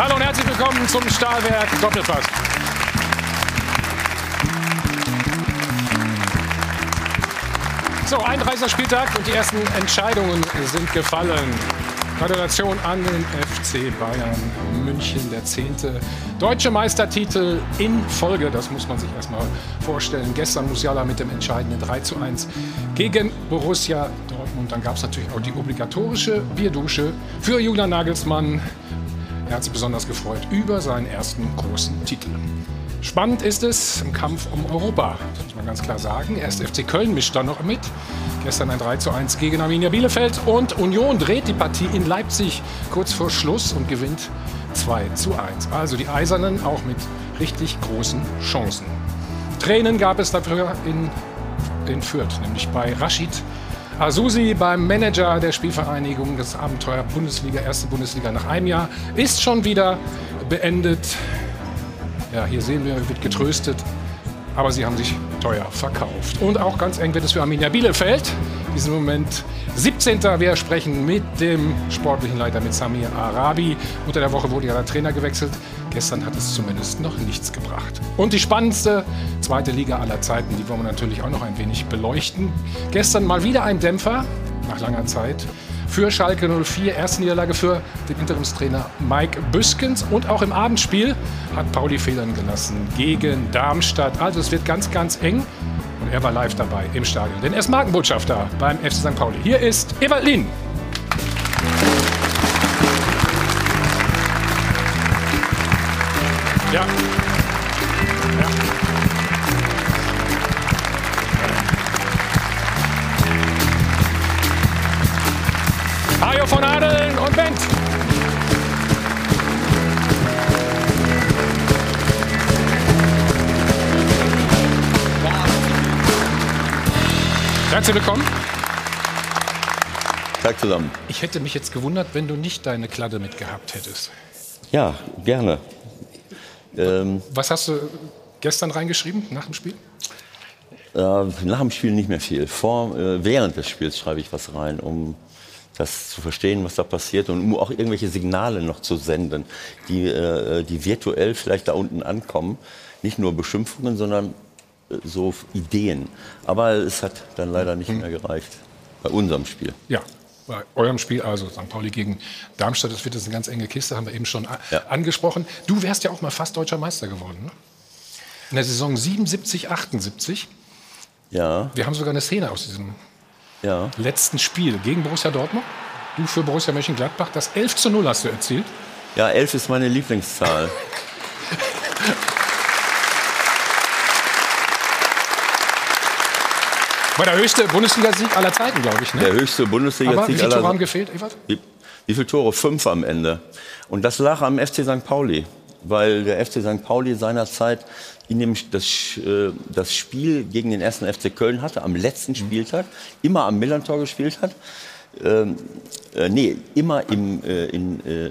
Hallo und herzlich willkommen zum Stahlwerk Doppelpass. So, 31. Spieltag und die ersten Entscheidungen sind gefallen. Gratulation an den FC Bayern München, der zehnte deutsche Meistertitel in Folge. Das muss man sich erstmal vorstellen. Gestern Musiala mit dem entscheidenden 3 zu 1 gegen Borussia Dortmund. Dann gab es natürlich auch die obligatorische Bierdusche für Julian Nagelsmann. Er hat sich besonders gefreut über seinen ersten großen Titel. Spannend ist es im Kampf um Europa, das muss man ganz klar sagen. Erst FC Köln mischt da noch mit. Gestern ein 3 zu 1 gegen Arminia Bielefeld. Und Union dreht die Partie in Leipzig kurz vor Schluss und gewinnt 2 zu 1. Also die Eisernen auch mit richtig großen Chancen. Tränen gab es dafür in, in Fürth, nämlich bei Rashid Asusi beim Manager der Spielvereinigung. Das Abenteuer Bundesliga, erste Bundesliga nach einem Jahr, ist schon wieder beendet. Ja, hier sehen wir, wird getröstet. Aber sie haben sich teuer verkauft. Und auch ganz eng wird es für Arminia Bielefeld. In diesem Moment 17. Wir sprechen mit dem sportlichen Leiter, mit Samir Arabi. Unter der Woche wurde ja der Trainer gewechselt. Gestern hat es zumindest noch nichts gebracht. Und die spannendste zweite Liga aller Zeiten, die wollen wir natürlich auch noch ein wenig beleuchten. Gestern mal wieder ein Dämpfer, nach langer Zeit für Schalke 04. Erste Niederlage für den Interimstrainer Mike Büskens. Und auch im Abendspiel hat Pauli Federn gelassen gegen Darmstadt. Also es wird ganz, ganz eng. Und er war live dabei im Stadion. Denn er ist Markenbotschafter beim FC St. Pauli. Hier ist Ewald Lien. Ja. Herzlich willkommen. Tag zusammen. Ich hätte mich jetzt gewundert, wenn du nicht deine Kladde mitgehabt hättest. Ja, gerne. Ähm, Was hast du gestern reingeschrieben nach dem Spiel? Äh, nach dem Spiel nicht mehr viel. Vor, äh, während des Spiels schreibe ich was rein, um das zu verstehen, was da passiert und um auch irgendwelche Signale noch zu senden, die, äh, die virtuell vielleicht da unten ankommen. Nicht nur Beschimpfungen, sondern äh, so Ideen. Aber es hat dann leider nicht mehr gereicht bei unserem Spiel. Ja, bei eurem Spiel, also St. Pauli gegen Darmstadt, das wird jetzt eine ganz enge Kiste, haben wir eben schon ja. angesprochen. Du wärst ja auch mal fast deutscher Meister geworden, ne? In der Saison 77, 78. Ja. Wir haben sogar eine Szene aus diesem ja. letzten Spiel gegen Borussia Dortmund. Du für Borussia Mönchengladbach. Das 11 zu 0 hast du erzielt. Ja, 11 ist meine Lieblingszahl. War der höchste Bundesligasieg aller Zeiten, glaube ich. Ne? Der höchste Bundesligasieg aller Zeiten. Wie viele Tore haben gefehlt, Ewald? Wie, wie viele Tore? Fünf am Ende. Und das lag am FC St. Pauli. Weil der FC St. Pauli seinerzeit in dem, das, äh, das Spiel gegen den ersten FC Köln hatte, am letzten Spieltag, immer am Millantor gespielt hat. Ähm, äh, nee, immer im, äh, in, äh,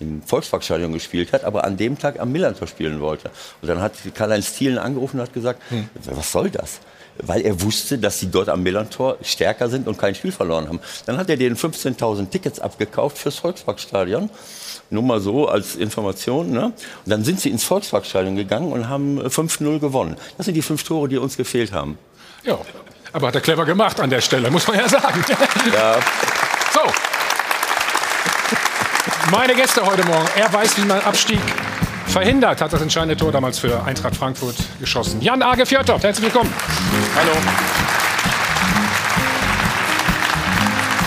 im Volksparkstadion gespielt hat, aber an dem Tag am Millantor spielen wollte. Und dann hat Karl-Heinz Thielen angerufen und hat gesagt, hm. was soll das? Weil er wusste, dass sie dort am Millantor stärker sind und kein Spiel verloren haben. Dann hat er denen 15.000 Tickets abgekauft fürs Volksparkstadion. Nur mal so als Information. Ne? Und dann sind sie ins Volksparkstadion gegangen und haben 5-0 gewonnen. Das sind die fünf Tore, die uns gefehlt haben. Ja, aber hat er clever gemacht an der Stelle, muss man ja sagen. Ja. So. Meine Gäste heute Morgen. Er weiß, wie man Abstieg verhindert, hat das entscheidende Tor damals für Eintracht Frankfurt geschossen. Jan Age Fjörtoft, herzlich willkommen. Hallo.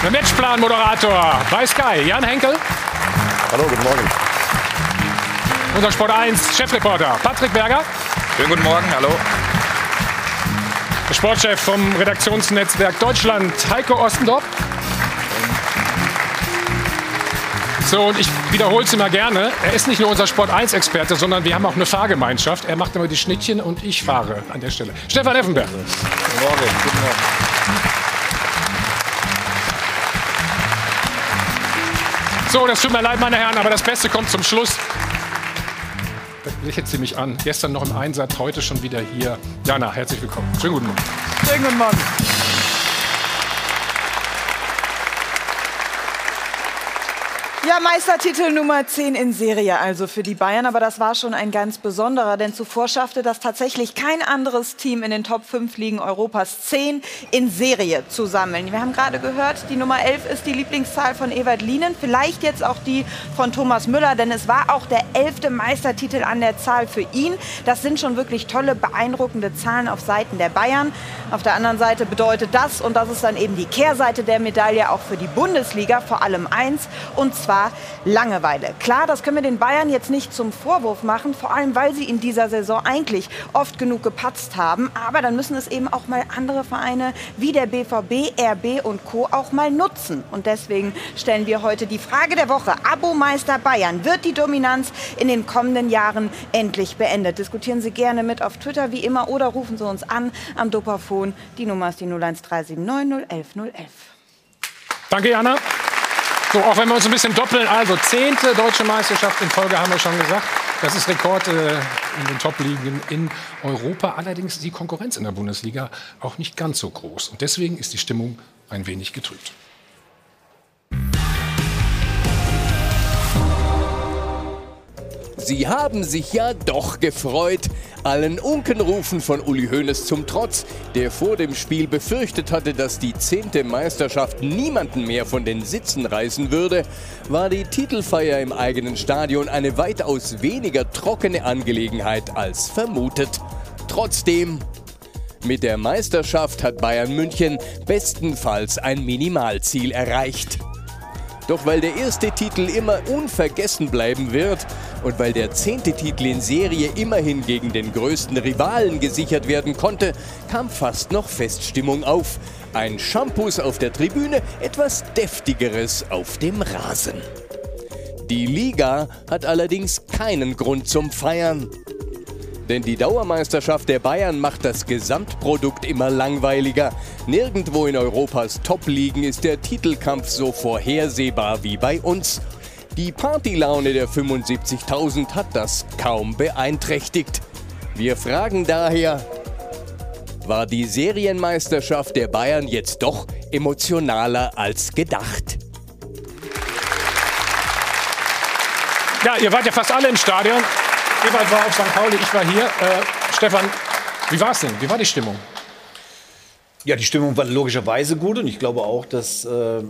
Der Matchplan-Moderator bei Sky, Jan Henkel. Hallo, guten Morgen. Unser Sport 1 Chefreporter Patrick Berger. Schönen guten Morgen, hallo. Der Sportchef vom Redaktionsnetzwerk Deutschland, Heiko Ostendorf. So, und ich wiederhole es immer gerne. Er ist nicht nur unser Sport 1-Experte, sondern wir haben auch eine Fahrgemeinschaft. Er macht immer die Schnittchen und ich fahre an der Stelle. Stefan Effenberg. Guten Morgen. Guten Morgen. So, das tut mir leid, meine Herren, aber das Beste kommt zum Schluss. Lächelt sie mich an. Gestern noch im Einsatz, heute schon wieder hier. Jana, herzlich willkommen. Schönen guten Morgen. Schönen guten Morgen. Ja, Meistertitel Nummer 10 in Serie also für die Bayern, aber das war schon ein ganz besonderer, denn zuvor schaffte das tatsächlich kein anderes Team in den Top 5 Ligen Europas 10 in Serie zu sammeln. Wir haben gerade gehört, die Nummer 11 ist die Lieblingszahl von Ewald Lienen, vielleicht jetzt auch die von Thomas Müller, denn es war auch der elfte Meistertitel an der Zahl für ihn. Das sind schon wirklich tolle, beeindruckende Zahlen auf Seiten der Bayern. Auf der anderen Seite bedeutet das, und das ist dann eben die Kehrseite der Medaille, auch für die Bundesliga vor allem eins, und zwar war Langeweile. Klar, das können wir den Bayern jetzt nicht zum Vorwurf machen, vor allem weil sie in dieser Saison eigentlich oft genug gepatzt haben. Aber dann müssen es eben auch mal andere Vereine wie der BVB, RB und Co. auch mal nutzen. Und deswegen stellen wir heute die Frage der Woche. Abo-Meister Bayern. Wird die Dominanz in den kommenden Jahren endlich beendet? Diskutieren Sie gerne mit auf Twitter wie immer oder rufen Sie uns an am Dopafon. Die Nummer ist die 01379 011 011. Danke, Jana. So, auch wenn wir uns ein bisschen doppeln, also zehnte deutsche Meisterschaft in Folge haben wir schon gesagt. Das ist Rekord äh, in den Top-Ligen in Europa. Allerdings ist die Konkurrenz in der Bundesliga auch nicht ganz so groß. Und deswegen ist die Stimmung ein wenig getrübt. Sie haben sich ja doch gefreut. Allen Unkenrufen von Uli Hoeneß zum Trotz, der vor dem Spiel befürchtet hatte, dass die zehnte Meisterschaft niemanden mehr von den Sitzen reißen würde, war die Titelfeier im eigenen Stadion eine weitaus weniger trockene Angelegenheit als vermutet. Trotzdem, mit der Meisterschaft hat Bayern München bestenfalls ein Minimalziel erreicht. Doch weil der erste Titel immer unvergessen bleiben wird und weil der zehnte Titel in Serie immerhin gegen den größten Rivalen gesichert werden konnte, kam fast noch Feststimmung auf. Ein Shampoos auf der Tribüne, etwas deftigeres auf dem Rasen. Die Liga hat allerdings keinen Grund zum Feiern. Denn die Dauermeisterschaft der Bayern macht das Gesamtprodukt immer langweiliger. Nirgendwo in Europas Top-Ligen ist der Titelkampf so vorhersehbar wie bei uns. Die Partylaune der 75.000 hat das kaum beeinträchtigt. Wir fragen daher, war die Serienmeisterschaft der Bayern jetzt doch emotionaler als gedacht? Ja, ihr wart ja fast alle im Stadion. Ewald war auf St. Pauli, ich war hier. Äh, Stefan, wie war es denn? Wie war die Stimmung? Ja, die Stimmung war logischerweise gut und ich glaube auch, dass äh,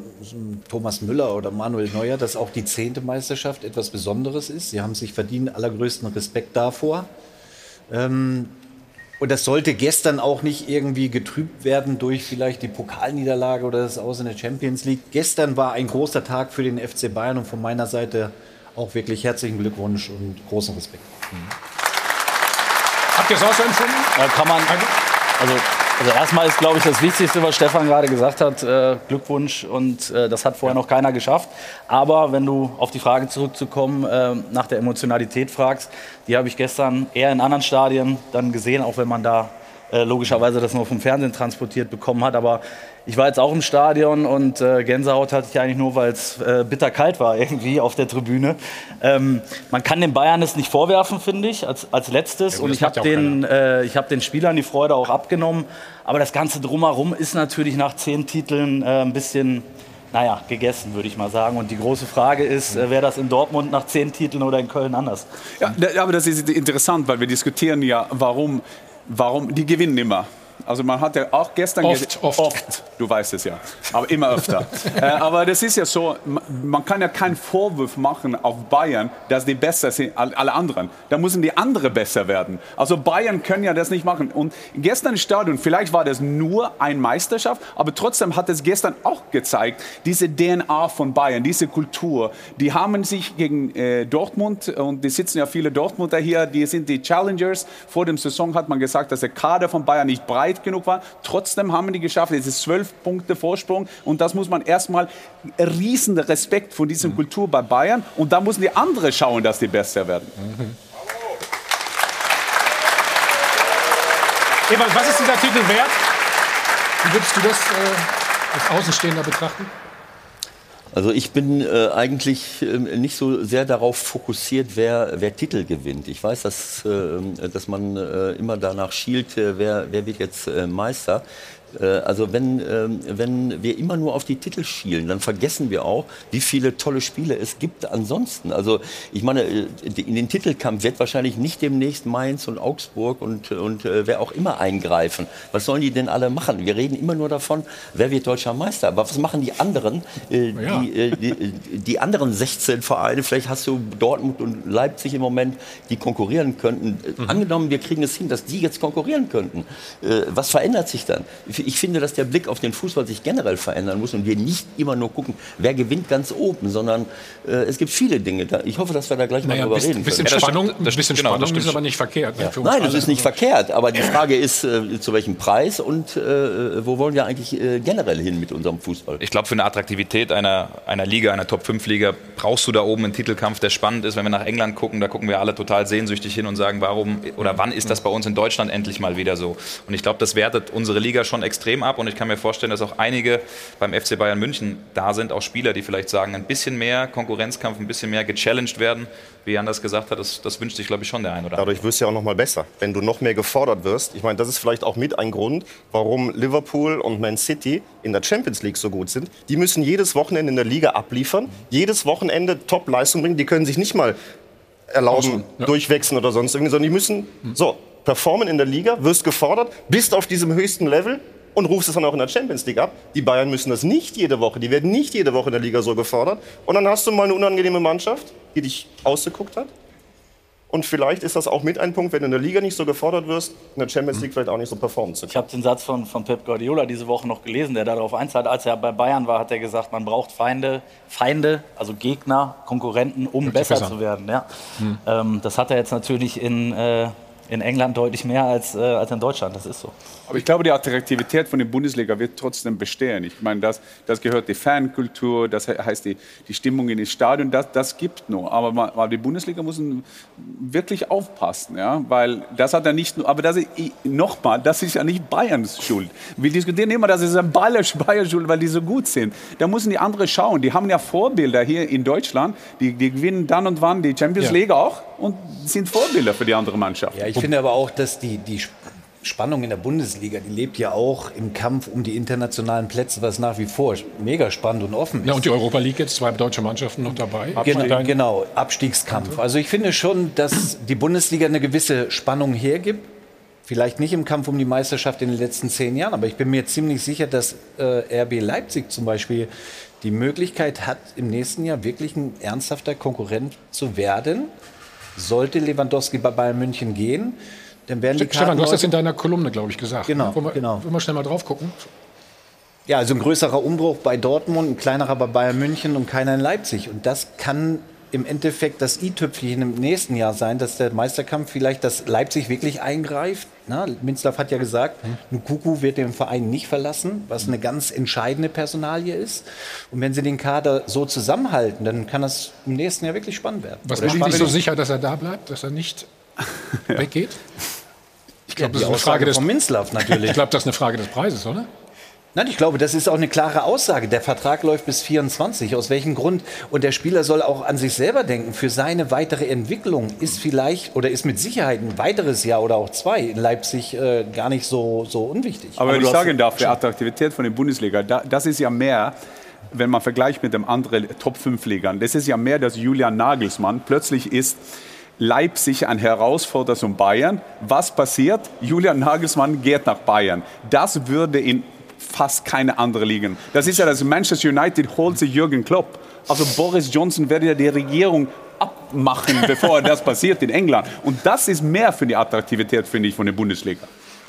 Thomas Müller oder Manuel Neuer, dass auch die zehnte Meisterschaft etwas Besonderes ist. Sie haben sich verdient allergrößten Respekt davor. Ähm, und das sollte gestern auch nicht irgendwie getrübt werden durch vielleicht die Pokalniederlage oder das Aus in der Champions League. Gestern war ein großer Tag für den FC Bayern und von meiner Seite auch wirklich herzlichen Glückwunsch und großen Respekt. Mhm. Habt ihr es auch so empfunden? Ja, kann man. Also, also erstmal ist, glaube ich, das Wichtigste, was Stefan gerade gesagt hat, äh, Glückwunsch. Und äh, das hat vorher noch keiner geschafft. Aber wenn du auf die Frage zurückzukommen, äh, nach der Emotionalität fragst, die habe ich gestern eher in anderen Stadien dann gesehen, auch wenn man da äh, logischerweise das nur vom Fernsehen transportiert bekommen hat. Aber ich war jetzt auch im Stadion und äh, Gänsehaut hatte ich eigentlich nur, weil es äh, bitterkalt war irgendwie auf der Tribüne. Ähm, man kann den Bayern es nicht vorwerfen, finde ich, als, als letztes. Ja, und ich habe den, äh, hab den Spielern die Freude auch abgenommen. Aber das Ganze drumherum ist natürlich nach zehn Titeln äh, ein bisschen naja, gegessen, würde ich mal sagen. Und die große Frage ist, äh, wäre das in Dortmund nach zehn Titeln oder in Köln anders? Ja, aber das ist interessant, weil wir diskutieren ja, warum, warum die gewinnen immer. Also man hat ja auch gestern oft, oft. oft, du weißt es ja, aber immer öfter. äh, aber das ist ja so, man kann ja keinen Vorwurf machen auf Bayern, dass die besser sind als alle anderen. Da müssen die anderen besser werden. Also Bayern können ja das nicht machen. Und gestern im Stadion, vielleicht war das nur eine Meisterschaft, aber trotzdem hat es gestern auch gezeigt, diese DNA von Bayern, diese Kultur, die haben sich gegen äh, Dortmund, und die sitzen ja viele Dortmunder hier, die sind die Challengers. Vor dem Saison hat man gesagt, dass der Kader von Bayern nicht breit weit genug war. Trotzdem haben die geschafft. Es ist zwölf Punkte Vorsprung. Und das muss man erstmal riesen Respekt vor dieser mhm. Kultur bei Bayern. Und da müssen die anderen schauen, dass die besser werden. Mhm. Ewald, was ist dieser Titel wert? Wie würdest du das äh, als Außenstehender betrachten? Also ich bin äh, eigentlich äh, nicht so sehr darauf fokussiert, wer, wer Titel gewinnt. Ich weiß, dass, äh, dass man äh, immer danach schielt, äh, wer, wer wird jetzt äh, Meister. Äh, also wenn, ähm, wenn wir immer nur auf die Titel schielen, dann vergessen wir auch, wie viele tolle Spiele es gibt ansonsten. Also ich meine, äh, in den Titelkampf wird wahrscheinlich nicht demnächst Mainz und Augsburg und, und äh, wer auch immer eingreifen. Was sollen die denn alle machen? Wir reden immer nur davon, wer wird deutscher Meister. Aber was machen die anderen? Ja. die, die, die anderen 16 Vereine, vielleicht hast du Dortmund und Leipzig im Moment, die konkurrieren könnten. Äh, Angenommen, wir kriegen es hin, dass die jetzt konkurrieren könnten. Was verändert sich dann? Ich finde, dass der Blick auf den Fußball sich generell verändern muss und wir nicht immer nur gucken, wer gewinnt ganz oben, sondern äh, es gibt viele Dinge. Da. Ich hoffe, dass wir da gleich Naja, mal drüber reden bisschen können. das Spannung, stimmt, das ein bisschen genau, das Spannung ist stimmt. aber nicht verkehrt. ne, Nein, das ist nicht verkehrt, aber die Frage ist, äh, zu welchem Preis und äh, wo wollen wir eigentlich äh, generell hin mit unserem Fußball? Ich glaube, für eine Attraktivität einer, einer Liga, einer Top-5-Liga, brauchst du da oben einen Titelkampf, der spannend ist. Wenn wir nach England gucken, da gucken wir alle total sehnsüchtig hin und sagen, warum oder wann ist das bei uns in Deutschland endlich mal wieder so? Und ich glaube, das wertet unsere Liga schon extrem ab. Und ich kann mir vorstellen, dass auch einige beim FC Bayern München da sind, auch Spieler, die vielleicht sagen, ein bisschen mehr Konkurrenzkampf, ein bisschen mehr gechallenged werden. Wie Jan das gesagt hat, das, das wünscht sich, glaube ich, schon der ein oder andere. Dadurch wirst du ja auch noch mal besser, wenn du noch mehr gefordert wirst. Ich meine, das ist vielleicht auch mit ein Grund, warum Liverpool und Man City in der Champions League so gut sind. Die müssen jedes Wochenende in der Liga abliefern, jedes Wochenende Top-Leistung bringen. Die können sich nicht mal erlauben, durchwechseln oder sonst irgendwie, sondern die müssen so performen in der Liga, wirst gefordert, bist auf diesem höchsten Level und rufst es dann auch in der Champions League ab. Die Bayern müssen das nicht jede Woche, die werden nicht jede Woche in der Liga so gefordert. Und dann hast du mal eine unangenehme Mannschaft, die dich ausgeguckt hat. Und vielleicht ist das auch mit ein Punkt, wenn du in der Liga nicht so gefordert wirst, in der Champions League vielleicht auch nicht so performen zu Ich können. habe den Satz von, von Pep Guardiola diese Woche noch gelesen, der darauf einzahlt. Als er bei Bayern war, hat er gesagt, man braucht Feinde, Feinde, also Gegner, Konkurrenten, um besser besser. zu werden. Ja. Ähm, das hat er jetzt natürlich in, äh, in England deutlich mehr als, äh, als in Deutschland. Das ist so. Aber ich glaube, die Attraktivität von der Bundesliga wird trotzdem bestehen. Ich meine, das, das gehört die Fankultur, das he- heißt die, die Stimmung in den Stadion, das, das gibt nur. Aber, ma- aber die Bundesliga muss wirklich aufpassen, ja, weil das hat er nicht nur, aber das ist, nochmal, das ist ja nicht Bayerns Schuld. Wir diskutieren immer, das ist ein Bayerns Schuld, weil die so gut sind. Da müssen die anderen schauen. Die haben ja Vorbilder hier in Deutschland, die, die gewinnen dann und wann die Champions Ja. League auch und sind Vorbilder für die andere Mannschaft. Ja, ich finde aber auch, dass die, die Spannung in der Bundesliga, die lebt ja auch im Kampf um die internationalen Plätze, was nach wie vor mega spannend und offen ist. Ja, und die Europa League jetzt, zwei deutsche Mannschaften noch dabei. Genau, Dein- genau, Abstiegskampf. Also ich finde schon, dass die Bundesliga eine gewisse Spannung hergibt. Vielleicht nicht im Kampf um die Meisterschaft in den letzten zehn Jahren, aber ich bin mir ziemlich sicher, dass äh, RB Leipzig zum Beispiel die Möglichkeit hat, im nächsten Jahr wirklich ein ernsthafter Konkurrent zu werden. Sollte Lewandowski bei Bayern München gehen, dann werden die Stefan, du hast das in deiner Kolumne, glaube ich, gesagt. Genau, Wollen wir, genau. Wollen wir schnell mal drauf gucken? Ja, also ein größerer Umbruch bei Dortmund, ein kleinerer bei Bayern München und keiner in Leipzig. Und das kann im Endeffekt das i-Tüpfelchen im nächsten Jahr sein, dass der Meisterkampf vielleicht, dass Leipzig wirklich eingreift. Na, Minzlaff hat ja gesagt, Nkuku wird den Verein nicht verlassen, was eine ganz entscheidende Personalie ist. Und wenn sie den Kader so zusammenhalten, dann kann das im nächsten Jahr wirklich spannend werden. Was macht dich spannend so sicher, dass er da bleibt, dass er nicht weggeht? Ich glaube, die das ist eine Frage des, von Minzlaff natürlich. ich glaube, das ist eine Frage des Preises, oder? Nein, ich glaube, das ist auch eine klare Aussage. Der Vertrag läuft bis 24. Aus welchem Grund? Und der Spieler soll auch an sich selber denken. Für seine weitere Entwicklung ist vielleicht oder ist mit Sicherheit ein weiteres Jahr oder auch zwei in Leipzig äh, gar nicht so, so unwichtig. Aber wenn du ich sagen darf, die Attraktivität von der Bundesliga, da, das ist ja mehr, wenn man vergleicht mit den anderen Top-5-Ligern, das ist ja mehr, dass Julian Nagelsmann plötzlich ist Leipzig ein Herausforderer zum Bayern. Was passiert? Julian Nagelsmann geht nach Bayern. Das würde in fast keine andere liegen. Das ist ja das Manchester United holt sich Jürgen Klopp. Also Boris Johnson werde ja die Regierung abmachen, bevor das passiert in England. Und das ist mehr für die Attraktivität, finde ich, von der Bundesliga.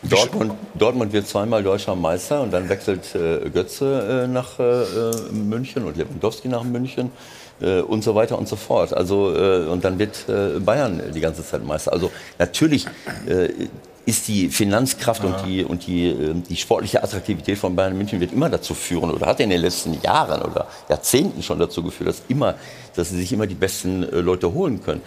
Dortmund, Dortmund wird zweimal deutscher Meister und dann wechselt äh, Götze äh, nach äh, äh, München und Lewandowski nach München äh, und so weiter und so fort. Also äh, und dann wird Bayern die ganze Zeit Meister. Also natürlich ist die Finanzkraft und die und die, äh, die sportliche Attraktivität von Bayern München wird immer dazu führen oder hat in den letzten Jahren oder Jahrzehnten schon dazu geführt, dass immer, dass sie sich immer die besten Leute holen können.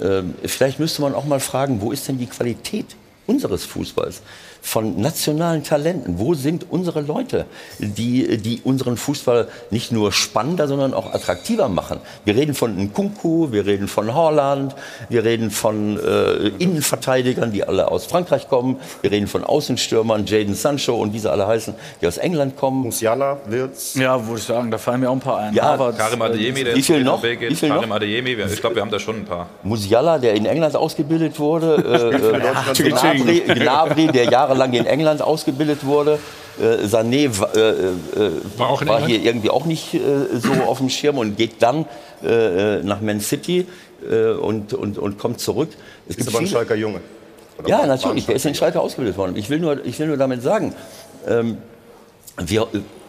Ähm, vielleicht müsste man auch mal fragen, wo ist denn die Qualität unseres Fußballs. Von nationalen Talenten. Wo sind unsere Leute, die, die unseren Fußball nicht nur spannender, sondern auch attraktiver machen? Wir reden von Nkunku, wir reden von Holland, wir reden von äh, Innenverteidigern, die alle aus Frankreich kommen, wir reden von Außenstürmern, Jaden Sancho und wie sie alle heißen, die aus England kommen. Musiala, Wirtz. Ja, würde ich sagen, da fallen mir auch ein paar ein. Ja, Harvard, Karim Adeyemi, der Wie viel noch? Geht. Wie viel noch? Karim Adeyemi, ich glaube, wir haben da schon ein paar. Musiala, der in England ausgebildet wurde, äh, äh. Gnabry, Jahrelang in England ausgebildet wurde, äh, Sané äh, äh, War war hier irgendwie auch nicht äh, so auf dem Schirm und geht dann äh, nach Man City äh, und, und, und kommt zurück. Es Ist aber ein Schalker Junge. Oder ja, natürlich. Der ist in Schalker Schalke ausgebildet worden. Ich will nur, ich will nur damit sagen, ähm, wir,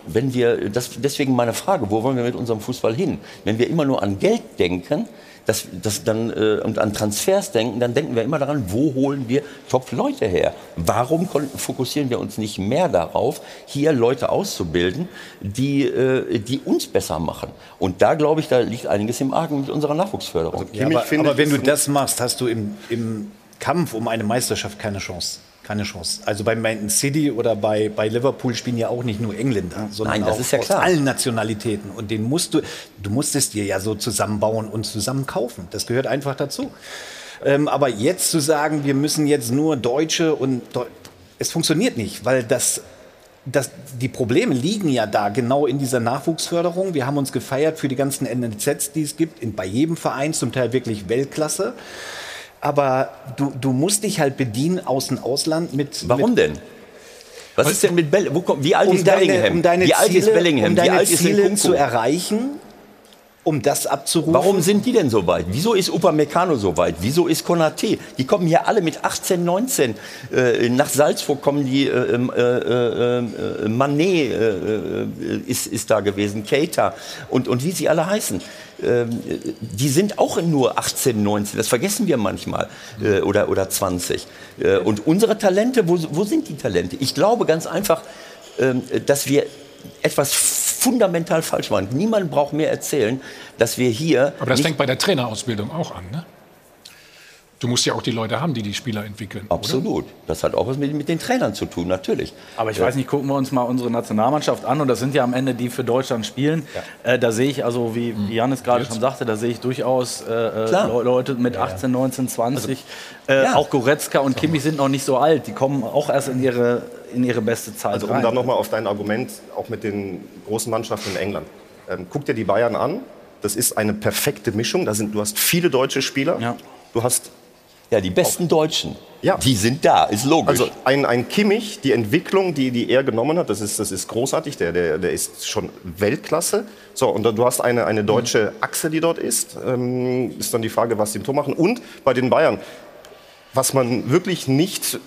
wenn wir, das, deswegen meine Frage, wo wollen wir mit unserem Fußball hin? Wenn wir immer nur an Geld denken, das, das dann, äh, und an Transfers denken, dann denken wir immer daran, wo holen wir Top-Leute her? Warum fokussieren wir uns nicht mehr darauf, hier Leute auszubilden, die, äh, die uns besser machen? Und da glaube ich, da liegt einiges im Argen mit unserer Nachwuchsförderung. Ja, Kimmich aber, aber wenn du das machst, hast du im, im Kampf um eine Meisterschaft keine Chance. Keine Chance. Also bei Man City oder bei, bei Liverpool spielen ja auch nicht nur Engländer, sondern Nein, das auch ist ja aus klar. allen Nationalitäten. Und den musst du, du musst es dir ja so zusammenbauen und zusammen kaufen. Das gehört einfach dazu. Ähm, aber jetzt zu sagen, wir müssen jetzt nur Deutsche und Deu es funktioniert nicht, weil das das, die Probleme liegen ja da genau in dieser Nachwuchsförderung. Wir haben uns gefeiert für die ganzen NLZs, die es gibt, in, bei jedem Verein, zum Teil wirklich Weltklasse. Aber du, du musst dich halt bedienen aus dem Ausland mit. Warum mit, denn? Was ist denn mit Bell Wo kommt, Wie alt um ist deine, Bellingham? um deine wie alt Ziele, ist Bellingham? um wie ist Ziele zu erreichen, um das abzurufen. Warum sind die denn so weit? Wieso ist Upamecano so weit? Wieso ist Konate? Die kommen hier alle mit 18, 19. Äh, nach Salzburg kommen die, äh, ähm, äh, äh, äh, Mané äh, ist, ist da gewesen, Keita und, und wie sie alle heißen. Ähm, äh, die sind auch nur 18, 19, das vergessen wir manchmal, oder, oder 20. Äh, und unsere Talente, wo, wo sind die Talente? Ich glaube ganz einfach, ähm, dass wir etwas fundamental falsch machen. Niemand braucht mehr erzählen, dass wir hier. Aber das fängt bei der Trainerausbildung auch an, ne? Du musst ja auch die Leute haben, die die Spieler entwickeln. Oder? Absolut. Das hat auch was mit, mit den Trainern zu tun, natürlich. Aber ich weiß nicht, gucken wir uns mal unsere Nationalmannschaft an und das sind ja am Ende die für Deutschland spielen. Äh, da sehe ich also, wie wie Janis gerade schon sagte, da sehe ich durchaus äh, äh. Le- Leute mit 18, 19, 20. äh, ja. Auch Goretzka und Kimmich sind noch nicht so alt. Die kommen auch erst in ihre, in ihre beste Zeit Also um rein. da nochmal auf dein Argument, auch mit den großen Mannschaften in England. Ähm, guck dir die Bayern an. Das ist eine perfekte Mischung. Da sind, du hast viele deutsche Spieler. Ja. Du hast Ja, die besten Deutschen, Ja. die sind da, ist logisch. also ein, ein Kimmich, die Entwicklung, die, die er genommen hat, das ist, das ist großartig. Der, der, der ist schon Weltklasse. So, und dann, du hast eine, eine deutsche Achse, die dort ist. Ähm, ist dann die Frage, was die im Tor machen. Und bei den Bayern, was man wirklich nicht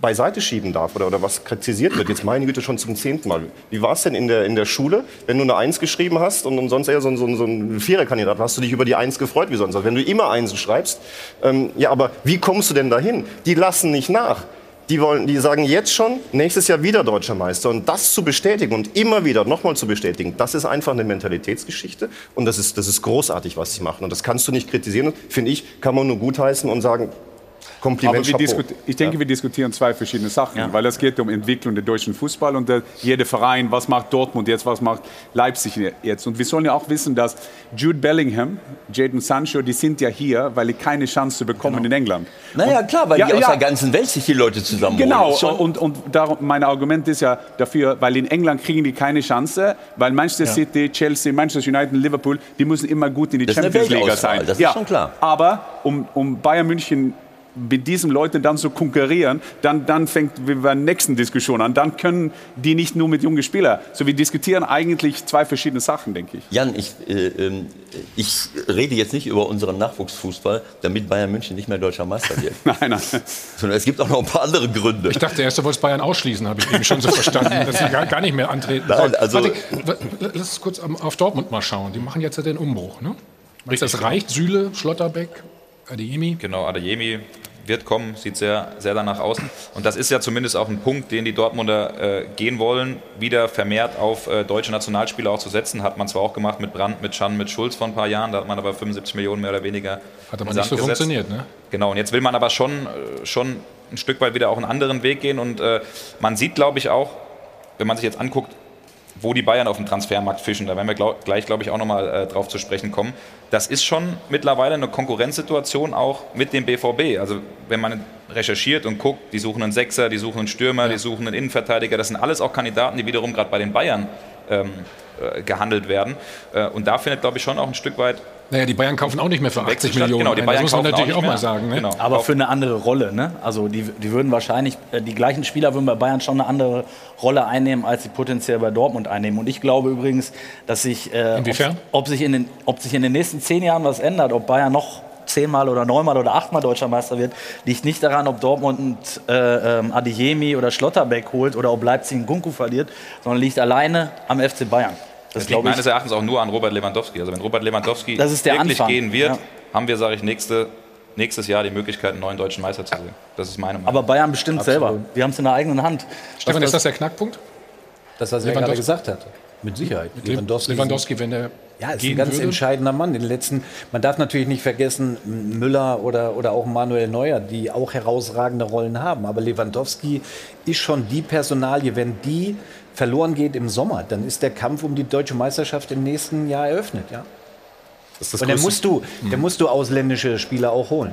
beiseite schieben darf oder, oder was kritisiert wird, jetzt meine Güte schon zum zehnten Mal. Wie war es denn in der, in der Schule, wenn du eine Eins geschrieben hast und, sonst eher so ein, so ein, so ein Viererkandidat, hast du dich über die Eins gefreut wie sonst. Wenn du immer Einsen schreibst, ähm, ja, aber wie kommst du denn dahin? Die lassen nicht nach. Die, wollen, die sagen jetzt schon, nächstes Jahr wieder deutscher Meister. Und das zu bestätigen und immer wieder nochmal zu bestätigen, das ist einfach eine Mentalitätsgeschichte. Und das ist, das ist großartig, was sie machen. Und das kannst du nicht kritisieren. Finde ich, kann man nur gutheißen und sagen, Kompliment, Aber ich denke, wir diskutieren zwei verschiedene Sachen, weil es geht um Entwicklung der deutschen Fußball und der, jeder Verein, was macht Dortmund jetzt, was macht Leipzig jetzt. Und wir sollen ja auch wissen, dass Jude Bellingham, Jadon Sancho, die sind ja hier, weil die keine Chance bekommen in England. naja, klar, weil Ja, die aus ja. der ganzen Welt sich die Leute zusammen Genau, und, und darum, mein Argument ist ja dafür, weil in England kriegen die keine Chance, weil Manchester City, Chelsea, Manchester United, Liverpool, die müssen immer gut in die Das Champions League sein. das ist schon klar. Aber um, um Bayern München mit diesen Leuten dann zu konkurrieren, dann, dann fängt wir der nächsten Diskussion an. Dann können die nicht nur mit jungen Spielern. So, wir diskutieren eigentlich zwei verschiedene Sachen, denke ich. Jan, ich, äh, ähm, ich rede jetzt nicht über unseren Nachwuchsfußball, damit Bayern München nicht mehr deutscher Meister wird. Nein, nein. Sondern es gibt auch noch ein paar andere Gründe. Ich dachte erst, du wolltest Bayern ausschließen, habe ich eben schon so verstanden, dass sie gar, gar nicht mehr antreten Nein, also- Warte, wa- lass uns kurz auf Dortmund mal schauen. Die machen jetzt ja den Umbruch, ne? Das reicht? Süle, Schlotterbeck, Adeyemi? Genau, Adeyemi wird kommen, sieht sehr, sehr danach aus. Und das ist ja zumindest auch ein Punkt, den die Dortmunder äh, gehen wollen, wieder vermehrt auf äh, deutsche Nationalspieler auch zu setzen. Hat man zwar auch gemacht mit Brandt, mit Schan, mit Schulz vor ein paar Jahren, da hat man aber 75 Millionen mehr oder weniger Hat aber nicht so gesetzt. funktioniert, ne? Genau, und jetzt will man aber schon, äh, schon ein Stück weit wieder auch einen anderen Weg gehen. Und äh, man sieht, glaube ich, auch, wenn man sich jetzt anguckt, wo die Bayern auf dem Transfermarkt fischen, da werden wir glaub, gleich, glaube ich, auch nochmal äh, drauf zu sprechen kommen. Das ist schon mittlerweile eine Konkurrenzsituation auch mit dem BVB. Also wenn man recherchiert und guckt, die suchen einen Sechser, die suchen einen Stürmer, ja. die suchen einen Innenverteidiger, das sind alles auch Kandidaten, die wiederum gerade bei den Bayern ähm, äh, gehandelt werden. Äh, und da findet, glaube ich, schon auch ein Stück weit naja, die Bayern kaufen auch nicht mehr für 80 Millionen. Genau, die Bayern das muss man natürlich auch, auch mal sagen. Ne? Genau. Aber für eine andere Rolle. Ne? Also die, die würden wahrscheinlich, äh, die gleichen Spieler würden bei Bayern schon eine andere Rolle einnehmen, als sie potenziell bei Dortmund einnehmen. Und ich glaube übrigens, dass sich, äh, Inwiefern? Ob, ob, sich in den, ob sich in den nächsten zehn Jahren was ändert, ob Bayern noch zehnmal oder neunmal oder achtmal deutscher Meister wird, liegt nicht daran, ob Dortmund äh, ähm, Adeyemi oder Schlotterbeck holt oder ob Leipzig einen Gunku verliert, sondern liegt alleine am FC Bayern. Das, das liegt meines Erachtens auch nur an Robert Lewandowski. Also wenn Robert Lewandowski wirklich Anfang. gehen wird, ja. haben wir, sage ich, nächste, nächstes Jahr die Möglichkeit, einen neuen deutschen Meister zu sehen. Das ist meine Meinung. Aber Bayern bestimmt Absolut. selber. Wir haben es in der eigenen Hand. Stefan, ist das der Knackpunkt? Das, was er gerade gesagt hat. Mit Sicherheit. Mit Lewandowski, Lewandowski wenn er ja, ist ein ganz würde. entscheidender Mann. Den letzten, man darf natürlich nicht vergessen, Müller oder, oder auch Manuel Neuer, die auch herausragende Rollen haben. Aber Lewandowski ist schon die Personalie, wenn die verloren geht im Sommer, dann ist der Kampf um die deutsche Meisterschaft im nächsten Jahr eröffnet. Ja? Und dann musst, du, dann hm. musst du ausländische Spieler auch holen.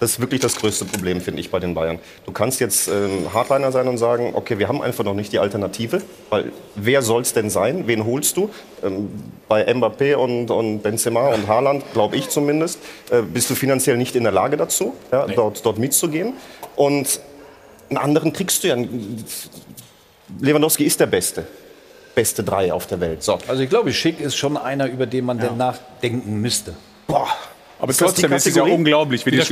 Das ist wirklich das größte Problem, finde ich, bei den Bayern. Du kannst jetzt ähm, Hardliner sein und sagen, okay, wir haben einfach noch nicht die Alternative, weil wer soll es denn sein? Wen holst du? Ähm, bei Mbappé und, und Benzema und Haaland, glaube ich zumindest, äh, bist du finanziell nicht in der Lage dazu, ja, nee. dort, dort mitzugehen. Und einen anderen kriegst du ja. Lewandowski ist der Beste. Beste drei auf der Welt. So. Also ich glaube, Schick ist schon einer, über den man ja. nachdenken müsste. Boah. Aber trotzdem ist es ja unglaublich, wie die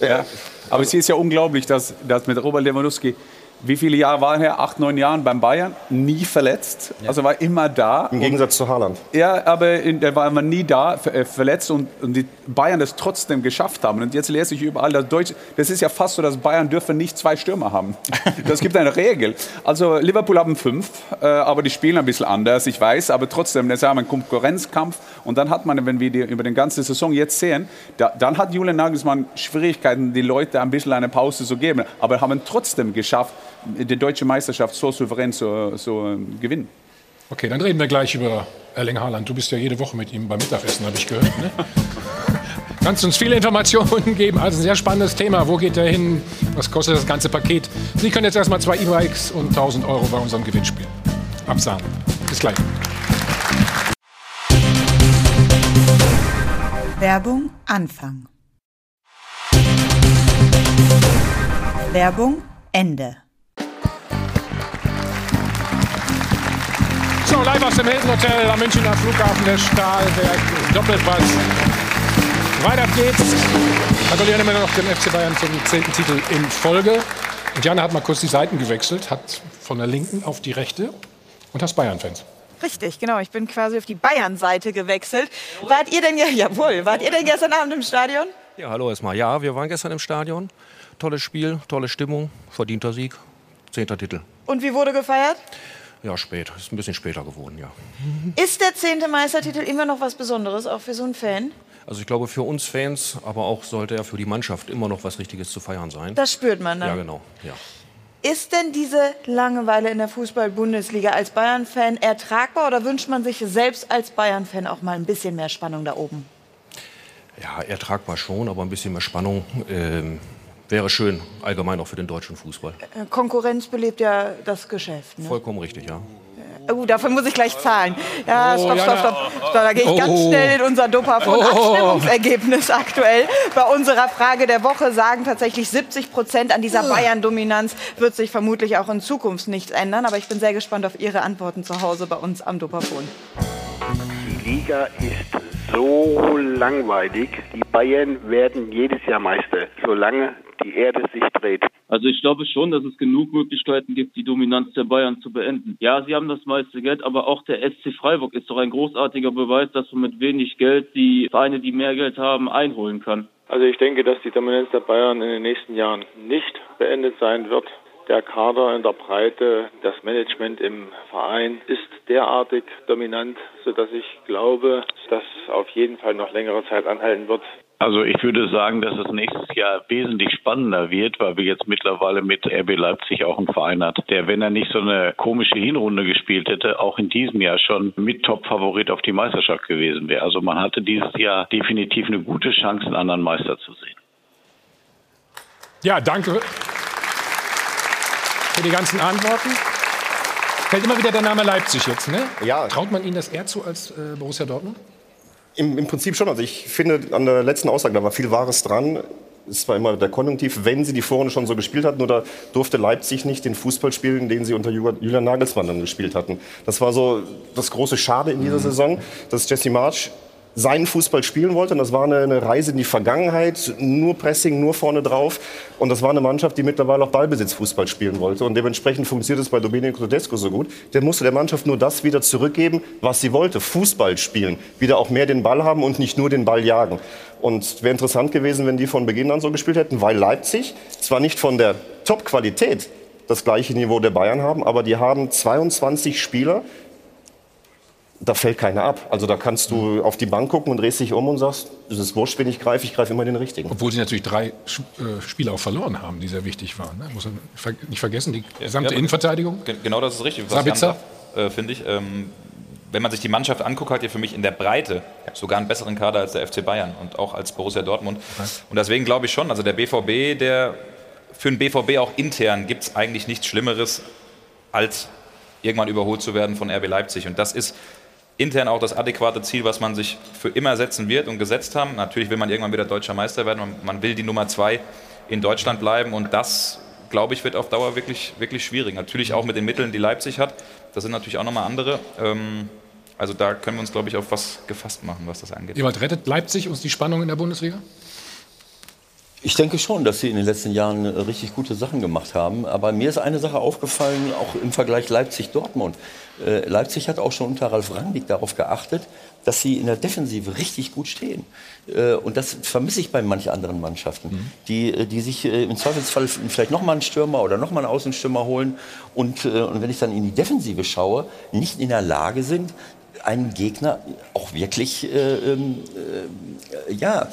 ja. Aber es ist ja unglaublich, dass, dass mit Robert Lewandowski wie viele Jahre war er? Acht, neun Jahren beim Bayern, nie verletzt. Ja. Also war immer da. Im Gegensatz zu Haaland. Ja, aber er war immer nie da, äh, verletzt und, und die Bayern das trotzdem geschafft haben. Und jetzt lese ich überall, dass Deutsch, das ist ja fast so, dass Bayern dürfen nicht zwei Stürmer haben. Das gibt eine Regel. Also Liverpool haben fünf, äh, aber die spielen ein bisschen anders, ich weiß, aber trotzdem, das ist ja ein Konkurrenzkampf. Und dann hat man, wenn wir die über die ganze Saison jetzt sehen, da, dann hat Julian Nagelsmann Schwierigkeiten, die Leute ein bisschen eine Pause zu geben, aber haben trotzdem geschafft, die deutsche Meisterschaft so souverän zu, zu ähm, gewinnen. Okay, dann reden wir gleich über Erling Haaland. Du bist ja jede Woche mit ihm beim Mittagessen, habe ich gehört. Ne? Kannst uns viele Informationen geben. Also ein sehr spannendes Thema. Wo geht er hin? Was kostet das ganze Paket? Sie können jetzt erstmal zwei E-Bikes und 1000 Euro bei unserem Gewinnspiel absagen. Bis gleich. Werbung Anfang. Werbung Ende. So, live aus dem Hilton Hotel am Münchner Flughafen der Stahlwerk Doppelpass. Weiter geht's. Gratulieren immer noch dem FC Bayern zum zehnten Titel in Folge. Und Jana hat mal kurz die Seiten gewechselt, hat von der linken auf die rechte und hast Bayern-Fans. Richtig, genau. Ich bin quasi auf die Bayern-Seite gewechselt. Wart ihr denn, jawohl, wart ihr denn gestern Abend im Stadion? Ja, hallo erstmal. Ja, wir waren gestern im Stadion. Tolles Spiel, tolle Stimmung, verdienter Sieg, zehnter Titel. Und wie wurde gefeiert? Ja, spät. Ist ein bisschen später geworden, ja. Ist der zehnte Meistertitel immer noch was Besonderes, auch für so einen Fan? Also ich glaube für uns Fans, aber auch sollte er für die Mannschaft immer noch was Richtiges zu feiern sein. Das spürt man dann. Ja, genau. Ja. Ist denn diese Langeweile in der Fußball-Bundesliga als Bayern-Fan ertragbar oder wünscht man sich selbst als Bayern-Fan auch mal ein bisschen mehr Spannung da oben? Ja, ertragbar schon, aber ein bisschen mehr Spannung. Ähm wäre schön, allgemein auch für den deutschen Fußball. Äh, Konkurrenz belebt ja das Geschäft. Ne? Vollkommen richtig, ja. Oh, dafür muss ich gleich zahlen. Ja, stopp, stopp, stopp. stopp da gehe ich ganz oh. schnell in unser Dopa-Abstimmungsergebnis oh. aktuell. Bei unserer Frage der Woche sagen tatsächlich 70 Prozent an dieser Bayern-Dominanz wird sich vermutlich auch in Zukunft nichts ändern. Aber ich bin sehr gespannt auf Ihre Antworten zu Hause bei uns am Dopafon. Die Liga ist so langweilig. Die Bayern werden jedes Jahr Meister, solange die Erde sich dreht. Also ich glaube schon, dass es genug Möglichkeiten gibt, die Dominanz der Bayern zu beenden. Ja, sie haben das meiste Geld, aber auch der SC Freiburg ist doch ein großartiger Beweis, dass man mit wenig Geld die Vereine, die mehr Geld haben, einholen kann. Also ich denke, dass die Dominanz der Bayern in den nächsten Jahren nicht beendet sein wird. Der Kader in der Breite, das Management im Verein ist derartig dominant, sodass ich glaube, dass auf jeden Fall noch längere Zeit anhalten wird, Also ich würde sagen, dass es nächstes Jahr wesentlich spannender wird, weil wir jetzt mittlerweile mit RB Leipzig auch einen Verein hat, der, wenn er nicht so eine komische Hinrunde gespielt hätte, auch in diesem Jahr schon mit Top-Favorit auf die Meisterschaft gewesen wäre. Also man hatte dieses Jahr definitiv eine gute Chance, einen anderen Meister zu sehen. Ja, danke für die ganzen Antworten. Fällt immer wieder der Name Leipzig jetzt, ne? Ja. Traut man Ihnen das eher zu als äh, Borussia Dortmund? Im, Im Prinzip schon. Also ich finde, an der letzten Aussage, da war viel Wahres dran. Es war immer der Konjunktiv, wenn sie die Vorrunde schon so gespielt hatten, oder durfte Leipzig nicht den Fußball spielen, den sie unter Julian Nagelsmann dann gespielt hatten. Das war so das große Schade in dieser Saison, dass Jesse March seinen Fußball spielen wollte. Und das war eine, eine, Reise in die Vergangenheit, nur Pressing, nur vorne drauf. Und das war eine Mannschaft, die mittlerweile auch Ballbesitzfußball spielen wollte. Und dementsprechend funktioniert es bei Domenico Tedesco so gut. Der musste der Mannschaft nur das wieder zurückgeben, was sie wollte. Fußball spielen. Wieder auch mehr den Ball haben und nicht nur den Ball jagen. Und wäre interessant gewesen, wenn die von Beginn an so gespielt hätten, weil Leipzig zwar nicht von der Top-Qualität das gleiche Niveau der Bayern haben, aber die haben 22 Spieler, da fällt keiner ab. Also da kannst du auf die Bank gucken und drehst dich um und sagst, es ist wurscht, wenn ich greife, ich greife immer den richtigen. Obwohl sie natürlich drei äh, Spiele auch verloren haben, die sehr wichtig waren. Ne? Muss man nicht vergessen, die gesamte ja, Innenverteidigung. Genau das ist richtig. Sabitzer? Äh, Finde ich. Ähm, wenn man sich die Mannschaft anguckt, hat ja für mich in der Breite sogar einen besseren Kader als der FC Bayern und auch als Borussia Dortmund. Und deswegen glaube ich schon, also der BVB, der für den BVB auch intern gibt es eigentlich nichts Schlimmeres, als irgendwann überholt zu werden von RB Leipzig. Und das ist intern auch das adäquate Ziel, was man sich für immer setzen wird und gesetzt haben. Natürlich will man irgendwann wieder deutscher Meister werden man will die Nummer zwei in Deutschland bleiben und das, glaube ich, wird auf Dauer wirklich, wirklich schwierig. Natürlich auch mit den Mitteln, die Leipzig hat. Das sind natürlich auch nochmal andere. Ähm, also da können wir uns, glaube ich, auf was gefasst machen, was das angeht. Ewald, rettet Leipzig uns die Spannung in der Bundesliga? Ich denke schon, dass sie in den letzten Jahren äh, richtig gute Sachen gemacht haben. Aber mir ist eine Sache aufgefallen, auch im Vergleich Leipzig-Dortmund. Äh, Leipzig hat auch schon unter Ralf Rangnick darauf geachtet, dass sie in der Defensive richtig gut stehen. Äh, und das vermisse ich bei manchen anderen Mannschaften, mhm. die, die sich im Zweifelsfall vielleicht noch mal einen Stürmer oder noch mal einen Außenstürmer holen. Und, und wenn ich dann in die Defensive schaue, nicht in der Lage sind, einen Gegner auch wirklich äh, ähm, äh, ja, äh,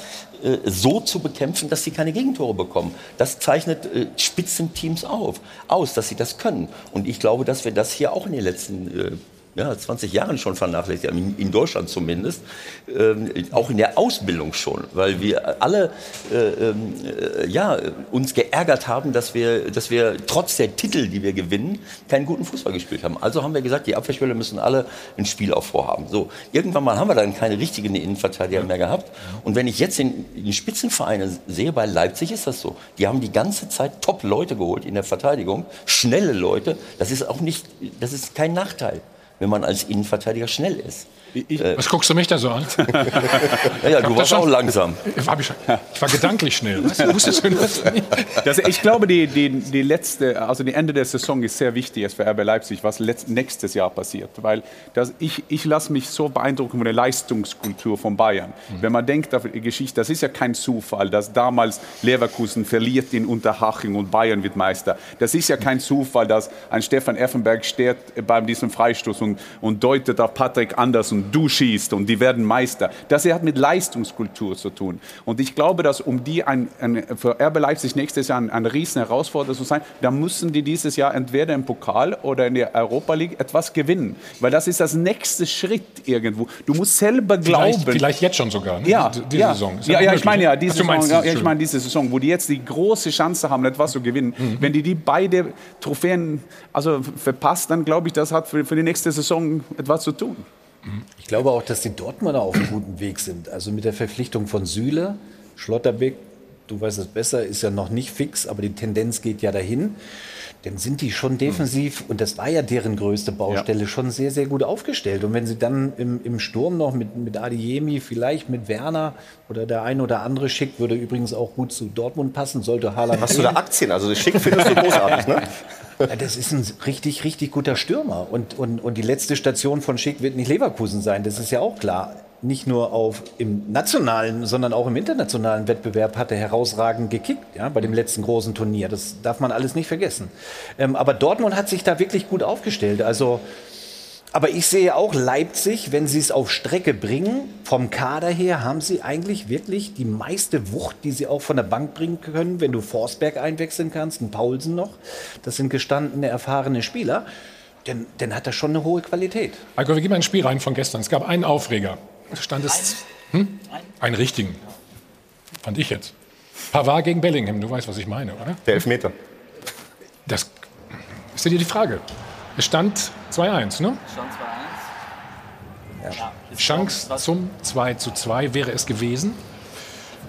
so zu bekämpfen, dass sie keine Gegentore bekommen. Das zeichnet äh, Spitzenteams auf, aus, dass sie das können. Und ich glaube, dass wir das hier auch in den letzten äh, ja, 20 Jahren schon vernachlässigt haben, in Deutschland zumindest, ähm, auch in der Ausbildung schon, weil wir alle äh, ähm, äh, ja, uns geärgert haben, dass wir, dass wir trotz der Titel, die wir gewinnen, keinen guten Fußball gespielt haben. Also haben wir gesagt, die Abwehrspieler müssen alle ein Spielaufbau haben. So, irgendwann mal haben wir dann keine richtigen Innenverteidiger mehr gehabt. Und wenn ich jetzt in, in Spitzenvereine sehe, bei Leipzig ist das so. Die haben die ganze Zeit Top-Leute geholt in der Verteidigung, schnelle Leute. Das ist auch nicht, das ist kein Nachteil wenn man als Innenverteidiger schnell ist. Ich, Was guckst du mich da so an? ja, ja du warst auch langsam. Ich, ich, war gedanklich schnell. Weißt du, wusstest du das das, ich glaube, die, die, die letzte, also die Ende der Saison ist sehr wichtig jetzt für RB Leipzig, was letzt, nächstes Jahr passiert. Weil das, ich, ich lasse mich so beeindrucken von der Leistungskultur von Bayern. Mhm. Wenn man denkt auf die Geschichte, das ist ja kein Zufall, dass damals Leverkusen verliert in Unterhaching und Bayern wird Meister. Das ist ja kein Zufall, dass ein Stefan Effenberg steht bei diesem Freistoß und, und deutet auf Patrick Andersen und du schießt und die werden Meister. Das hat mit Leistungskultur zu tun. Und ich glaube, dass um die ein, ein, für RB Leipzig nächstes Jahr eine, eine riesen Herausforderung zu sein, da müssen die dieses Jahr entweder im Pokal oder in der Europa League etwas gewinnen. Weil das ist das nächste Schritt irgendwo. Du musst selber glauben. Vielleicht, vielleicht jetzt schon sogar, ne? Ja, diese ja, Saison. Ja, ja, ich meine ja, diese Saison, ja, ich meine diese Saison, wo die jetzt die große Chance haben, etwas zu gewinnen. Mhm. Wenn die die beide Trophäen also verpasst, dann glaube ich, das hat für, für die nächste Saison etwas zu tun. Ich glaube auch, dass die Dortmunder auf einem guten Weg sind. Also mit der Verpflichtung von Süle, Schlotterbeck, du weißt es besser, ist ja noch nicht fix, aber die Tendenz geht ja dahin. Dann sind die schon defensiv, und das war ja deren größte Baustelle, ja. schon sehr, sehr gut aufgestellt. Und wenn sie dann im, im Sturm noch mit, mit Adiemi, vielleicht mit Werner oder der ein oder andere Schick, würde übrigens auch gut zu Dortmund passen, sollte Haaland. Hast du da Aktien? Also Schick findest du großartig, ne? Das ist ein richtig, richtig guter Stürmer. Und, und, und die letzte Station von Schick wird nicht Leverkusen sein, das ist ja auch klar. Nicht nur auf, im nationalen, sondern auch im internationalen Wettbewerb hat er herausragend gekickt, ja, bei dem letzten großen Turnier. Das darf man alles nicht vergessen. Ähm, aber Dortmund hat sich da wirklich gut aufgestellt. Also Aber ich sehe auch Leipzig, wenn sie es auf Strecke bringen, vom Kader her haben sie eigentlich wirklich die meiste Wucht, die sie auch von der Bank bringen können. Wenn du Forsberg einwechseln kannst, einen Paulsen noch, das sind gestandene, erfahrene Spieler, dann, dann hat er schon eine hohe Qualität. Heiko, wir gehen mal ins Spiel rein von gestern. Es gab einen Aufreger. Stand es. Hm? Einen richtigen. Fand ich jetzt. Pavard gegen Bellingham, du weißt, was ich meine, oder? Der Elfmeter. Das ist ja dir die Frage. Es stand 2-1, ne? Stand 2-1. Ja. Chance zum 2 zu 2 wäre es gewesen.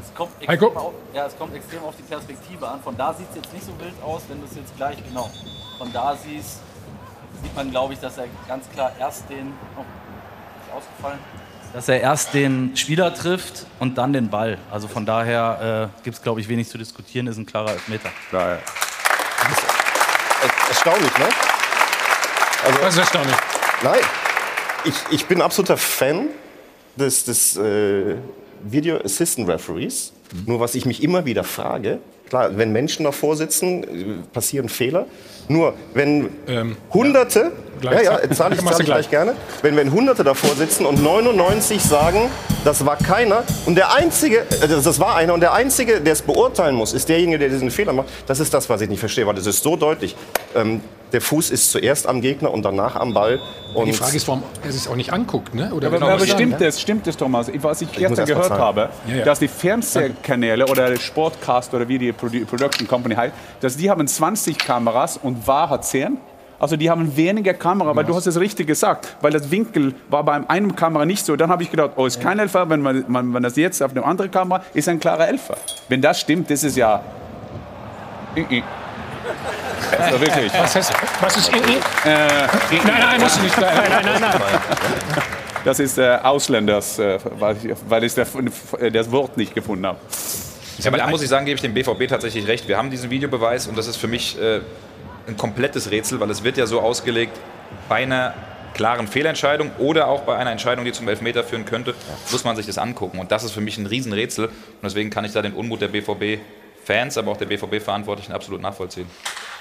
Es kommt, Heiko? extrem auf, ja, es kommt extrem auf die Perspektive an. Von da sieht es jetzt nicht so wild aus, wenn du es jetzt gleich genau von da siehst, sieht man, glaube ich, dass er ganz klar erst den. Oh, ist ausgefallen. Dass er erst den Spieler trifft und dann den Ball. Also von daher äh, gibt es, glaube ich, wenig zu diskutieren, ist ein klarer Elfmeter. Klar, ja. Erstaunlich, ne? Also, Das ist erstaunlich. Nein, ich, ich bin absoluter Fan des, des äh, Video Assistant Referees. Nur was ich mich immer wieder frage, klar, wenn Menschen davor sitzen, äh, passieren Fehler. Nur wenn Hunderte, ja, Gleich. ja, zahle ich, zahl ich gleich gerne, wenn, wenn Hunderte davor sitzen und 99 sagen, das war keiner und der Einzige, äh, das war einer und der Einzige, der es beurteilen muss, ist derjenige, der diesen Fehler macht. Das ist das, was ich nicht verstehe, weil das ist so deutlich. Ähm, der Fuß ist zuerst am Gegner und danach am Ball. Und Die Frage ist, warum er sich auch nicht anguckt, ne? Oder Aber, genau, aber was stimmt sagen, es, stimmt es, Thomas? Was ich gestern gehört habe, Ja, ja. dass die Fernsehkanäle oder der Sportcast oder wie die Produ Production Company heißt, dass die haben 20 Kameras und war hat 10. Also die haben weniger Kamera, weil du hast es richtig gesagt, weil das Winkel war bei einem Kamera nicht so. Dann habe ich gedacht, oh, ist kein Elfer, wenn man, man, wenn das jetzt auf einer anderen Kamera ist ein klarer Elfer. Wenn das stimmt, das ist ja... Also wirklich. Was, heißt, was ist in, in? Äh, Nein, nein, musst du nicht. Nein, nein, nein, nein. Das ist äh, Ausländers, äh, weil ich, weil ich das, das Wort nicht gefunden habe. Ja, aber da muss ich sagen, gebe ich dem BVB tatsächlich recht. Wir haben diesen Videobeweis und das ist für mich äh, ein komplettes Rätsel, weil es wird ja so ausgelegt, bei einer klaren Fehlentscheidung oder auch bei einer Entscheidung, die zum Elfmeter führen könnte, muss man sich das angucken. Und das ist für mich ein Riesenrätsel. Und deswegen kann ich da den Unmut der BVB-Fans, aber auch der BVB-Verantwortlichen absolut nachvollziehen.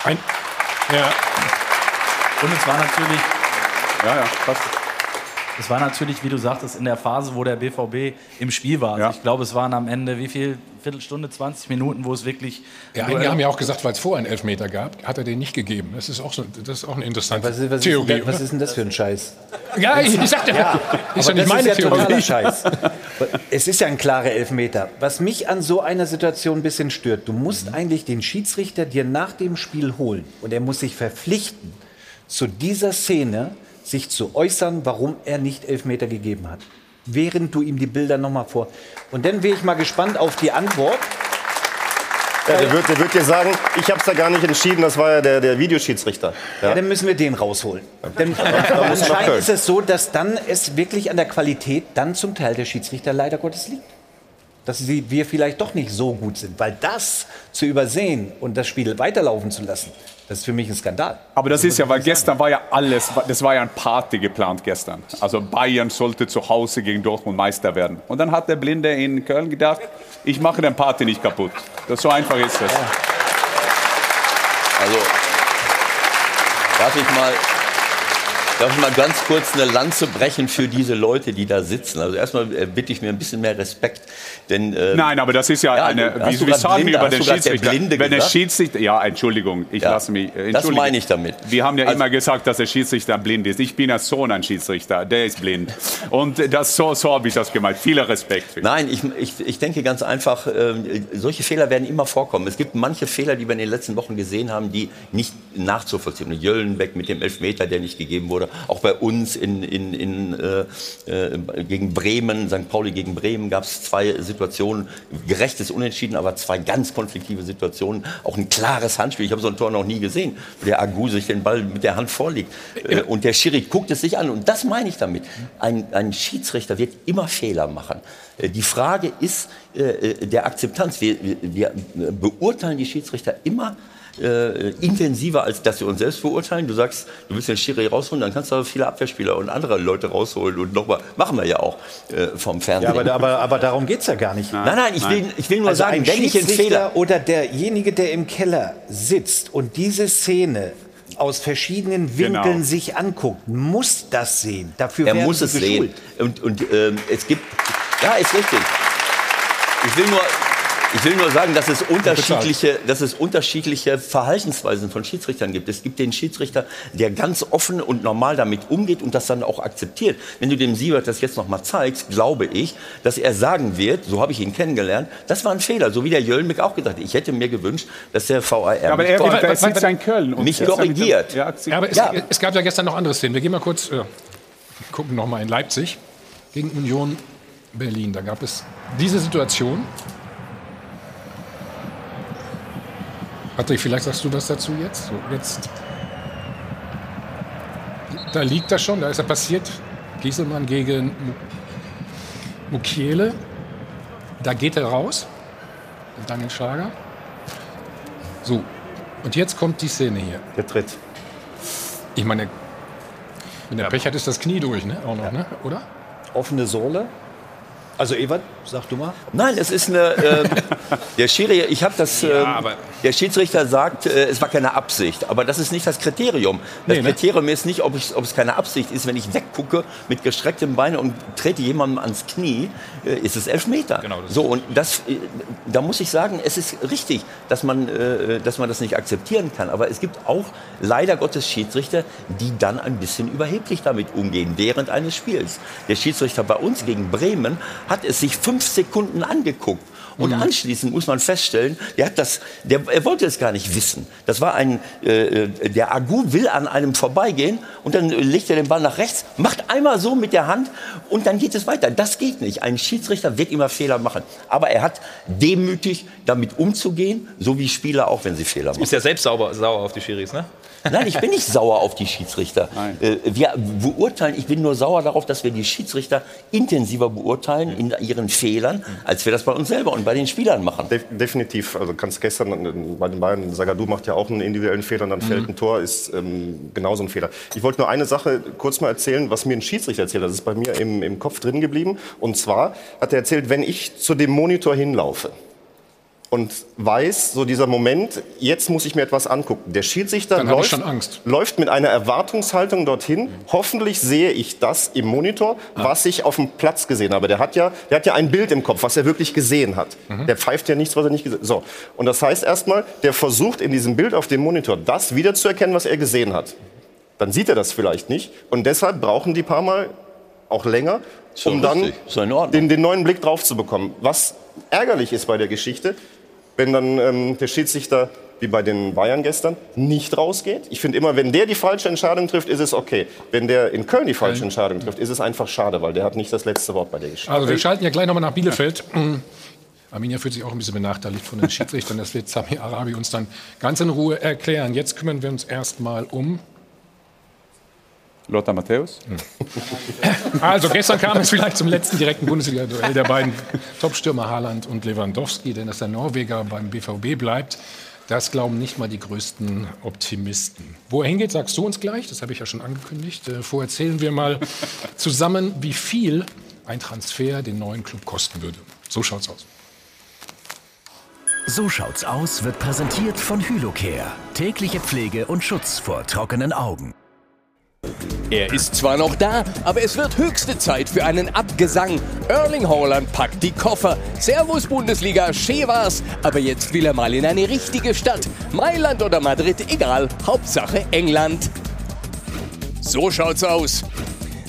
Ein, ja. Und es war natürlich, Ja, ja, passt. es war natürlich, wie du sagtest, in der Phase, wo der BVB im Spiel war. Also Ja. Ich glaube, es waren am Ende wie viel? Viertelstunde, 20 Minuten, wo es wirklich. Ja, einige haben ja auch gesagt, weil es vorher einen Elfmeter gab, hat er den nicht gegeben. Das ist auch, so, das ist auch eine interessante Was ist, was, Theorie. ist, denn- was ist denn das für ein Scheiß? ja, ich, ich sagte, Ja, ist ja nicht meine ist ja Theorie. totaler Scheiß. Es ist ja ein klarer Elfmeter. Was mich an so einer Situation ein bisschen stört, du musst Mhm. eigentlich den Schiedsrichter dir nach dem Spiel holen und er muss sich verpflichten, zu dieser Szene sich zu äußern, warum er nicht Elfmeter gegeben hat. Während du ihm die Bilder nochmal vor. Und dann wäre ich mal gespannt auf die Antwort. Ja, der, wird, der wird dir sagen, ich habe es da gar nicht entschieden, das war ja der, der Videoschiedsrichter. Ja. Ja. dann müssen wir den rausholen. Denn anscheinend ist es so, dass dann es wirklich an der Qualität dann zum Teil der Schiedsrichter leider Gottes liegt. Dass sie, wir vielleicht doch nicht so gut sind. Weil das zu übersehen und das Spiel weiterlaufen zu lassen, das ist für mich ein Skandal. Aber das ist ja, weil gestern war ja alles, das war ja ein Party geplant gestern. Also Bayern sollte zu Hause gegen Dortmund Meister werden. Und dann hat der Blinde in Köln gedacht, ich mache den Party nicht kaputt. Das so einfach ist das. Also, darf ich mal, darf ich mal ganz kurz eine Lanze brechen für diese Leute, die da sitzen? Also erstmal äh, bitte ich mir ein bisschen mehr Respekt, denn äh, Nein, aber das ist ja, Ja, eine, hast wie, sagen wir über den der Schiedsrichter? Blinde Wenn der? Schiedsrichter, ja, Entschuldigung, ich Ja, lasse mich, äh, das meine ich damit. Wir haben ja Also- immer gesagt, dass der Schiedsrichter blind ist. Ich bin als Sohn ein Schiedsrichter, der ist blind. Und das, so, so habe ich das gemeint. Vieler Respekt. Für. Nein, ich, ich, ich denke ganz einfach, ähm, solche Fehler werden immer vorkommen. Es gibt manche Fehler, die wir in den letzten Wochen gesehen haben, die nicht nachzuvollziehen. Jöllenbeck mit dem Elfmeter, der nicht gegeben wurde. Auch bei uns in, in, in, äh, äh, gegen Bremen, St. Pauli gegen Bremen, gab es zwei Situationen. Gerechtes Unentschieden, aber zwei ganz konfliktive Situationen. Auch ein klares Handspiel. Ich habe so ein Tor noch nie gesehen, wo der Agu sich den Ball mit der Hand vorlegt. Äh, und der Schiri guckt es sich an. Und das meine ich damit. Ein, ein Schiedsrichter wird immer Fehler machen. Äh, Die Frage ist äh, der Akzeptanz. Wir, wir beurteilen die Schiedsrichter immer äh, intensiver, als dass wir uns selbst beurteilen. Du sagst, du willst den Schiri rausholen, dann kannst du aber viele Abwehrspieler und andere Leute rausholen und nochmal, machen wir ja auch äh, vom Fernsehen. Ja, aber, aber, aber darum geht es ja gar nicht. nein, nein, ich will, ich will nur Also sagen, ein wenn ich einen Fehler... oder derjenige, der im Keller sitzt und diese Szene aus verschiedenen Winkeln Genau. sich anguckt, muss das sehen. Dafür Er werden muss es geschult. sehen. Und, und ähm, es gibt. Ja, ist richtig. Ich will nur. Ich will nur sagen, dass es, unterschiedliche, dass es unterschiedliche Verhaltensweisen von Schiedsrichtern gibt. Es gibt den Schiedsrichter, der ganz offen und normal damit umgeht und das dann auch akzeptiert. Wenn du dem Siebert das jetzt noch mal zeigst, glaube ich, dass er sagen wird, so habe ich ihn kennengelernt, das war ein Fehler. So wie der Jölmig auch gesagt hat. Ich hätte mir gewünscht, dass der VAR Ja, aber mich, er- korri- er sitzt ja in Köln und mich er ist ja mit dem- korrigiert. Ja, Ja, aber es, es gab ja gestern noch andere Szenen. Wir gehen mal kurz, äh, gucken noch mal in Leipzig gegen Union Berlin. Da gab es diese Situation. Patrick, vielleicht sagst du was dazu jetzt? So, jetzt. Da liegt er schon, da ist er passiert. Gieselmann gegen Mu- Mukiele. Da geht er raus. Daniel Schlager. So, und jetzt kommt die Szene hier. Der Tritt. Ich meine, wenn der Pech hat, ist das Knie durch, ne? Auch noch, ne? Oder? Offene Sohle. Also Ewald, sag du mal. Nein, es ist eine. Äh, der Schiri, ich habe das. ähm, der Schiedsrichter sagt, äh, es war keine Absicht. Aber das ist nicht das Kriterium. Das Nee, ne? Kriterium ist nicht, ob, ich, ob es keine Absicht ist. Wenn ich weggucke mit gestrecktem Bein und trete jemandem ans Knie, äh, ist es Elfmeter. Genau, so, und das, äh, da muss ich sagen, es ist richtig, dass man, äh, dass man das nicht akzeptieren kann. Aber es gibt auch leider Gottes Schiedsrichter, die dann ein bisschen überheblich damit umgehen, während eines Spiels. Der Schiedsrichter bei uns gegen Bremen hat es sich fünf Sekunden angeguckt. Und Mhm. anschließend muss man feststellen, der hat das, der, er wollte es gar nicht wissen. Das war ein, äh, äh, der Agu will an einem vorbeigehen und dann legt er den Ball nach rechts, macht einmal so mit der Hand und dann geht es weiter. Das geht nicht. Ein Schiedsrichter wird immer Fehler machen. Aber er hat demütig damit umzugehen, so wie Spieler auch, wenn sie Fehler machen. Ist ja selbst sauber, sauer auf die Schiris, ne? Nein, ich bin nicht sauer auf die Schiedsrichter. Äh, Wir beurteilen, ich bin nur sauer darauf, dass wir die Schiedsrichter intensiver beurteilen in ihren Fehlern, als wir das bei uns selber und bei den Spielern machen. Def definitiv. Also kannst gestern äh, bei den Bayern, Sagadu macht ja auch einen individuellen Fehler und dann fällt ein Tor, ist ähm, genauso ein Fehler. Ich wollte nur eine Sache kurz mal erzählen, was mir ein Schiedsrichter erzählt hat. Das ist bei mir im, im Kopf drin geblieben. Und zwar hat er erzählt, wenn ich zu dem Monitor hinlaufe, und weiß, so dieser Moment, jetzt muss ich mir etwas angucken. Der Schiedsrichter läuft, schon Angst. läuft mit einer Erwartungshaltung dorthin. Hoffentlich sehe ich das im Monitor, was ich auf dem Platz gesehen habe. Der hat ja, der hat ja ein Bild im Kopf, was er wirklich gesehen hat. Der pfeift ja nichts, was er nicht gesehen hat. So. Und das heißt erstmal, der versucht in diesem Bild auf dem Monitor das wiederzuerkennen, was er gesehen hat. Dann sieht er das vielleicht nicht. Und deshalb brauchen die paar Mal auch länger, um dann den, den neuen Blick drauf zu bekommen. Was ärgerlich ist bei der Geschichte, wenn dann ähm, der Schiedsrichter, wie bei den Bayern gestern, nicht rausgeht. Ich finde immer, wenn der die falsche Entscheidung trifft, ist es okay. Wenn der in Köln die falsche Entscheidung trifft, ist es einfach schade, weil der hat nicht das letzte Wort bei der Geschichte. Also wir schalten ja gleich nochmal nach Bielefeld. Arminia fühlt sich auch ein bisschen benachteiligt von den Schiedsrichtern. Das wird Sami Arabi uns dann ganz in Ruhe erklären. Jetzt kümmern wir uns erstmal um. Lothar Matthäus? Also gestern kam es vielleicht zum letzten direkten Bundesliga-Duell der beiden Topstürmer Haaland und Lewandowski, denn dass der Norweger beim BVB bleibt, das glauben nicht mal die größten Optimisten. Wo er hingeht, sagst du uns gleich, das habe ich ja schon angekündigt. Äh, Vorher zählen wir mal zusammen, wie viel ein Transfer den neuen Club kosten würde. So schaut's aus. So schaut's aus wird präsentiert von Hylocare. Tägliche Pflege und Schutz vor trockenen Augen. Er ist zwar noch da, aber es wird höchste Zeit für einen Abgesang. Erling Haaland packt die Koffer. Servus Bundesliga, schön war's. Aber jetzt will er mal in eine richtige Stadt. Mailand oder Madrid, egal. Hauptsache England. So schaut's aus.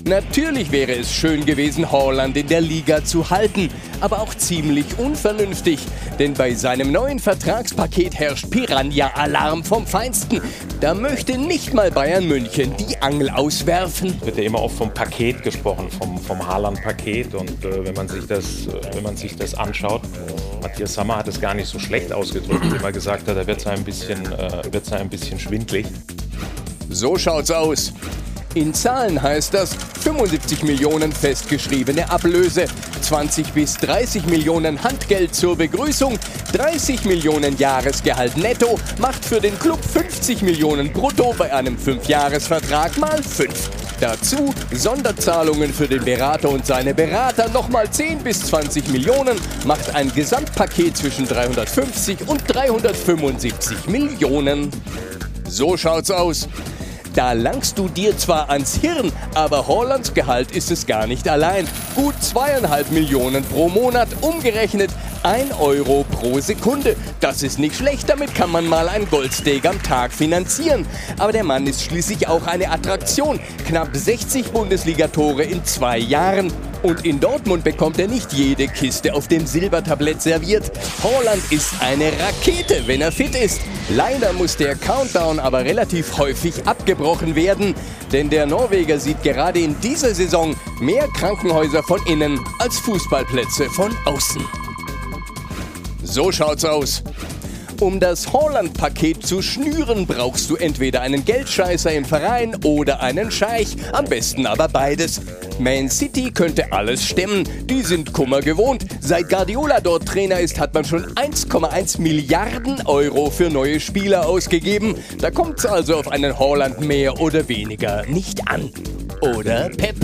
Natürlich wäre es schön gewesen, Haaland in der Liga zu halten, aber auch ziemlich unvernünftig, denn bei seinem neuen Vertragspaket herrscht Piranha-Alarm vom Feinsten. Da möchte nicht mal Bayern München die Angel auswerfen. wird ja immer oft vom Paket gesprochen, vom, vom Haaland-Paket. Und äh, wenn, man sich das, äh, wenn man sich das anschaut, Matthias Sammer hat es gar nicht so schlecht ausgedrückt, indem er gesagt hat, er wird ein bisschen, äh, wird's ein bisschen schwindlig. So schaut's aus. In Zahlen heißt das 75 Millionen festgeschriebene Ablöse, 20 bis 30 Millionen Handgeld zur Begrüßung, 30 Millionen Jahresgehalt netto macht für den Club 50 Millionen brutto bei einem 5-Jahres-Vertrag mal 5. Dazu Sonderzahlungen für den Berater und seine Berater nochmal 10 bis 20 Millionen macht ein Gesamtpaket zwischen 350 und 375 Millionen. So schaut's aus. Da langst du dir zwar ans Hirn, aber Hollands Gehalt ist es gar nicht allein. Gut zweieinhalb Millionen pro Monat, umgerechnet 1 Euro pro Sekunde. Das ist nicht schlecht, damit kann man mal ein Goldsteak am Tag finanzieren. Aber der Mann ist schließlich auch eine Attraktion. Knapp 60 Bundesligatore in zwei Jahren. Und in Dortmund bekommt er nicht jede Kiste auf dem Silbertablett serviert. Holland ist eine Rakete, wenn er fit ist. Leider muss der Countdown aber relativ häufig abgebrochen werden, denn der Norweger sieht gerade in dieser Saison mehr Krankenhäuser von innen als Fußballplätze von außen. So schaut's aus. Um das Holland-Paket zu schnüren, brauchst du entweder einen Geldscheißer im Verein oder einen Scheich. Am besten aber beides. Man City könnte alles stemmen. Die sind Kummer gewohnt. Seit Guardiola dort Trainer ist, hat man schon 1,1 Milliarden Euro für neue Spieler ausgegeben. Da kommt's also auf einen Holland mehr oder weniger nicht an. Oder Pep?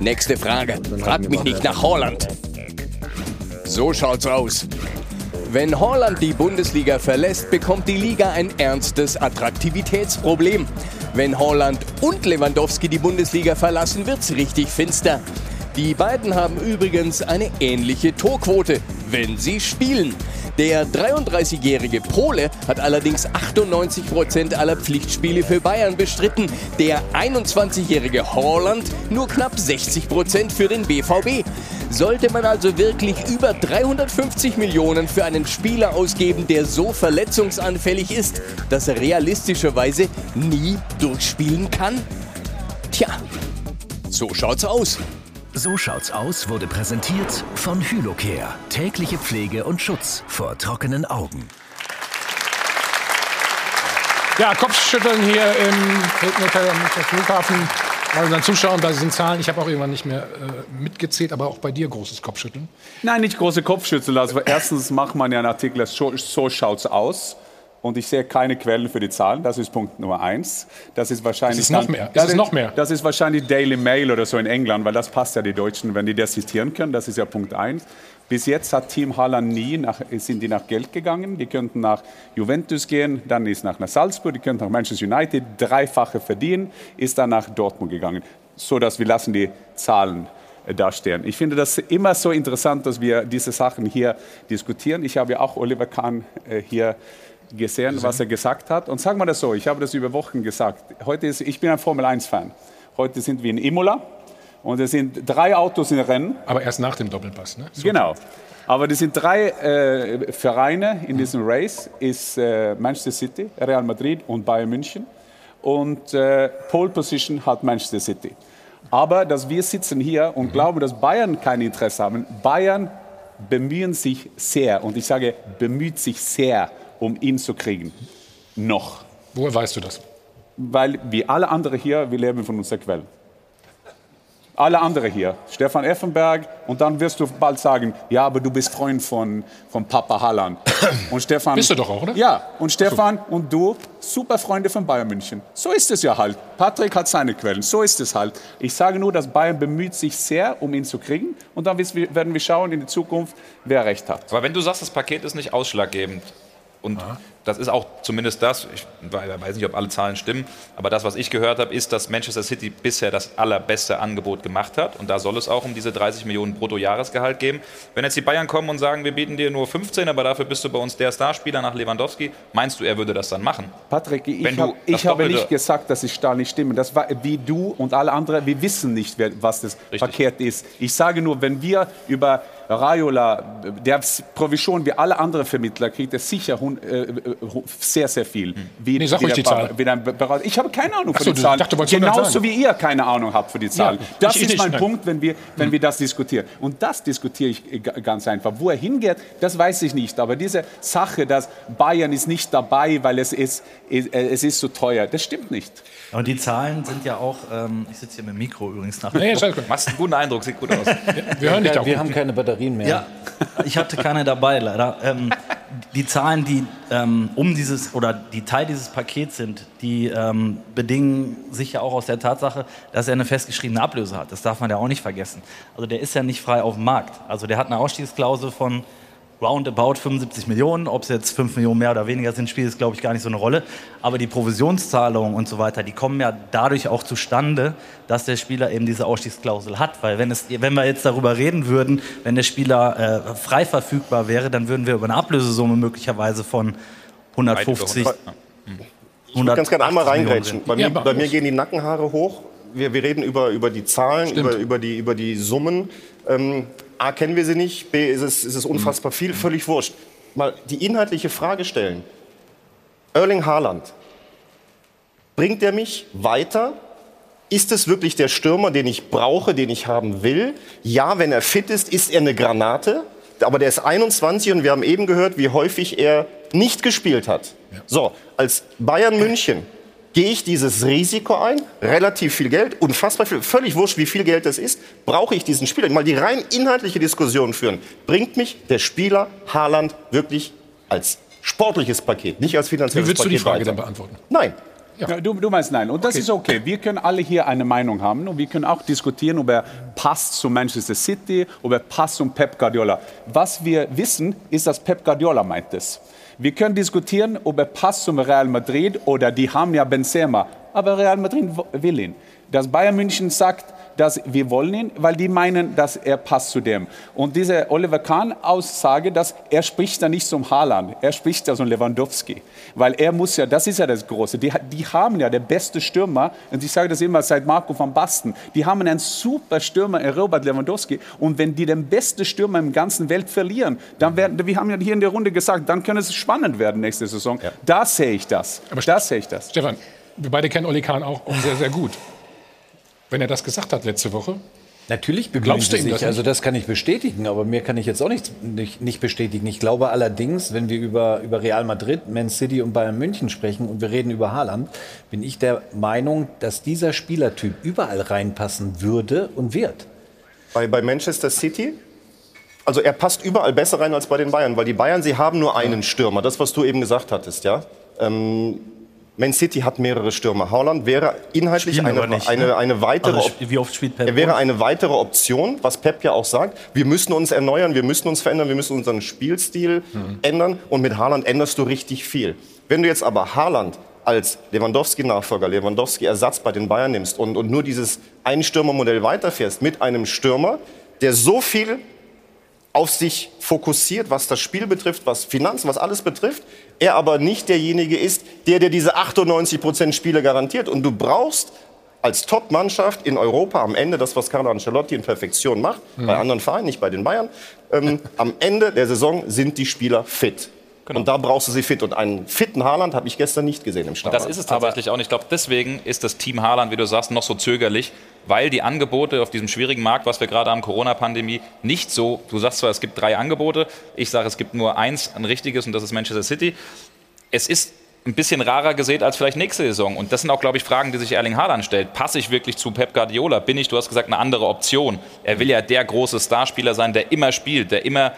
Nächste Frage. Frag mich nicht nach Holland. So schaut's aus. Wenn Holland die Bundesliga verlässt, bekommt die Liga ein ernstes Attraktivitätsproblem. Wenn Holland und Lewandowski die Bundesliga verlassen, wird's richtig finster. Die beiden haben übrigens eine ähnliche Torquote, wenn sie spielen. Der 33-jährige Pole hat allerdings 98 Prozent aller Pflichtspiele für Bayern bestritten. Der 21-jährige Holland nur knapp 60 Prozent für den BVB. Sollte man also wirklich über 350 Millionen für einen Spieler ausgeben, der so verletzungsanfällig ist, dass er realistischerweise nie durchspielen kann? Tja, so schaut's aus. So schaut's aus wurde präsentiert von Hylocare. Tägliche Pflege und Schutz vor trockenen Augen. Ja, Kopfschütteln hier im Regneter Flughafen. Bei unseren Zuschauern, bei diesen Zahlen, ich habe auch irgendwann nicht mehr äh, mitgezählt, aber auch bei dir großes Kopfschütteln. Nein, nicht große Kopfschütteln. Also erstens macht man ja einen Artikel, so, so schaut's aus. Und ich sehe keine Quellen für die Zahlen. Das ist Punkt Nummer eins. Das ist wahrscheinlich. Ist es noch mehr? Ist Das es noch mehr? Das ist wahrscheinlich Daily Mail oder so in England, weil das passt ja die Deutschen, wenn die das zitieren können. Das ist ja Punkt eins. Bis jetzt hat Team Haaland nie nach, sind die nach Geld gegangen. Die könnten nach Juventus gehen, dann ist nach, nach Salzburg, die könnten nach Manchester United dreifache verdienen, ist dann nach Dortmund gegangen. So dass wir lassen die Zahlen äh, dastehen. Ich finde das immer so interessant, dass wir diese Sachen hier diskutieren. Ich habe ja auch Oliver Kahn äh, hier gesehen, was er gesagt hat. Und sagen wir das so, ich habe das über Wochen gesagt. Heute ist, ich bin ein Formel-1-Fan. Heute sind wir in Imola und es sind drei Autos im Rennen. Aber erst nach dem Doppelpass, ne? So. Genau. Aber das sind drei äh, Vereine in diesem Race, ist äh, Manchester City, Real Madrid und Bayern München. Und äh, Pole Position hat Manchester City. Aber dass wir sitzen hier und glauben, dass Bayern kein Interesse haben. Bayern bemühen sich sehr, und ich sage, bemüht sich sehr, um ihn zu kriegen. Noch. Woher weißt du das? Weil wie alle anderen hier, wir leben von unserer Quelle. Alle anderen hier, Stefan Effenberg, und dann wirst du bald sagen, ja, aber du bist Freund von, von Papa Halland. Und Stefan, Bist du doch auch, oder? Ja, und Stefan und du, super Freunde von Bayern München. So ist es ja halt. Patrick hat seine Quellen, so ist es halt. Ich sage nur, dass Bayern bemüht sich sehr, um ihn zu kriegen. Und dann werden wir schauen in die Zukunft, wer recht hat. Aber wenn du sagst, das Paket ist nicht ausschlaggebend und das ist auch zumindest das, ich we- weiß nicht, ob alle Zahlen stimmen, aber das, was ich gehört habe, ist, dass Manchester City bisher das allerbeste Angebot gemacht hat und da soll es auch um diese 30 Millionen Bruttojahresgehalt gehen. Wenn jetzt die Bayern kommen und sagen, wir bieten dir nur 15, aber dafür bist du bei uns der Starspieler nach Lewandowski, meinst du, er würde das dann machen? Patrick, ich, hab, ich habe nicht gesagt, dass ich da nicht stimme. Das war wie du und alle anderen. Wir wissen nicht, was das Paket ist. Ich sage nur, wenn wir über Raiola, der Provision wie alle anderen Vermittler kriegt, er sicher hun, äh, äh, sehr, sehr viel. Wie, Nee, sag wie ruhig die Zahl. Ich habe keine Ahnung von so, den du- Zahlen. dachte, du wolltest 100 Genauso wie ihr keine Ahnung habt für die Zahlen. Ja, das ich ist mein nein. Punkt, wenn wir, wenn wir das diskutieren. Und das diskutiere ich äh, ga- ganz einfach. Wo er hingeht, das weiß ich nicht. Aber diese Sache, dass Bayern ist nicht dabei, weil es ist, es ist so teuer, das stimmt nicht. Und die Zahlen sind ja auch, ähm, ich sitze hier mit dem Mikro übrigens nach. Nee. Machst einen guten Eindruck, sieht gut aus. Wir hören dich doch. Wir haben keine Batterien mehr. Ja, ich hatte keine dabei, leider. Ähm, die Zahlen, die ähm, um dieses oder die Teil dieses Pakets sind, die ähm, bedingen sich ja auch aus der Tatsache, dass er eine festgeschriebene Ablöse hat. Das darf man ja auch nicht vergessen. Also der ist ja nicht frei auf dem Markt. Also der hat eine Ausstiegsklausel von roundabout 75 Millionen. Ob es jetzt 5 Millionen mehr oder weniger sind, spielt es, glaube ich, gar nicht so eine Rolle. Aber die Provisionszahlungen und so weiter, die kommen ja dadurch auch zustande, dass der Spieler eben diese Ausstiegsklausel hat. Weil wenn, es, wenn wir jetzt darüber reden würden, wenn der Spieler äh, frei verfügbar wäre, dann würden wir über eine Ablösesumme möglicherweise von 150... Ich würde ganz gerne einmal 180 reingrätschen. Bei, Millionen mir, bei mir gehen die Nackenhaare hoch. Wir, wir reden über, über die Zahlen, über, über, die, über die Summen. Ähm, A, kennen wir sie nicht. B, ist es, ist es unfassbar viel. Völlig wurscht. Mal die inhaltliche Frage stellen. Erling Haaland, bringt er mich weiter? Ist es wirklich der Stürmer, den ich brauche, den ich haben will? Ja, wenn er fit ist, ist er eine Granate. Aber der ist 21 und wir haben eben gehört, wie häufig er nicht gespielt hat. So, als Bayern München gehe ich dieses Risiko ein, relativ viel Geld, unfassbar viel, völlig wurscht, wie viel Geld das ist, brauche ich diesen Spieler. Mal die rein inhaltliche Diskussion führen. Bringt mich der Spieler Haaland wirklich als sportliches Paket, nicht als finanzielles Wie würdest du Paket die Frage weiter? dann beantworten? Nein. Ja. Du, du meinst nein. Und das ist okay. Wir können alle hier eine Meinung haben und wir können auch diskutieren, ob er passt zu Manchester City, ob er passt zum Pep Guardiola. Was wir wissen, ist, dass Pep Guardiola meint es. Wir können diskutieren, ob er passt zum Real Madrid oder die haben ja Benzema. Aber Real Madrid will ihn. Das Bayern München sagt, dass wir wollen ihn, weil die meinen, dass er passt zu dem. Und diese Oliver Kahn-Aussage, dass er spricht da nicht zum Haaland, er spricht da zum Lewandowski. Weil er muss ja, das ist ja das Große, die, die haben ja der beste Stürmer, und ich sage das immer seit Marco van Basten, die haben einen super Stürmer, in Robert Lewandowski. Und wenn die den besten Stürmer im ganzen Welt verlieren, dann werden, wir haben ja hier in der Runde gesagt, dann könnte es spannend werden nächste Saison. Da sehe ich das. Aber da sehe ich das. Stefan, wir beide kennen Oli Kahn auch sehr, sehr gut. Wenn er das gesagt hat letzte Woche, Natürlich Glaubst du ihm sich. das Also das kann ich bestätigen, aber mir kann ich jetzt auch nicht, nicht, nicht bestätigen. Ich glaube allerdings, wenn wir über, über Real Madrid, Man City und Bayern München sprechen und wir reden über Haaland, bin ich der Meinung, dass dieser Spielertyp überall reinpassen würde und wird. Bei, bei Manchester City? Also er passt überall besser rein als bei den Bayern, weil die Bayern, sie haben nur einen Stürmer. Das, was du eben gesagt hattest, ja. Ähm, Man City hat mehrere Stürmer. Haaland wäre inhaltlich eine, nicht, eine, ne? eine weitere Also, wie oft spielt Pep Er wäre eine weitere Option, was Pep ja auch sagt. Wir müssen uns erneuern, wir müssen uns verändern, wir müssen unseren Spielstil ändern. Und mit Haaland änderst du richtig viel. Wenn du jetzt aber Haaland als Lewandowski-Nachfolger, Lewandowski-Ersatz bei den Bayern nimmst und, und nur dieses Einstürmermodell weiterfährst mit einem Stürmer, der so viel auf sich fokussiert, was das Spiel betrifft, was Finanzen, was alles betrifft, er aber nicht derjenige ist, der dir diese 98 Prozent Spiele garantiert. Und du brauchst als Top-Mannschaft in Europa am Ende, das, was Carlo Ancelotti in Perfektion macht, bei anderen Vereinen, nicht bei den Bayern, ähm, am Ende der Saison sind die Spieler fit. Und da brauchst du sie fit. Und einen fitten Haaland habe ich gestern nicht gesehen im Stadion. das ist es tatsächlich auch. Und ich glaube, deswegen ist das Team Haaland, wie du sagst, noch so zögerlich, weil die Angebote auf diesem schwierigen Markt, was wir gerade haben, Corona-Pandemie, nicht so, du sagst zwar, es gibt drei Angebote, ich sage, es gibt nur eins, ein richtiges, und das ist Manchester City. Es ist ein bisschen rarer gesät als vielleicht nächste Saison. Und das sind auch, glaube ich, Fragen, die sich Erling Haaland stellt. Passe ich wirklich zu Pep Guardiola? Bin ich, du hast gesagt, eine andere Option? Er will ja der große Starspieler sein, der immer spielt, der immer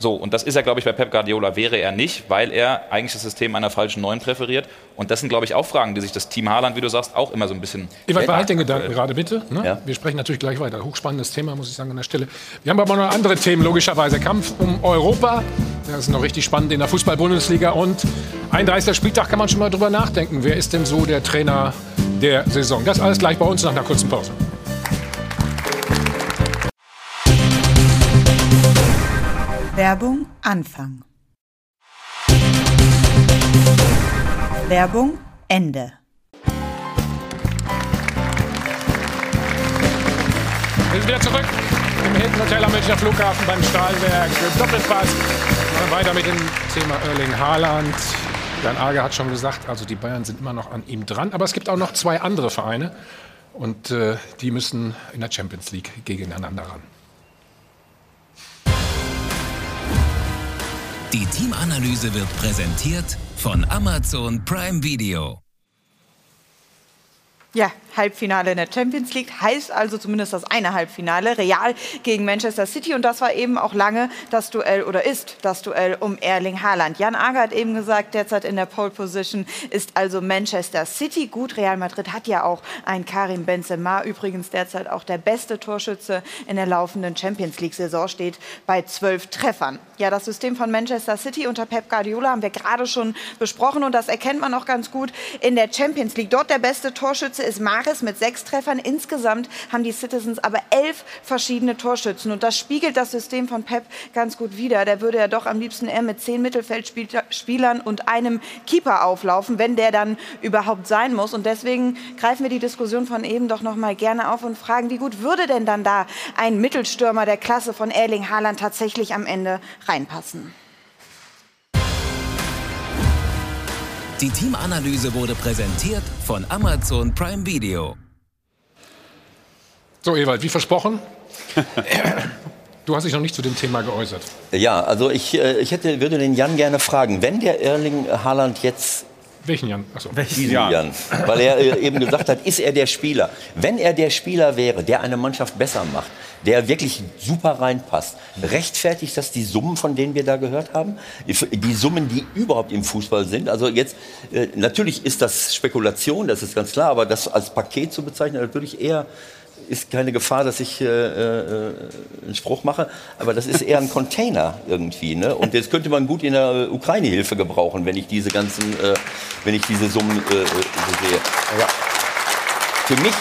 so, und das ist er, glaube ich, bei Pep Guardiola wäre er nicht, weil er eigentlich das System einer falschen Neun präferiert. Und das sind, glaube ich, auch Fragen, die sich das Team Haaland, wie du sagst, auch immer so ein bisschen. Ewald, behalt den. Gedanken gerade bitte. Ne? Ja. Wir sprechen natürlich gleich weiter. Hochspannendes Thema, muss ich sagen, an der Stelle. Wir haben aber noch andere Themen, logischerweise. Kampf um Europa. Das ist noch richtig spannend in der Fußball-Bundesliga. Und 31. Spieltag kann man schon mal drüber nachdenken. Wer ist denn so der Trainer der Saison? Das alles gleich bei uns nach einer kurzen Pause. Werbung Anfang. Werbung Ende. Wir sind wieder zurück im Hilton Hotel am Münchner Flughafen beim Stahlwerk. Doppelpass. Machen weiter mit dem Thema Erling Haaland. Jan Arge hat schon gesagt, also die Bayern sind immer noch an ihm dran. Aber es gibt auch noch zwei andere Vereine. Und äh, die müssen in der Champions League gegeneinander ran. Die Teamanalyse wird präsentiert von Amazon Prime Video. Ja, Halbfinale in der Champions League, heißt also zumindest das eine Halbfinale, Real gegen Manchester City und das war eben auch lange das Duell oder ist das Duell um Erling Haaland. Jan Ager hat eben gesagt, derzeit in der Pole Position ist also Manchester City. Gut, Real Madrid hat ja auch einen Karim Benzema, übrigens derzeit auch der beste Torschütze in der laufenden Champions League-Saison, steht bei zwölf Treffern. Ja, das System von Manchester City unter Pep Guardiola haben wir gerade schon besprochen und das erkennt man auch ganz gut in der Champions League. Dort der beste Torschütze ist Maris mit sechs Treffern. Insgesamt haben die Citizens aber elf verschiedene Torschützen und das spiegelt das System von Pep ganz gut wider. Der würde ja doch am liebsten eher mit zehn Mittelfeldspielern und einem Keeper auflaufen, wenn der dann überhaupt sein muss. Und deswegen greifen wir die Diskussion von eben doch noch mal gerne auf und fragen, wie gut würde denn dann da ein Mittelstürmer der Klasse von Erling Haaland tatsächlich am Ende reinpassen? Die Teamanalyse wurde präsentiert von Amazon Prime Video. So, Ewald, wie versprochen. Du hast dich noch nicht zu dem Thema geäußert. Ja, also ich, äh, ich hätte, würde den Jan gerne fragen, wenn der Erling Haaland jetzt welchen Jan? Achso. Diesen Jan. Jan. Weil er äh, eben gesagt hat, ist er der Spieler. Wenn er der Spieler wäre, der eine Mannschaft besser macht, der wirklich super reinpasst, rechtfertigt das die Summen, von denen wir da gehört haben? Die Summen, die überhaupt im Fußball sind? Also jetzt, äh, natürlich ist das Spekulation, das ist ganz klar, aber das als Paket zu bezeichnen, das würde ich eher ist keine Gefahr, dass ich äh, äh, einen Spruch mache, aber das ist eher ein Container irgendwie. Ne? Und jetzt könnte man gut in der Ukraine Hilfe gebrauchen, wenn ich diese ganzen, äh, wenn ich diese Summen äh, äh so sehe. Ja. Für mich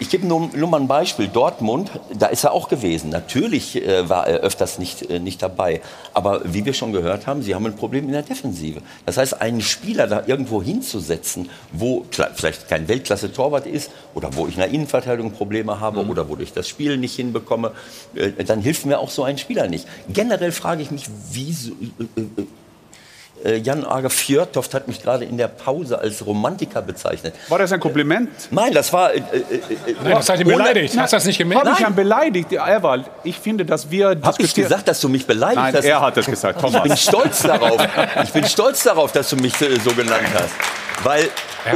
ich gebe nur, nur, mal ein Beispiel. Dortmund, da ist er auch gewesen. Natürlich äh, war er öfters nicht, äh, nicht dabei. Aber wie wir schon gehört haben, sie haben ein Problem in der Defensive. Das heißt, einen Spieler da irgendwo hinzusetzen, wo vielleicht kein Weltklasse-Torwart ist oder wo ich in der Innenverteidigung Probleme habe mhm. oder wo ich das Spiel nicht hinbekomme, äh, dann hilft mir auch so ein Spieler nicht. Generell frage ich mich, wieso äh, äh, äh, Jan Ager Fjörtoft hat mich gerade in der Pause als Romantiker bezeichnet. War das ein Kompliment? Nein, das war. Äh, äh, Nein, das hat ihn beleidigt. Hast du das nicht gemerkt? Habe ich ihn beleidigt? Ewald, ich finde, dass wir. Habe ich gesagt, dass du mich beleidigt Nein, hast? er hat das gesagt. Thomas. Ich bin stolz darauf. Ich bin stolz darauf, dass du mich so genannt hast. Weil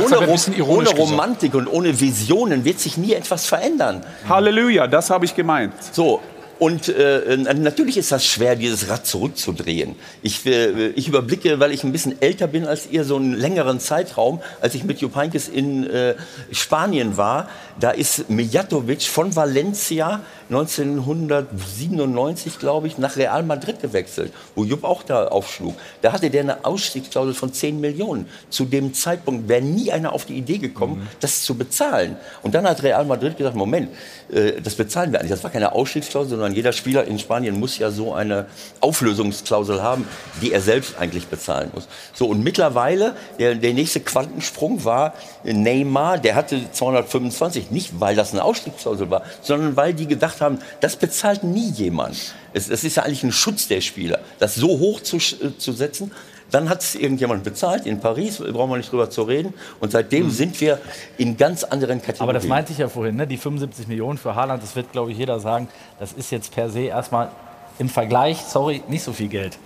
ohne, ohne Romantik und ohne Visionen wird sich nie etwas verändern. Halleluja, das habe ich gemeint. So, und äh, natürlich ist das schwer, dieses Rad zurückzudrehen. Ich, äh, ich überblicke, weil ich ein bisschen älter bin als ihr, so einen längeren Zeitraum, als ich mit Jupp Heynckes in äh, Spanien war. Da ist Mijatovic von Valencia 1997, glaube ich, nach Real Madrid gewechselt, wo Jupp auch da aufschlug. Da hatte der eine Ausstiegsklausel von 10 Millionen. Zu dem Zeitpunkt wäre nie einer auf die Idee gekommen, mhm. das zu bezahlen. Und dann hat Real Madrid gesagt, Moment, äh, das bezahlen wir eigentlich. Das war keine Ausstiegsklausel, sondern jeder Spieler in Spanien muss ja so eine Auflösungsklausel haben, die er selbst eigentlich bezahlen muss. So, und mittlerweile, der, der nächste Quantensprung war Neymar, der hatte 225, nicht weil das eine Ausstiegsklausel war, sondern weil die gedacht haben, das bezahlt nie jemand. Es, es ist ja eigentlich ein Schutz der Spieler, das so hoch zu, äh, zu setzen. Dann hat es irgendjemand bezahlt in Paris, brauchen wir nicht drüber zu reden. Und seitdem mhm. sind wir in ganz anderen Kategorien. Aber das meinte ich ja vorhin, ne? die 75 Millionen für Haaland, das wird, glaube ich, jeder sagen, das ist jetzt per se erstmal im Vergleich, sorry, nicht so viel Geld.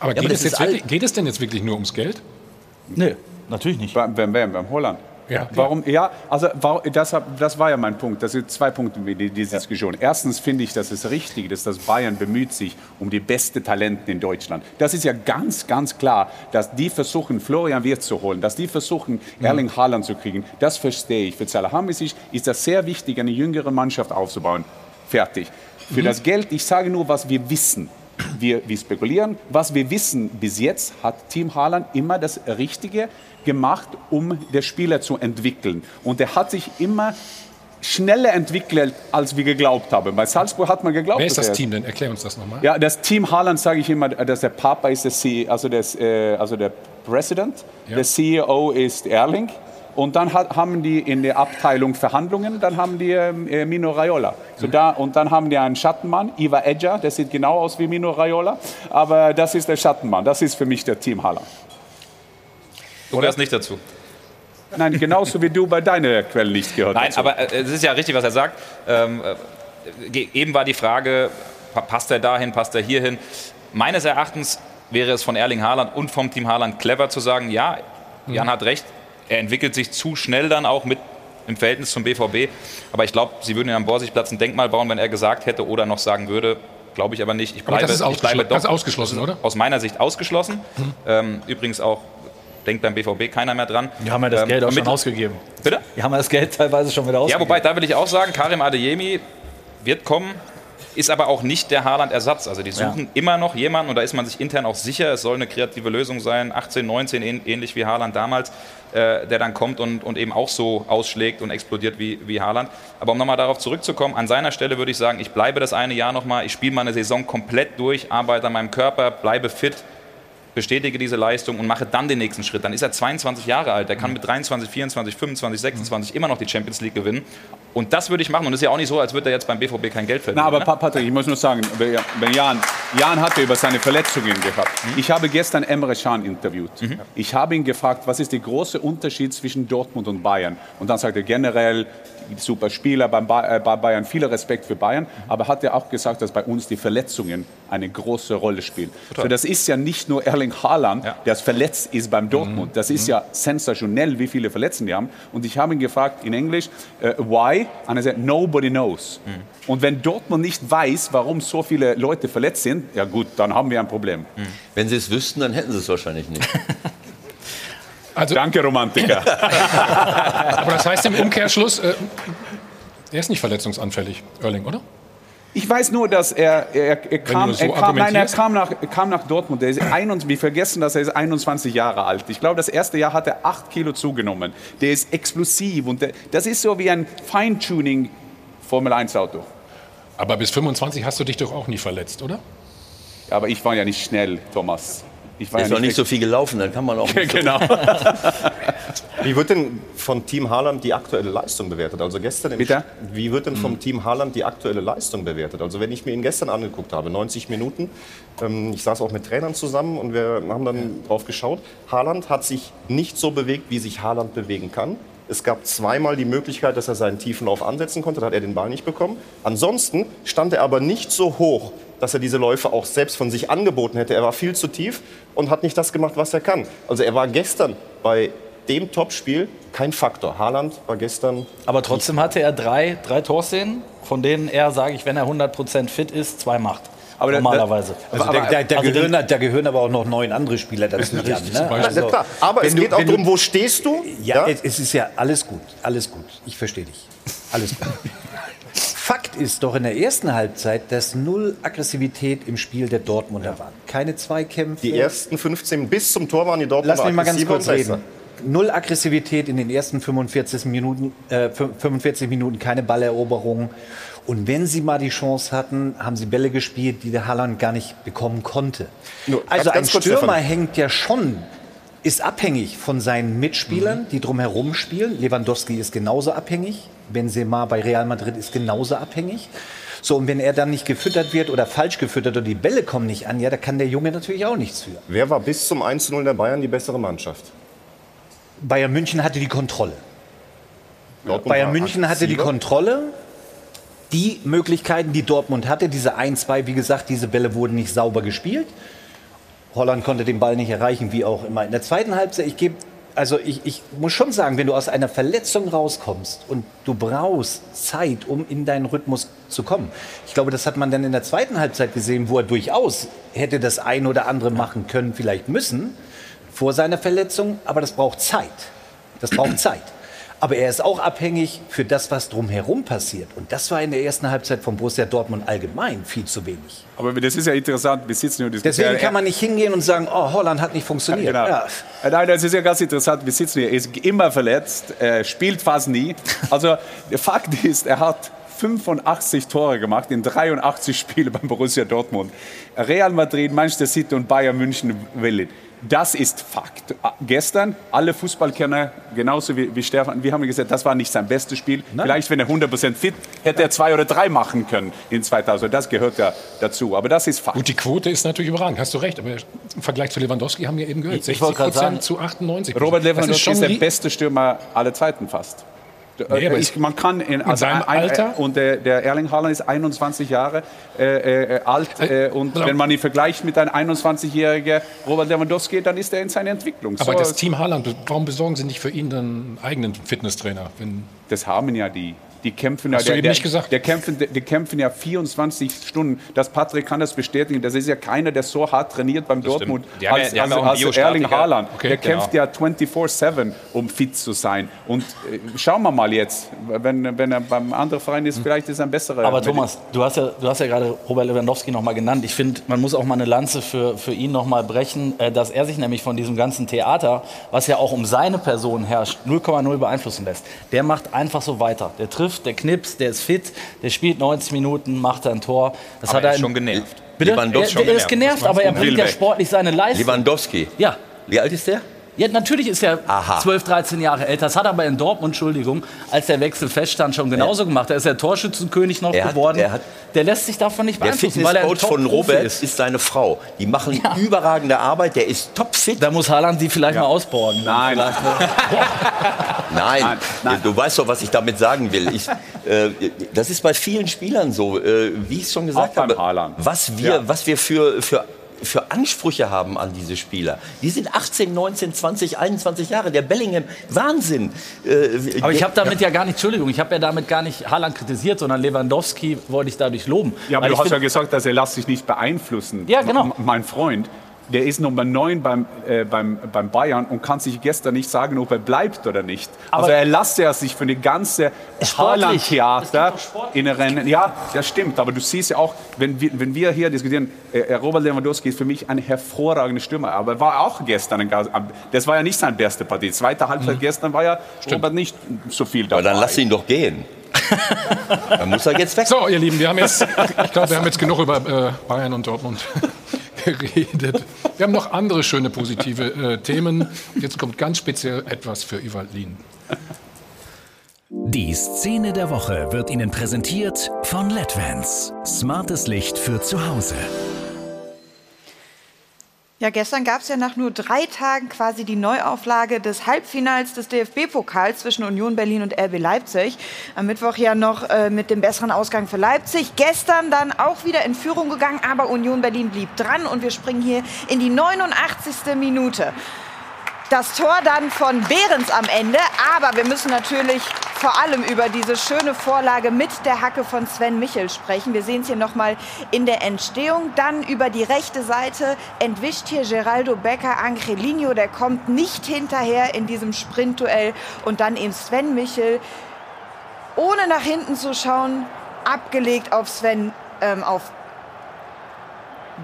Aber, ja, geht, aber es wirklich, geht, es denn jetzt wirklich nur ums Geld? Nö, natürlich nicht. Beim, beim, beim Holland. Ja, warum? Ja, also das, das war ja mein Punkt. Das sind zwei Punkte in dieser Diskussion. Erstens finde ich, dass es richtig ist, dass Bayern bemüht sich um die besten Talenten in Deutschland. Das ist ja ganz, ganz klar, dass die versuchen, Florian Wirtz zu holen, dass die versuchen, mhm. Erling Haaland zu kriegen. Das verstehe ich. Für Salahamidzic ist das sehr wichtig, eine jüngere Mannschaft aufzubauen. Fertig. Für mhm. das Geld, ich sage nur, was wir wissen. Wir, wir spekulieren. Was wir wissen bis jetzt, hat Team Haaland immer das Richtige gemacht, um den Spieler zu entwickeln. Und er hat sich immer schneller entwickelt, als wir geglaubt haben. Bei Salzburg hat man geglaubt. Wer ist das Team denn? Erklär uns das nochmal. Ja, das Team Haaland sage ich immer, dass der Papa ist der CEO, also, das, äh, also der President, ja. der CEO ist Erling. Und dann haben die in der Abteilung Verhandlungen, dann haben die äh, Mino Raiola. So da, und dann haben die einen Schattenmann, Iva Edger, der sieht genau aus wie Mino Raiola, aber das ist der Schattenmann, das ist für mich der Team Haaland. Du gehörst nicht dazu. Nein, genauso wie du bei deiner Quelle nicht gehört Nein, dazu. aber äh, es ist ja richtig, was er sagt. Ähm, äh, eben war die Frage, passt er dahin, passt er hierhin? Meines Erachtens wäre es von Erling Haaland und vom Team Haaland clever zu sagen, ja, Jan mhm. hat recht, er entwickelt sich zu schnell dann auch mit im Verhältnis zum BVB. Aber ich glaube, sie würden ihm am Borsigplatz ein Denkmal bauen, wenn er gesagt hätte oder noch sagen würde, glaube ich aber nicht. Ich Aber bleibe, das ist ich bleibe ausgeschl- das ist ausgeschlossen, oder? Aus meiner Sicht ausgeschlossen. Ähm, übrigens auch, denkt beim BVB keiner mehr dran. Die haben ja das Ähm, Geld auch schon ausgegeben. Bitte? Die haben ja das Geld teilweise schon wieder Ja, ausgegeben. wobei, da will ich auch sagen, Karim Adeyemi wird kommen, ist aber auch nicht der Haaland-Ersatz. Also die suchen Ja. immer noch jemanden und da ist man sich intern auch sicher, es soll eine kreative Lösung sein, 18, 19, ähn- ähnlich wie Haaland damals, äh, der dann kommt und, und eben auch so ausschlägt und explodiert wie, wie Haaland. Aber um nochmal darauf zurückzukommen, an seiner Stelle würde ich sagen, ich bleibe das eine Jahr nochmal, ich spiele meine Saison komplett durch, arbeite an meinem Körper, bleibe fit, bestätige diese Leistung und mache dann den nächsten Schritt. Dann ist er 22 Jahre alt. Der kann mit 23, 24, 25, 26 immer noch die Champions League gewinnen. Und das würde ich machen. Und es ist ja auch nicht so, als würde er jetzt beim BVB kein Geld verdienen. Na, aber ne? Pa- Patrick, ich muss nur sagen, wenn Jan, Jan hatte über seine Verletzungen gehabt. Ich habe gestern Emre Can interviewt. Ich habe ihn gefragt, was ist der große Unterschied zwischen Dortmund und Bayern? Und dann sagt er generell, super Spieler beim Ba- äh, bei Bayern, viel Respekt für Bayern. Aber hat er auch gesagt, dass bei uns die Verletzungen eine große Rolle spielen. So, das ist ja nicht nur Erling Haaland, der verletzt ist beim Dortmund. Das ist ja sensationell, wie viele Verletzten die haben. Und ich habe ihn gefragt in Englisch, äh, why? Und er sagt, nobody knows. Und wenn Dortmund nicht weiß, warum so viele Leute verletzt sind, ja gut, dann haben wir ein Problem. Wenn sie es wüssten, dann hätten sie es wahrscheinlich nicht. Danke, Romantiker. Aber das heißt im Umkehrschluss, äh, er ist nicht verletzungsanfällig, Erling, oder? Ich weiß nur, dass er, er, er, kam, so er, kam, nein, er kam, nach, kam nach Dortmund. Er ist 21, wir vergessen, dass er ist 21 Jahre alt. Ich glaube, das erste Jahr hat er 8 Kilo zugenommen. Der ist explosiv und der, das ist so wie ein Feintuning Formel 1 Auto. Aber bis 25 hast du dich doch auch nie verletzt, oder? Aber ich war ja nicht schnell, Thomas. Ich war Ist ja noch nicht so viel gelaufen, dann kann man auch nicht genau. Wie wird denn von Team Haaland die aktuelle Leistung bewertet? Also gestern im Bitte? Wie wird denn Mhm. vom Team Haaland die aktuelle Leistung bewertet? Also wenn ich mir ihn gestern angeguckt habe, 90 Minuten, ähm, ich saß auch mit Trainern zusammen und wir haben dann drauf geschaut. Haaland hat sich nicht so bewegt, wie sich Haaland bewegen kann. Es gab zweimal die Möglichkeit, dass er seinen Tiefenlauf ansetzen konnte, da hat er den Ball nicht bekommen. Ansonsten stand er aber nicht so hoch, dass er diese Läufe auch selbst von sich angeboten hätte. Er war viel zu tief und hat nicht das gemacht, was er kann. Also er war gestern bei dem Topspiel kein Faktor. Haaland war gestern. Aber trotzdem hatte er drei, drei Torszenen, von denen er, sage ich, wenn er 100% fit ist, zwei macht. Aber da- Normalerweise. Also da, da, da, Also gehören, da gehören aber auch noch neun andere Spieler dazu. Richtig, ne? zum Beispiel. Ja, klar. Aber wenn es geht auch darum, wo stehst du? Ja, Ja? Es, es ist ja alles gut, alles gut. Ich verstehe dich. Alles gut. Fakt ist doch in der ersten Halbzeit, dass null Aggressivität im Spiel der Dortmunder war. Keine Zweikämpfe. Die ersten 15 bis zum Tor waren die Dortmunder Lass mich mal ganz kurz reden. Null Aggressivität in den ersten 45 Minuten, äh, 45 Minuten, keine Balleroberung. Und wenn sie mal die Chance hatten, haben sie Bälle gespielt, die der Haaland gar nicht bekommen konnte. Nur, also ein Stürmer Stefan. hängt ja schon, ist abhängig von seinen Mitspielern, Mhm. die drumherum spielen. Lewandowski ist genauso abhängig. Benzema bei Real Madrid ist genauso abhängig. So, und wenn er dann nicht gefüttert wird oder falsch gefüttert oder die Bälle kommen nicht an, ja, da kann der Junge natürlich auch nichts für. Wer war bis zum 1-0 der Bayern die bessere Mannschaft? Bayern München hatte die Kontrolle. Dortmund Bayern München hatte die. Kontrolle. Die Möglichkeiten, die Dortmund hatte, diese 1-2, wie gesagt, diese Bälle wurden nicht sauber gespielt. Holland konnte den Ball nicht erreichen, wie auch immer. In der zweiten Halbzeit, ich gebe, also ich, ich muss schon sagen, wenn du aus einer Verletzung rauskommst und du brauchst Zeit, um in deinen Rhythmus zu kommen. Ich glaube, das hat man dann in der zweiten Halbzeit gesehen, wo er durchaus hätte das ein oder andere machen können, vielleicht müssen, vor seiner Verletzung, aber das braucht Zeit. Das braucht Zeit. Aber er ist auch abhängig für das, was drumherum passiert. Und das war in der ersten Halbzeit von Borussia Dortmund allgemein viel zu wenig. Aber das ist ja interessant, wir sitzen hier und Deswegen diskutieren. kann man nicht hingehen und sagen, oh, Holland hat nicht funktioniert. Genau. Ja. Äh, Nein, das ist ja ganz interessant. Wir sitzen hier, er ist immer verletzt, spielt fast nie. Also der Fakt ist, er hat 85 Tore gemacht in 83 Spielen beim Borussia Dortmund. Real Madrid, Manchester City und Bayern München will Das ist Fakt. Ah, Gestern, alle Fußballkenner, genauso wie, wie Stefan, wir haben gesagt, das war nicht sein bestes Spiel. Vielleicht, wenn er 100% fit, hätte er zwei oder drei machen können in 2000. Das gehört ja dazu. Aber das ist Fakt. Gut, die Quote ist natürlich überragend, hast du recht. Aber im Vergleich zu Lewandowski haben wir eben gehört, Ich- 60 ich wollte gerade sagen, zu 98 Robert Das Lewandowski schon ist der beste Stürmer aller Zeiten fast. Äh, aber ich, man kann in, also seinem ein, Alter? Äh, und der, der Erling Haaland ist 21 Jahre äh, äh, alt äh, und genau. wenn man ihn vergleicht mit einem 21-jährigen Robert Lewandowski, dann ist er in seiner Entwicklung. Aber So- das Team Haaland, warum besorgen Sie nicht für ihn einen eigenen Fitnesstrainer? Das haben ja die. Die kämpfen ja, Hast du eben der, nicht gesagt. Der kämpfen, die kämpfen ja 24 Stunden. Das Patrick kann das bestätigen. Das ist ja keiner, der so hart trainiert beim Dortmund stimmt. Die haben ja- als, die haben als, ja als Erling. Haaland. Okay, der genau. kämpft ja 24/7, um fit zu sein. Und äh, schauen wir mal jetzt, wenn, wenn er beim anderen Verein ist, vielleicht ist er ein besserer. Aber Thomas, du hast ja, du hast ja gerade Robert Lewandowski noch mal genannt. Ich finde, man muss auch mal eine Lanze für, für ihn noch mal brechen, äh, dass er sich nämlich von diesem ganzen Theater, was ja auch um seine Person herrscht, 0,0 beeinflussen lässt. Der macht einfach so weiter. Der trifft, der knipst, der ist fit, der spielt 90 Minuten, macht ein Tor. Das Aber hat er ist schon genervt. Bitte? Lewandowski Er, er ist genervt, aber er bringt ja sportlich seine Leistung. Lewandowski. Ja. Wie alt ist der? Ja, natürlich ist er Aha. 12, 13 Jahre älter. Das hat er aber in Dortmund, Entschuldigung, als der Wechsel feststand, schon genauso gemacht. Da ist er Torschützenkönig noch Er hat- geworden. er hat- der lässt sich davon nicht Der beeinflussen, weil er ein Fitnesscoach von Robert ist. ist. seine Frau. Die machen überragende Arbeit. Der ist topfit. Da muss Haaland die vielleicht mal ausborgen. Nein. Nein, du weißt doch, was ich damit sagen will. Ich, äh, das ist bei vielen Spielern so, äh, wie ich es schon gesagt Auch habe. Haaland. Was wir, Ja. was wir für, für, für Ansprüche haben an diese Spieler. Die sind 18, 19, 20, 21 Jahre. Der Bellingham, Wahnsinn. Äh, Aber ich habe damit ja gar nicht, Entschuldigung, ich habe ja damit gar nicht Haaland kritisiert, sondern Lewandowski wollte ich dadurch loben. Ja, aber Weil du hast ja gesagt, dass er lässt sich nicht beeinflussen. Ja, genau. M- Mein Freund, der ist Nummer 9 beim, äh, beim, beim Bayern und kann sich gestern nicht sagen, ob er bleibt oder nicht. Aber- also er lässt ja sich für eine ganze. Haaland-Theater in Rennen. Ja, das stimmt. Aber du siehst ja auch, wenn wir, wenn wir hier diskutieren, äh, Robert Lewandowski ist für mich ein hervorragender Stürmer. Aber er war auch gestern, ein, das war ja nicht seine beste Partie. Zweite Halbzeit gestern war ja Robert nicht so viel dabei. Aber dann lass ihn doch gehen. dann muss er jetzt weg. So, ihr Lieben, wir haben jetzt, ich glaube, wir haben jetzt genug über äh, Bayern und Dortmund geredet. Wir haben noch andere schöne positive äh, Themen. Jetzt kommt ganz speziell etwas für Ivalin. Die Szene der Woche wird Ihnen präsentiert von LEDVANCE. Smartes Licht für zu Hause. Ja, gestern gab es ja nach nur drei Tagen quasi die Neuauflage des Halbfinals des DFB-Pokals zwischen Union Berlin und RB Leipzig. Am Mittwoch ja noch äh, mit dem besseren Ausgang für Leipzig. Gestern dann auch wieder in Führung gegangen, aber Union Berlin blieb dran und wir springen hier in die 89. Minute. Das Tor dann von Behrens am Ende, aber wir müssen natürlich vor allem über diese schöne Vorlage mit der Hacke von Sven Michel sprechen. Wir sehen es hier nochmal in der Entstehung. Dann über die rechte Seite entwischt hier Geraldo Becker Angelino, der kommt nicht hinterher in diesem Sprintduell und dann eben Sven Michel, ohne nach hinten zu schauen, abgelegt auf Sven, ähm, auf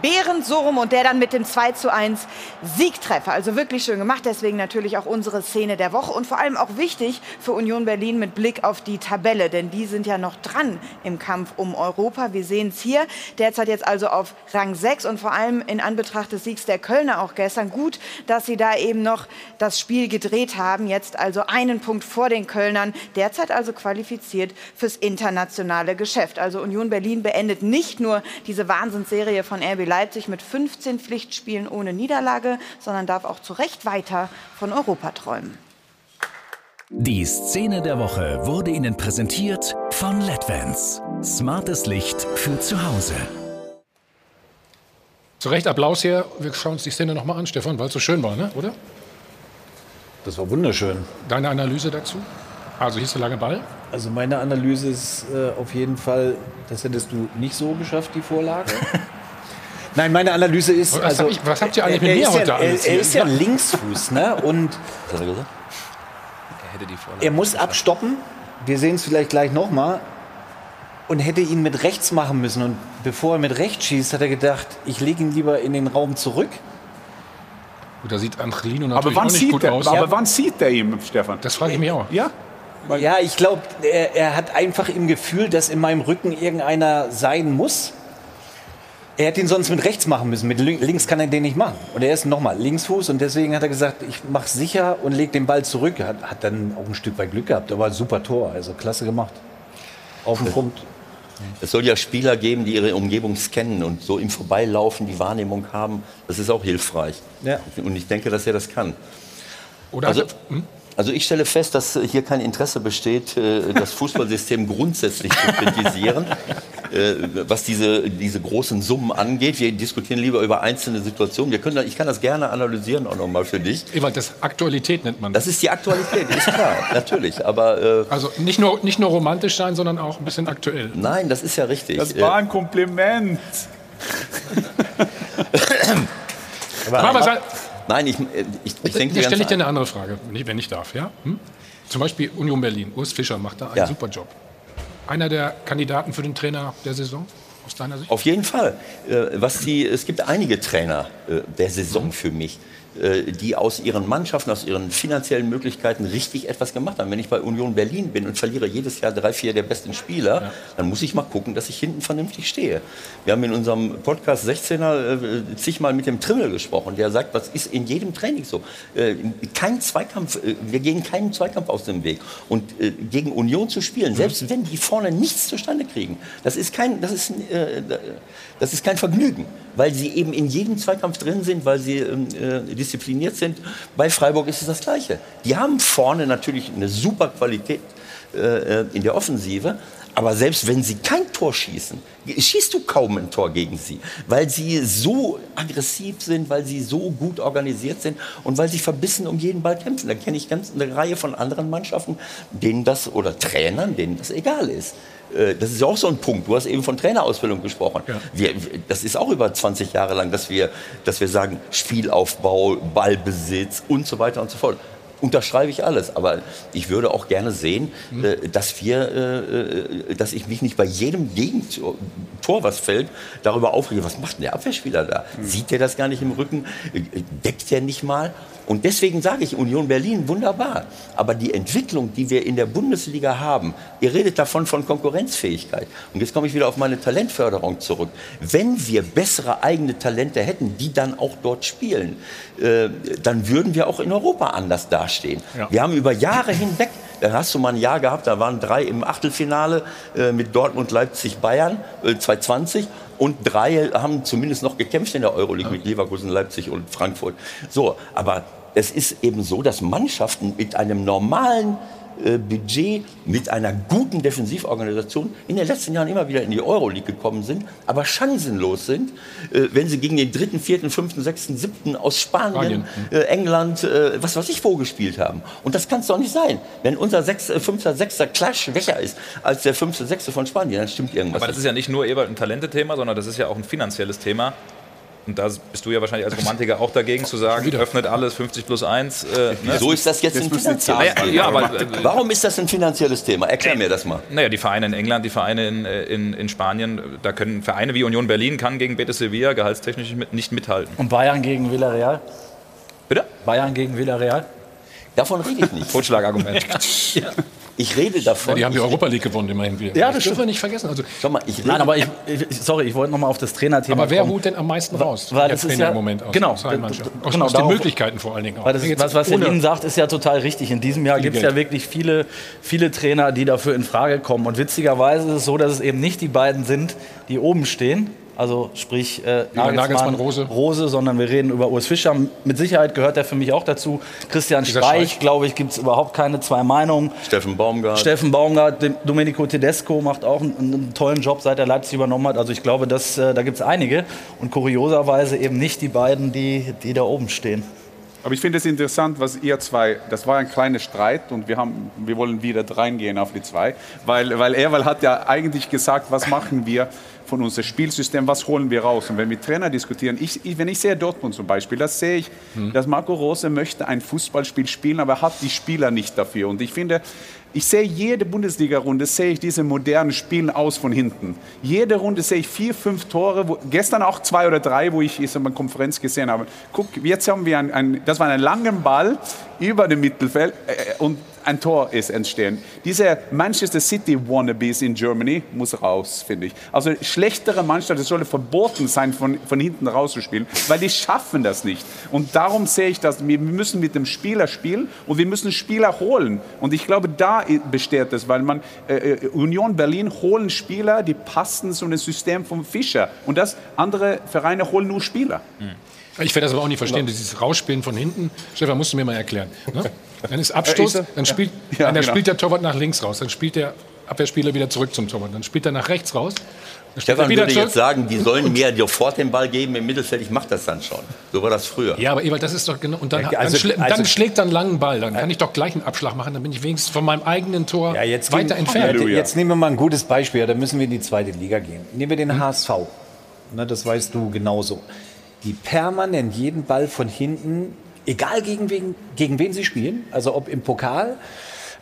Behrens so rum und der dann mit dem 2 zu 1 Siegtreffer. Also wirklich schön gemacht. Deswegen natürlich auch unsere Szene der Woche und vor allem auch wichtig für Union Berlin mit Blick auf die Tabelle, denn die sind ja noch dran im Kampf um Europa. Wir sehen es hier. Derzeit jetzt also auf Rang 6 und vor allem in Anbetracht des Siegs der Kölner auch gestern. Gut, dass sie da eben noch das Spiel gedreht haben. Jetzt also einen Punkt vor den Kölnern. Derzeit also qualifiziert fürs internationale Geschäft. Also Union Berlin beendet nicht nur diese Wahnsinnsserie von RB Leipzig mit 15 Pflichtspielen ohne Niederlage, sondern darf auch zu Recht weiter von Europa träumen. Die Szene der Woche wurde Ihnen präsentiert von LEDVANCE. Smartes Licht für zu Hause. Zu Recht Applaus hier. Wir schauen uns die Szene nochmal an, Stefan, weil es so schön war, ne? oder? Das war wunderschön. Deine Analyse dazu? Also hieß der lange Ball? Also meine Analyse ist äh, auf jeden Fall, das hättest du nicht so geschafft, die Vorlage. Nein, meine Analyse ist. Was also, hab ich- was habt ihr eigentlich er- mit er mir ist heute ja, er, er ist ja Ja. Linksfuß, ne? Und Was hat er gesagt? Er hätte die Vorlage. er muss abstoppen. Wir sehen es vielleicht gleich nochmal. Und hätte ihn mit rechts machen müssen. Und bevor er mit rechts schießt, hat er gedacht, ich lege ihn lieber in den Raum zurück. Gut, da sieht Angelino Aber natürlich wann, auch nicht sieht gut der, aus. aber wann sieht der ihn, Stefan? Das frage ich mich auch. Ja? Ja, ich glaube, er, er hat einfach im Gefühl, dass in meinem Rücken irgendeiner sein muss. Er hätte ihn sonst mit rechts machen müssen. Mit lin- links kann er den nicht machen. Und er ist nochmal Linksfuß und deswegen hat er gesagt, ich mache sicher und leg den Ball zurück. Hat, hat dann auch ein Stück weit Glück gehabt, aber super Tor, also klasse gemacht. Auf den Punkt. Es soll ja Spieler geben, die ihre Umgebung scannen und so im Vorbeilaufen die Wahrnehmung haben. Das ist auch hilfreich. Ja. Und ich denke, dass er das kann. Oder Also, hat- hm? Also ich stelle fest, dass hier kein Interesse besteht, äh, das Fußballsystem grundsätzlich zu kritisieren, äh, was diese, diese großen Summen angeht. Wir diskutieren lieber über einzelne Situationen. Wir können, ich kann das gerne analysieren auch nochmal für dich. Ewald, das Aktualität nennt man Das ist die Aktualität, ist klar, natürlich. Aber äh, Also nicht nur, nicht nur romantisch sein, sondern auch ein bisschen aktuell. nein, das ist ja richtig. Das war ein Kompliment. Aber sei- Nein, ich, äh, ich, ich denke ganz stelle ich dir ein- eine andere Frage, wenn ich darf. Ja? Hm? Zum Beispiel Union Berlin. Urs Fischer macht da einen Ja. super Job. Einer der Kandidaten für den Trainer der Saison aus deiner Sicht? Auf jeden Fall. Äh, Was die, es gibt einige Trainer äh, der Saison für mich, die aus ihren Mannschaften, aus ihren finanziellen Möglichkeiten richtig etwas gemacht haben. Wenn ich bei Union Berlin bin und verliere jedes Jahr drei, vier der besten Spieler, dann muss ich mal gucken, dass ich hinten vernünftig stehe. Wir haben in unserem Podcast 16er äh, zigmal mit dem Trimmel gesprochen, der sagt, das ist in jedem Training so. Äh, Kein Zweikampf, äh, wir gehen keinen Zweikampf aus dem Weg. Und äh, gegen Union zu spielen, selbst wenn die vorne nichts zustande kriegen, das ist kein, das ist, äh, das ist kein Vergnügen, weil sie eben in jedem Zweikampf drin sind, weil sie ähm, äh, diszipliniert sind. Bei Freiburg ist es das Gleiche. Die haben vorne natürlich eine super Qualität äh, äh, in der Offensive. Aber selbst wenn sie kein Tor schießen, schießt du kaum ein Tor gegen sie, weil sie so aggressiv sind, weil sie so gut organisiert sind und weil sie verbissen um jeden Ball kämpfen. Da kenne ich ganz eine Reihe von anderen Mannschaften, denen das oder Trainern, denen das egal ist. Äh, Das ist ja auch so ein Punkt. Du hast eben von Trainerausbildung gesprochen. Wir, das ist auch über 20 Jahre lang, dass wir, dass wir sagen, Spielaufbau, Ballbesitz und so weiter und so fort. Unterschreibe ich alles, aber ich würde auch gerne sehen, äh, dass wir, äh, äh, dass ich mich nicht bei jedem Gegentor, was fällt, darüber aufrege, was macht denn der Abwehrspieler da? Sieht der das gar nicht im Rücken? Deckt der nicht mal? Und deswegen sage ich, Union Berlin, wunderbar. Aber die Entwicklung, die wir in der Bundesliga haben, ihr redet davon von Konkurrenzfähigkeit. Und jetzt komme ich wieder auf meine Talentförderung zurück. Wenn wir bessere eigene Talente hätten, die dann auch dort spielen, äh, dann würden wir auch in Europa anders dastehen. Ja. Wir haben über Jahre hinweg, dann hast du mal ein Jahr gehabt, da waren drei im Achtelfinale äh, mit Dortmund, Leipzig, Bayern, äh, 2020. Und drei haben zumindest noch gekämpft in der Euroleague mit Leverkusen, Leipzig und Frankfurt. So, aber es ist eben so, dass Mannschaften mit einem normalen Budget, mit einer guten Defensivorganisation in den letzten Jahren immer wieder in die Euroleague gekommen sind, aber chancenlos sind, äh, wenn sie gegen den dritten, vierten, fünften, sechsten, siebten aus Spanien, Spanien, äh, England, äh, was weiß ich wo gespielt haben. Und das kann es doch nicht sein. Wenn unser sechs, äh, fünfter, sechster klar schwächer ist als der fünfte, sechste von Spanien, dann stimmt irgendwas Aber das ist ja nicht nur Ebert ein Talentethema, sondern das ist ja auch ein finanzielles Thema. Und da bist du ja wahrscheinlich als Romantiker auch dagegen zu sagen, öffnet alles 50 plus 1. Äh, ne? Wieso ist das jetzt ein finanzielles Thema? ja, aber, äh, Warum ist das ein finanzielles Thema? Erklär mir das mal. Naja, die Vereine in England, die Vereine in, äh, in, in Spanien, da können Vereine wie Union Berlin kann gegen Betis Sevilla gehaltstechnisch nicht mit- nicht mithalten. Und Bayern gegen Villarreal? Bitte? Bayern gegen Villarreal? Davon rede ich nicht. Totschlagargument. Ich rede davon. Die haben die Europa League gewonnen, immerhin wieder. Ja, das das dürfen wir nicht vergessen. Also, Schau mal, ich rede Nein, aber ich, ich sorry, ich wollte noch mal auf das Trainerthema aber wer kommen. ruht denn am meisten raus? Weil der es ist Trainer ja- im Moment aus, genau, aus genau, aus den Möglichkeiten vor allen Dingen auch. Weil das, was, was Ihnen sagt, ist ja total richtig. In diesem Jahr gibt es ja wirklich viele, viele Trainer, die dafür in Frage kommen. Und witzigerweise ist es so, dass es eben nicht die beiden sind, die oben stehen. Also sprich äh, Nagelsmann, Nagelsmann, Rose. Rose, sondern wir reden über Urs Fischer. Mit Sicherheit gehört er für mich auch dazu. Christian Streich, Streich. glaube ich, gibt es überhaupt keine zwei Meinungen. Steffen Baumgart. Steffen Baumgart, Domenico Tedesco macht auch einen, einen tollen Job, seit er Leipzig übernommen hat. Also ich glaube, dass, äh, da gibt es einige. Und kurioserweise eben nicht die beiden, die, die da oben stehen. Aber ich finde es interessant, was ihr zwei, das war ein kleiner Streit und wir, haben, wir wollen wieder reingehen auf die zwei, weil, weil Erwal hat ja eigentlich gesagt, was machen wir von unserem Spielsystem, was holen wir raus? Und wenn wir Trainer diskutieren, ich, ich, wenn ich sehe Dortmund zum Beispiel, das sehe ich, dass Marco Rose möchte ein Fußballspiel spielen, aber hat die Spieler nicht dafür. Und ich finde, ich sehe jede Bundesliga-Runde, sehe ich diese modernen Spielen aus von hinten. Jede Runde sehe ich vier, fünf Tore, wo, gestern auch zwei oder drei, wo ich in einer Konferenz gesehen habe. Guck, jetzt haben wir ein, ein das war ein langen Ball über dem Mittelfeld äh, und ein Tor ist entstehen. Diese Manchester City Wannabes in Germany muss raus, finde ich. Also schlechtere Mannschaften, es sollte verboten sein, von, von hinten rauszuspielen, weil die schaffen das nicht. Und darum sehe ich das, wir müssen mit dem Spieler spielen und wir müssen Spieler holen. Und ich glaube, da besteht es, weil man, äh, äh, Union Berlin holen Spieler, die passen zu dem System von Fischer. Und das, andere Vereine holen nur Spieler. Ich werde das aber auch nicht verstehen, dieses Rausspielen von hinten. Stefan, musst du mir mal erklären. Ne? Dann ist Abstoß, dann spielt, Ja, dann genau. spielt der Torwart nach links raus, dann spielt der Abwehrspieler wieder zurück zum Torwart, dann spielt er nach rechts raus. Stefan würde zurück. jetzt sagen, die sollen mir sofort den Ball geben im Mittelfeld. Ich mache das dann schon. So war das früher. Ja, aber Ewald, das ist doch genau. Und dann, Ja, also- dann, schlä also- dann schlägt er einen langen Ball. Dann kann ich doch gleich einen Abschlag machen. Dann bin ich wenigstens von meinem eigenen Tor jetzt weiter gehen- entfernt. Ja, Jetzt nehmen wir mal ein gutes Beispiel. Da müssen wir in die zweite Liga gehen. Nehmen wir den HSV. Na, das weißt du genauso. Die permanent jeden Ball von hinten, egal gegen wen, gegen wen sie spielen, also ob im Pokal,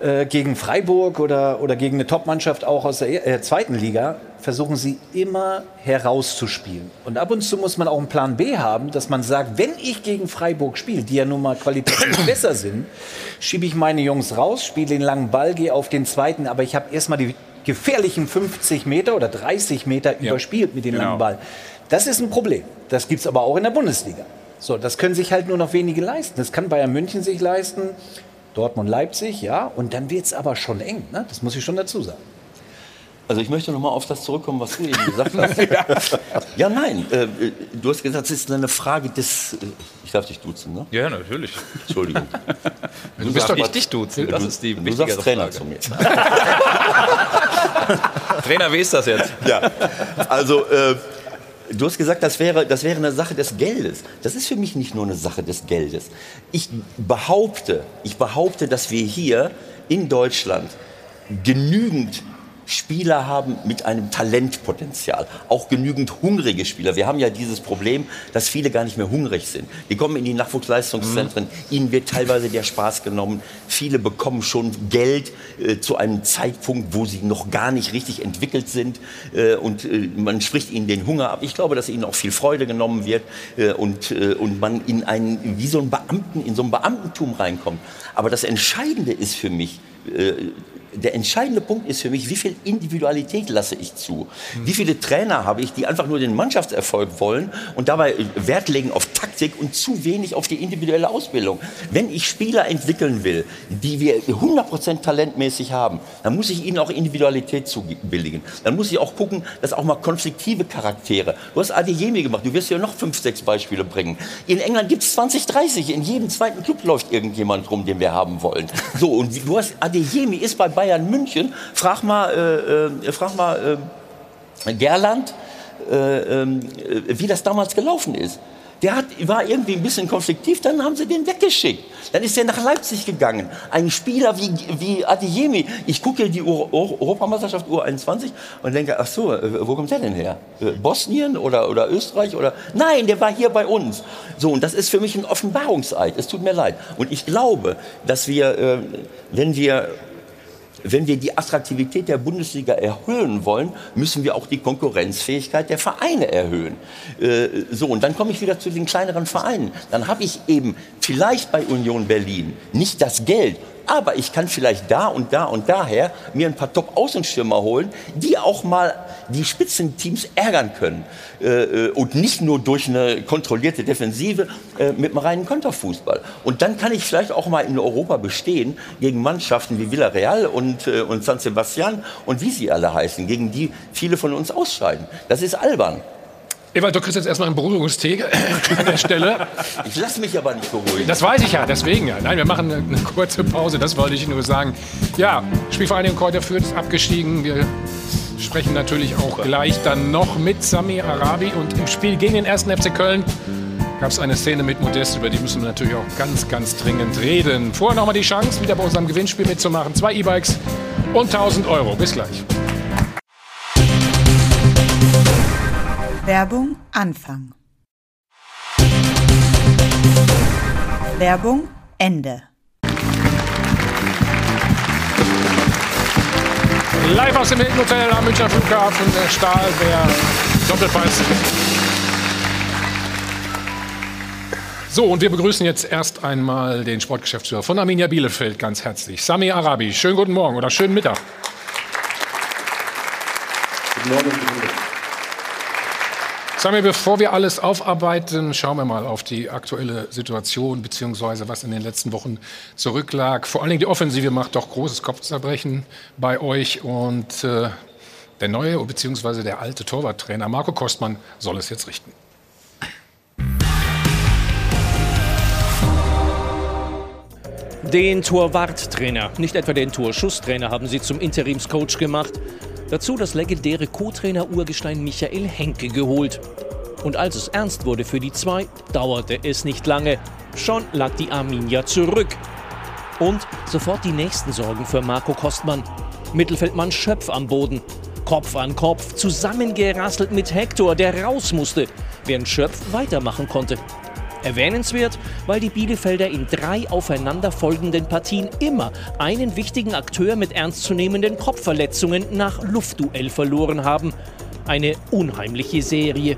äh, gegen Freiburg oder, oder gegen eine Topmannschaft auch aus der äh, zweiten Liga, versuchen sie immer herauszuspielen. Und ab und zu muss man auch einen Plan B haben, dass man sagt, wenn ich gegen Freiburg spiele, die ja nun mal qualitativ besser sind, schiebe ich meine Jungs raus, spiele den langen Ball, gehe auf den zweiten, aber ich habe erstmal die gefährlichen 50 Meter oder 30 Meter überspielt mit dem Genau. langen Ball. Das ist ein Problem. Das gibt es aber auch in der Bundesliga. So, das können sich halt nur noch wenige leisten. Das kann Bayern München sich leisten, Dortmund, Leipzig, ja. Und dann wird es aber schon eng. Ne? Das muss ich schon dazu sagen. Also ich möchte noch mal auf das zurückkommen, was du eben gesagt hast. ja. nein. Äh, äh, du hast gesagt, es ist eine Frage des... Äh, ich darf dich duzen, ne? Ja, natürlich. Entschuldigung. Du bist doch nicht dich duzen, das ist die Du sagst Trainer Frage. zu mir. Trainer, wie ist das jetzt? Ja, also äh, du hast gesagt, das wäre, das wäre eine Sache des Geldes. Das ist für mich nicht nur eine Sache des Geldes. Ich behaupte, ich behaupte, dass wir hier in Deutschland genügend Spieler haben mit einem Talentpotenzial, auch genügend hungrige Spieler. Wir haben ja dieses Problem, dass viele gar nicht mehr hungrig sind. Die kommen in die Nachwuchsleistungszentren, ihnen wird teilweise der Spaß genommen. Viele bekommen schon Geld äh, zu einem Zeitpunkt, wo sie noch gar nicht richtig entwickelt sind äh, und äh, man spricht ihnen den Hunger ab. Ich glaube, dass ihnen auch viel Freude genommen wird äh, und, äh, und man in einen, wie so ein Beamten, in so ein Beamtentum reinkommt. Aber das Entscheidende ist für mich, äh, der entscheidende Punkt ist für mich, wie viel Individualität lasse ich zu? Wie viele Trainer habe ich, die einfach nur den Mannschaftserfolg wollen und dabei Wert legen auf Taktik und zu wenig auf die individuelle Ausbildung? Wenn ich Spieler entwickeln will, die wir 100% talentmäßig haben, dann muss ich ihnen auch Individualität zubilligen. Dann muss ich auch gucken, dass auch mal konfliktive Charaktere. Du hast Adeyemi gemacht, du wirst ja noch fünf, sechs Beispiele bringen. In England gibt es 20, 30. In jedem zweiten Club läuft irgendjemand rum, den wir haben wollen. So, und du hast Adeyemi ist bei Bayern München. Frag mal, äh, äh, frag mal äh, Gerland, äh, ähm, äh, wie das damals gelaufen ist. Der hat, war irgendwie ein bisschen konfliktiv, dann haben sie den weggeschickt. Dann ist er nach Leipzig gegangen. Ein Spieler wie, wie Adeyemi. Ich gucke die Euro- Euro- Europameisterschaft U21 und denke, ach so, äh, wo kommt der denn her? Bosnien oder, oder Österreich? Oder? Nein, der war hier bei uns. So, und das ist für mich ein Offenbarungseid. Es tut mir leid. Und ich glaube, dass wir, wenn wir wenn wir die Attraktivität der Bundesliga erhöhen wollen, müssen wir auch die Konkurrenzfähigkeit der Vereine erhöhen. Äh, so, und dann komme ich wieder zu den kleineren Vereinen. Dann habe ich eben vielleicht bei Union Berlin nicht das Geld, aber ich kann vielleicht da und da und daher mir ein paar Top-Außenstürmer holen, die auch mal die Spitzenteams ärgern können. Äh, äh, und nicht nur durch eine kontrollierte Defensive äh, mit einem reinen Konterfußball. Und dann kann ich vielleicht auch mal in Europa bestehen gegen Mannschaften wie Villarreal und, und San Sebastian und wie sie alle heißen, gegen die viele von uns ausscheiden. Das ist albern. Ewald, du kriegst jetzt erstmal einen Beruhigungstee an der Stelle. Ich lasse mich aber nicht beruhigen. Das weiß ich ja, deswegen ja. Nein, wir machen eine, eine kurze Pause, das wollte ich nur sagen. Ja, Spielvereinigung Kräuter Fürth ist abgestiegen. Wir sprechen natürlich auch gleich dann noch mit Sami Arabi. Und im Spiel gegen den 1. FC Köln gab es eine Szene mit Modest, über die müssen wir natürlich auch ganz, ganz dringend reden. Vorher nochmal die Chance, wieder bei unserem Gewinnspiel mitzumachen. Zwei E-Bikes und 1000 Euro. Bis gleich. Werbung Anfang. Werbung Ende. Live aus dem Hilton Hotel am Münchner Flughafen, der Stahlbär Doppelpass. So, und wir begrüßen jetzt erst einmal den Sportgeschäftsführer von Arminia Bielefeld ganz herzlich, Sami Arabi. Schönen guten Morgen oder schönen Mittag. Guten Morgen. Samuel, bevor wir alles aufarbeiten, schauen wir mal auf die aktuelle Situation, beziehungsweise was in den letzten Wochen zurücklag. Vor allen Dingen die Offensive macht doch großes Kopfzerbrechen bei euch und äh, der neue beziehungsweise der alte Torwarttrainer Marco Kostmann soll es jetzt richten. Den Torwarttrainer, nicht etwa den Torschusstrainer, haben sie zum Interimscoach gemacht. Dazu das legendäre Co-Trainer Urgestein Michael Henke geholt. Und als es ernst wurde für die zwei, dauerte es nicht lange. Schon lag die Arminia zurück. Und sofort die nächsten Sorgen für Marco Kostmann. Mittelfeldmann Schöpf am Boden. Kopf an Kopf, zusammengerasselt mit Hector, der raus musste, während Schöpf weitermachen konnte. Erwähnenswert, weil die Bielefelder in drei aufeinanderfolgenden Partien immer einen wichtigen Akteur mit ernstzunehmenden Kopfverletzungen nach Luftduell verloren haben. Eine unheimliche Serie.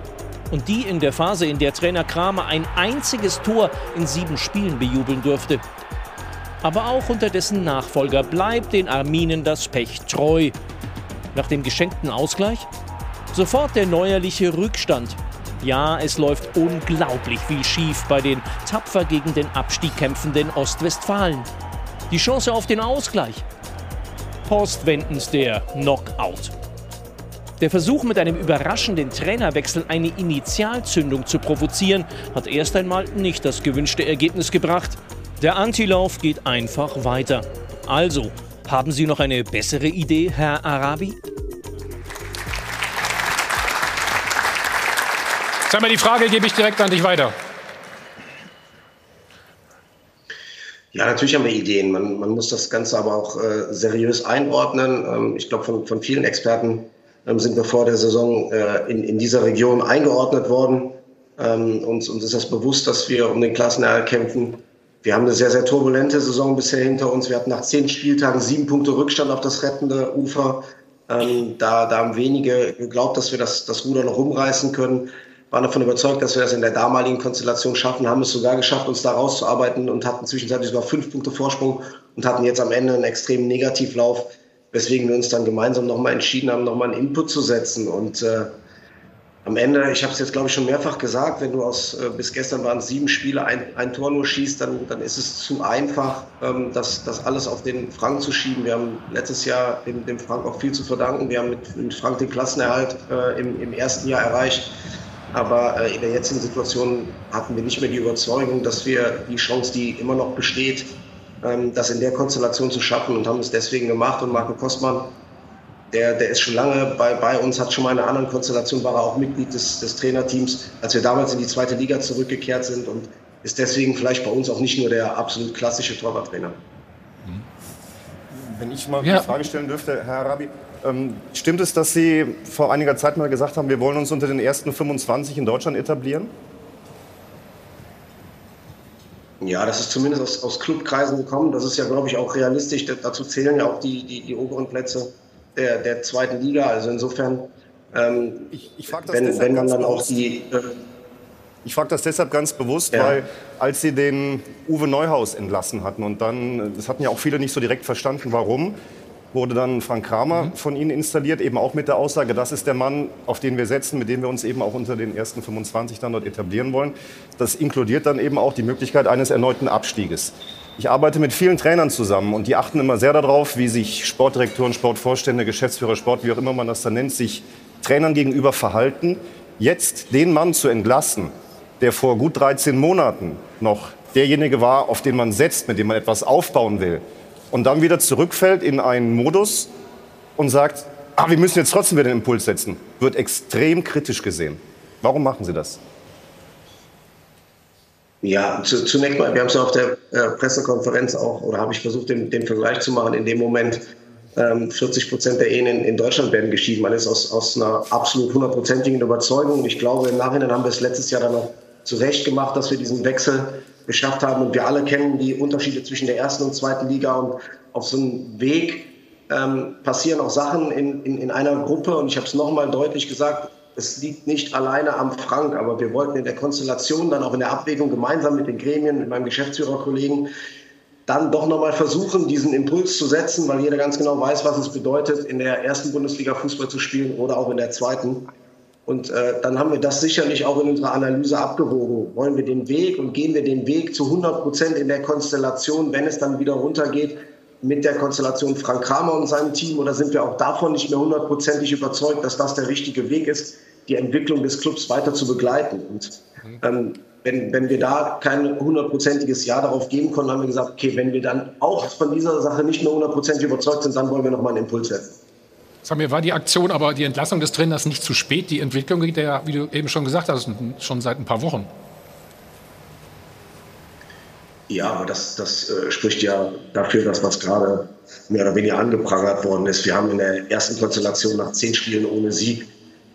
Und die in der Phase, in der Trainer Kramer ein einziges Tor in sieben Spielen bejubeln durfte. Aber auch unter dessen Nachfolger bleibt den Arminen das Pech treu. Nach dem geschenkten Ausgleich sofort der neuerliche Rückstand ja, es läuft unglaublich viel schief bei den tapfer gegen den Abstieg kämpfenden Ostwestfalen. Die Chance auf den Ausgleich. Postwendens der Knockout. Der Versuch, mit einem überraschenden Trainerwechsel eine Initialzündung zu provozieren, hat erst einmal nicht das gewünschte Ergebnis gebracht. Der Antilauf geht einfach weiter. Also, haben Sie noch eine bessere Idee, Herr Arabi? Sag mal, die Frage gebe ich direkt an dich weiter. Ja, natürlich haben wir Ideen. Man, man muss das Ganze aber auch äh, seriös einordnen. Ähm, ich glaube, von, von vielen Experten ähm, sind wir vor der Saison äh, in, in dieser Region eingeordnet worden. Ähm, uns, uns ist das bewusst, dass wir um den Klassenerhalt kämpfen. Wir haben eine sehr, sehr turbulente Saison bisher hinter uns. Wir hatten nach zehn Spieltagen sieben Punkte Rückstand auf das rettende Ufer. Ähm, da, da haben wenige geglaubt, dass wir das, das Ruder noch umreißen können waren davon überzeugt, dass wir das in der damaligen Konstellation schaffen, haben es sogar geschafft, uns da rauszuarbeiten und hatten zwischenzeitlich sogar fünf Punkte Vorsprung und hatten jetzt am Ende einen extremen Negativlauf, weswegen wir uns dann gemeinsam nochmal entschieden haben, nochmal einen Input zu setzen. Und äh, am Ende, ich habe es jetzt glaube ich schon mehrfach gesagt, wenn du aus äh, bis gestern waren sieben Spiele, ein, ein Tor nur schießt, dann, dann ist es zu einfach, ähm, das, das alles auf den Frank zu schieben. Wir haben letztes Jahr dem, dem Frank auch viel zu verdanken. Wir haben mit, mit Frank den Klassenerhalt äh, im, im ersten Jahr erreicht. Aber äh, in der jetzigen Situation hatten wir nicht mehr die Überzeugung, dass wir die Chance, die immer noch besteht, ähm, das in der Konstellation zu schaffen und haben es deswegen gemacht. Und Marco Kostmann, der, der ist schon lange bei, bei uns, hat schon mal in einer anderen Konstellation, war er auch Mitglied des, des Trainerteams, als wir damals in die zweite Liga zurückgekehrt sind und ist deswegen vielleicht bei uns auch nicht nur der absolut klassische Torwarttrainer. Wenn ich mal Ja. eine Frage stellen dürfte, Herr Arabi. Ähm, stimmt es, dass Sie vor einiger Zeit mal gesagt haben, wir wollen uns unter den ersten 25 in Deutschland etablieren? Ja, das ist zumindest aus, aus Clubkreisen gekommen. Das ist ja, glaube ich, auch realistisch. Da- Dazu zählen ja auch die, die, die oberen Plätze der, der zweiten Liga. Also insofern, ähm, das wenn, wenn man dann auch die. Äh, Ich frage das deshalb ganz bewusst, Ja. weil als Sie den Uwe Neuhaus entlassen hatten und dann, das hatten ja auch viele nicht so direkt verstanden, warum, wurde dann Frank Kramer Mhm. von Ihnen installiert, eben auch mit der Aussage, das ist der Mann, auf den wir setzen, mit dem wir uns eben auch unter den ersten 25 dann dort etablieren wollen. Das inkludiert dann eben auch die Möglichkeit eines erneuten Abstieges. Ich arbeite mit vielen Trainern zusammen und die achten immer sehr darauf, wie sich Sportdirektoren, Sportvorstände, Geschäftsführer, Sport, wie auch immer man das dann nennt, sich Trainern gegenüber verhalten. Jetzt den Mann zu entlassen, der vor gut 13 Monaten noch derjenige war, auf den man setzt, mit dem man etwas aufbauen will, und dann wieder zurückfällt in einen Modus und sagt, ah, wir müssen jetzt trotzdem wieder den Impuls setzen, wird extrem kritisch gesehen. Warum machen Sie das? Ja, zu, zunächst mal, wir haben es ja auf der äh, Pressekonferenz auch, oder habe ich versucht, den, den Vergleich zu machen. In dem Moment, ähm, 40 Prozent der Ehen in, in Deutschland werden geschieden. Man ist aus, aus einer absolut hundertprozentigen Überzeugung. Ich glaube, im Nachhinein haben wir es letztes Jahr dann noch zurecht gemacht, dass wir diesen Wechsel geschafft haben. Und wir alle kennen die Unterschiede zwischen der ersten und zweiten Liga. Und auf so einem Weg ähm, passieren auch Sachen in, in, in einer Gruppe. Und ich habe es nochmal deutlich gesagt, es liegt nicht alleine am Frank, aber wir wollten in der Konstellation, dann auch in der Abwägung gemeinsam mit den Gremien, mit meinem Geschäftsführerkollegen, dann doch nochmal versuchen, diesen Impuls zu setzen, weil jeder ganz genau weiß, was es bedeutet, in der ersten Bundesliga Fußball zu spielen oder auch in der zweiten. Und äh, dann haben wir das sicherlich auch in unserer Analyse abgewogen. Wollen wir den Weg und gehen wir den Weg zu 100 Prozent in der Konstellation, wenn es dann wieder runtergeht, mit der Konstellation Frank Kramer und seinem Team? Oder sind wir auch davon nicht mehr hundertprozentig überzeugt, dass das der richtige Weg ist, die Entwicklung des Clubs weiter zu begleiten? Und ähm, wenn, wenn wir da kein hundertprozentiges Ja darauf geben konnten, haben wir gesagt, okay, wenn wir dann auch von dieser Sache nicht mehr hundertprozentig überzeugt sind, dann wollen wir nochmal einen Impuls setzen. Samir, war die Aktion aber die Entlassung des Trainers nicht zu spät? Die Entwicklung geht ja, wie du eben schon gesagt hast, schon seit ein paar Wochen. Ja, aber das, das äh, spricht ja dafür, dass was gerade mehr oder weniger angeprangert worden ist. Wir haben in der ersten Konstellation nach zehn Spielen ohne Sieg